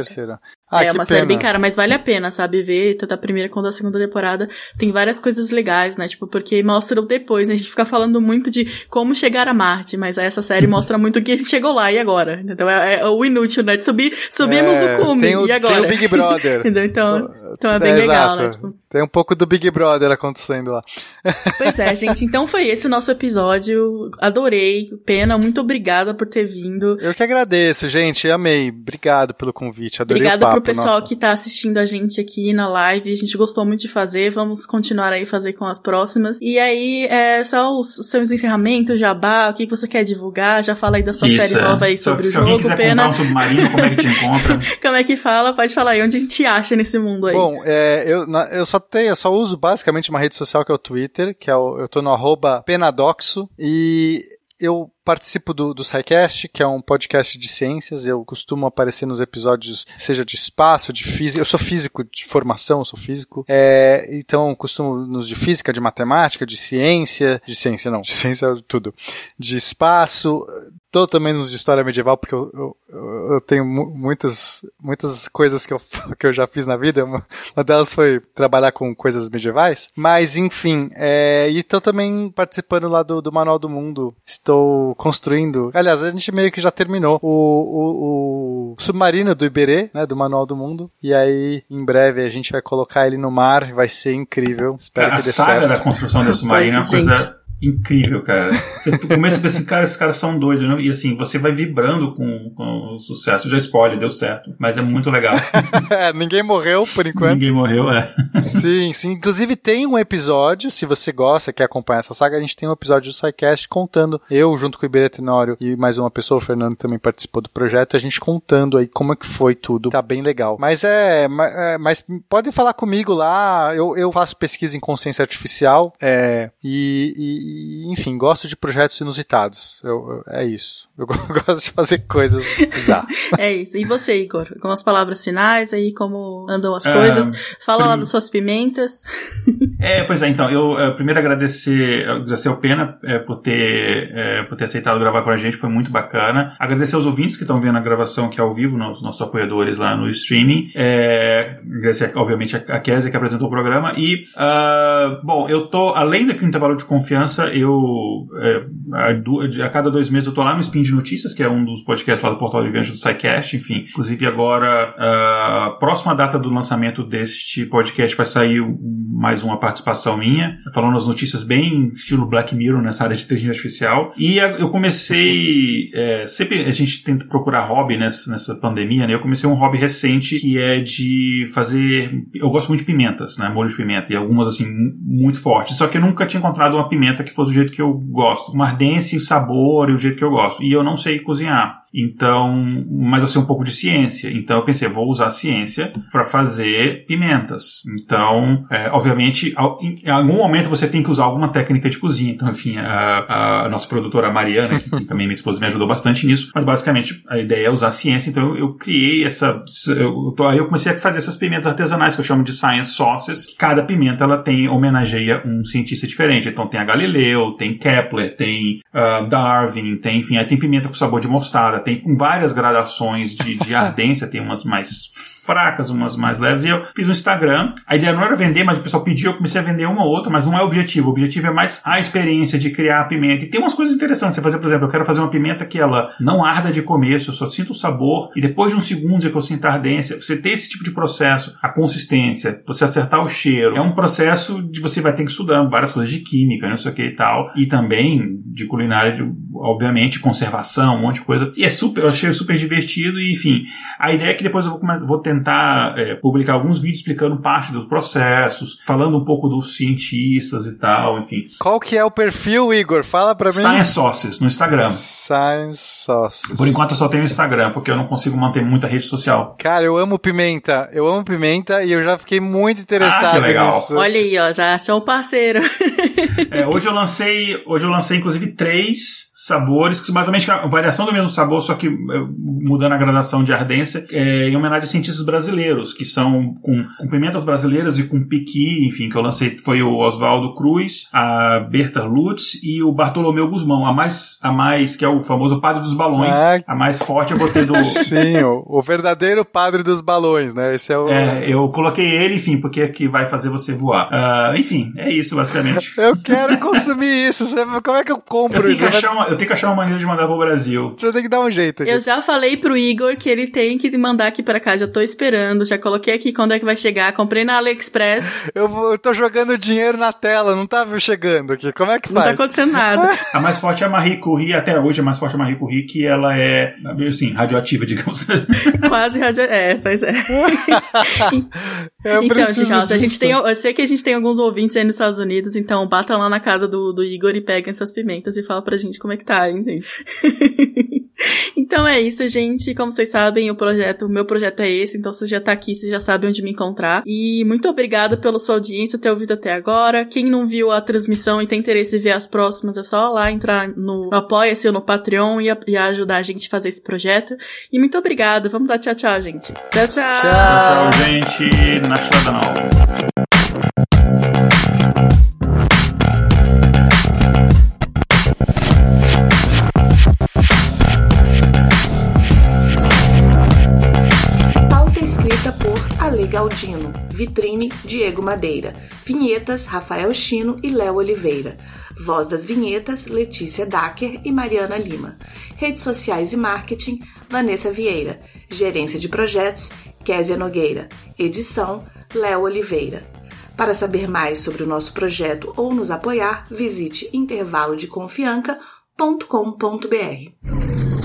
S4: Ah,
S1: é uma série
S4: pena.
S1: bem cara, mas vale a pena, sabe? Ver tanto a primeira quanto a segunda temporada. Tem várias coisas legais, né? Tipo, porque mostra o depois, né? A gente fica falando muito de como chegar a Marte, mas aí essa série mostra muito que a gente chegou lá e agora. Então é, é o inútil, né? De subir, subimos
S4: É,
S1: o cume,
S4: o-
S1: e agora?
S4: tem o Big Brother.
S1: Então, então é bem
S4: É,
S1: legal,
S4: exato.
S1: né? Tipo,
S4: Tem um pouco do Big Brother acontecendo lá.
S1: Pois é, gente. Então foi esse o nosso episódio. Adorei. Pena, muito obrigada por ter vindo.
S4: Eu que agradeço, gente. Amei. Obrigado pelo convite. Adorei
S1: Obrigada
S4: o papo.
S1: Pessoal
S4: nossa.
S1: que tá assistindo a gente aqui na live. A gente gostou muito de fazer. Vamos continuar aí fazer com as próximas. E aí, é só os seus encerramentos, jabá, o que que você quer divulgar. Já fala aí da sua
S3: Isso,
S1: série
S3: é.
S1: nova aí
S3: Se-
S1: sobre
S3: se
S1: o
S3: alguém
S1: jogo,
S3: quiser
S1: Pena.
S3: comprar um submarino, como é que te encontra?
S1: Como é que fala? Pode falar aí onde a gente acha nesse mundo aí.
S4: Bom, é, eu, na- eu só tenho, eu só uso basicamente uma rede social que é o Twitter, que é o, eu tô no arroba penadoxo, e eu participo do, do SciCast, que é um podcast de ciências, eu costumo aparecer nos episódios, seja de espaço, de física, eu sou físico de formação, sou físico, é, então costumo nos de física, de matemática, de ciência, de ciência não, de ciência é tudo, de espaço, tô também nos de história medieval, porque eu, eu, eu tenho mu- muitas, muitas coisas que eu, que eu já fiz na vida. Uma, uma delas foi trabalhar com coisas medievais. Mas, enfim, é, e estou também participando lá do, do Manual do Mundo. Estou construindo. Aliás, a gente meio que já terminou o, o, o submarino do Iberê, né? Do Manual do Mundo. E aí, em breve, a gente vai colocar ele no mar. Vai ser incrível. Espero
S3: Cara, a
S4: que dê
S3: saga
S4: certo.
S3: da construção desse submarino é uma coisa incrível, cara. Você começa a pensar assim, cara, esses caras são doidos, né? E assim, você vai vibrando com, com o sucesso. Já spoiler, deu certo. Mas é muito legal.
S4: É, ninguém morreu por enquanto.
S3: Ninguém morreu, é.
S4: Sim, sim. Inclusive tem um episódio, se você gosta, quer acompanhar essa saga, a gente tem um episódio do SciCast contando, eu junto com o Iberê Tenório e mais uma pessoa, o Fernando também participou do projeto, a gente contando aí como é que foi tudo. Tá bem legal. Mas é, é, mas podem falar comigo lá, eu, eu faço pesquisa em consciência artificial, é, e, e- e, enfim, gosto de projetos inusitados. Eu, eu- é isso. Eu gosto de fazer coisas bizarras.
S1: É isso. E você, Igor? Com as palavras finais aí, como andam as
S3: Ah,
S1: coisas? Fala lá das suas pimentas.
S3: É, pois é, então, eu eh, primeiro agradecer, agradecer ao Pena eh, por, ter, eh, por ter aceitado gravar com a gente, foi muito bacana. Agradecer aos ouvintes que estão vendo a gravação aqui ao vivo, nos nossos apoiadores lá no streaming. É, agradecer, obviamente, a, a Kézia que apresentou o programa. E, ah, bom, eu tô, além do intervalo de confiança, eu, eh, a, a cada dois meses eu tô lá no Spin de Notícias, que é um dos podcasts lá do Portal de Vendas do SciCast, enfim. Inclusive agora, ah, próxima data do lançamento deste podcast vai sair mais uma participação minha, falando as notícias bem estilo Black Mirror nessa área de inteligência artificial. E a- eu comecei, é, sempre a gente tenta procurar hobby nessa, nessa pandemia, né? Eu comecei um hobby recente que é de fazer, eu gosto muito de pimentas, né? Molho de pimenta e algumas assim mu- muito fortes. Só que eu nunca tinha encontrado uma pimenta que fosse do jeito que eu gosto, uma ardência, sabor e o jeito que eu gosto. E eu não sei cozinhar. Então, mas eu sei um pouco de ciência. Então eu pensei, vou usar a ciência para fazer pimentas. Então, é, obviamente, em, algum momento você tem que usar alguma técnica de cozinha. Então, enfim, a, a nossa produtora Mariana, que também minha esposa me ajudou bastante nisso. Mas basicamente a ideia é usar a ciência. Então eu, criei essa. Eu, aí eu comecei a fazer essas pimentas artesanais que eu chamo de science sauces. Cada pimenta ela tem homenageia um cientista diferente. Então tem a Galileu, tem Kepler, tem ah, Darwin, tem enfim, aí tem pimenta com sabor de mostarda, tem com várias gradações de, de ardência, tem umas mais fracas, umas mais leves. E eu fiz um Instagram. A ideia não era vender, mas o pessoal pediu, eu comecei a vender uma ou outra, mas não é o objetivo. O objetivo é mais a experiência de criar a pimenta. E tem umas coisas interessantes. Você fazer, por exemplo, eu quero fazer uma pimenta que ela não arda de começo, eu só sinto o sabor, e depois de uns segundos é que eu sinto a ardência. Você ter esse tipo de processo, a consistência, você acertar o cheiro, é um processo de você vai ter que estudar várias coisas de química, não sei o que e tal, e também de culinária, de, obviamente, conservação, um monte de coisa. E é super, eu achei super divertido, e enfim. A ideia é que depois eu vou, vou tentar é, publicar alguns vídeos explicando parte dos processos, falando um pouco dos cientistas e tal, enfim.
S4: Qual que é o perfil, Igor? Fala pra mim.
S3: Science Sauces no Instagram.
S4: Science Sauces.
S3: Por enquanto eu só tenho o Instagram, porque eu não consigo manter muita rede social.
S4: Cara, eu amo pimenta. Eu amo pimenta e eu já fiquei muito interessado
S3: Ah, que legal.
S4: nisso.
S1: Olha aí, ó, já achou um parceiro.
S3: É, hoje eu lancei, hoje eu lancei inclusive três sabores, que basicamente é a variação do mesmo sabor, só que é, mudando a gradação de ardência, é, em homenagem a cientistas brasileiros, que são com, com pimentas brasileiras e com piqui, enfim, que eu lancei foi o Oswaldo Cruz, a Berta Lutz e o Bartolomeu Guzmão. A mais, a mais que é o famoso padre dos balões, ah, a mais forte eu botei do.
S4: Sim, o, o, verdadeiro padre dos balões, né? Esse é o.
S3: É, eu coloquei ele, enfim, porque é que vai fazer você voar. Uh, enfim, é isso, basicamente.
S4: eu quero consumir isso. Como é que eu compro
S3: eu
S4: isso?
S3: Que achar uma, eu tenho que achar uma maneira de mandar pro Brasil.
S4: Você tem que dar um jeito.
S1: Aqui. Eu já falei pro Igor que ele tem que mandar aqui pra cá. Já tô esperando. Já coloquei aqui quando é que vai chegar. Comprei na AliExpress.
S4: eu, eu tô jogando dinheiro na tela, não tá chegando aqui. Como é que faz?
S1: Não tá acontecendo nada.
S3: a mais forte é a Marie Curie, até hoje a mais forte é a Marie Curie, que ela é, assim, radioativa, digamos.
S1: Quase radioativa. É, pois é. então, gente, a gente tem, eu sei que a gente tem alguns ouvintes aí nos Estados Unidos, então batam lá na casa do, do Igor e pegam essas pimentas e fala pra gente como é que tá, hein, gente. então é isso, gente. Como vocês sabem, o projeto, o meu projeto é esse, então você já tá aqui, você já sabe onde me encontrar. E muito obrigada pela sua audiência, ter ouvido até agora. Quem não viu a transmissão e tem interesse em ver as próximas, é só lá entrar no Apoia-se ou no Patreon e, e ajudar a gente a fazer esse projeto. E muito obrigada. Vamos dar tchau, tchau, gente. Tchau, tchau.
S3: Tchau, tchau gente. Na não.
S2: Galdino, vitrine Diego Madeira, vinhetas Rafael Chino e Léo Oliveira, voz das vinhetas Letícia Dacker e Mariana Lima, redes sociais e marketing Vanessa Vieira, gerência de projetos Késia Nogueira, edição Léo Oliveira. Para saber mais sobre o nosso projeto ou nos apoiar, visite intervalodeconfianca.com.br.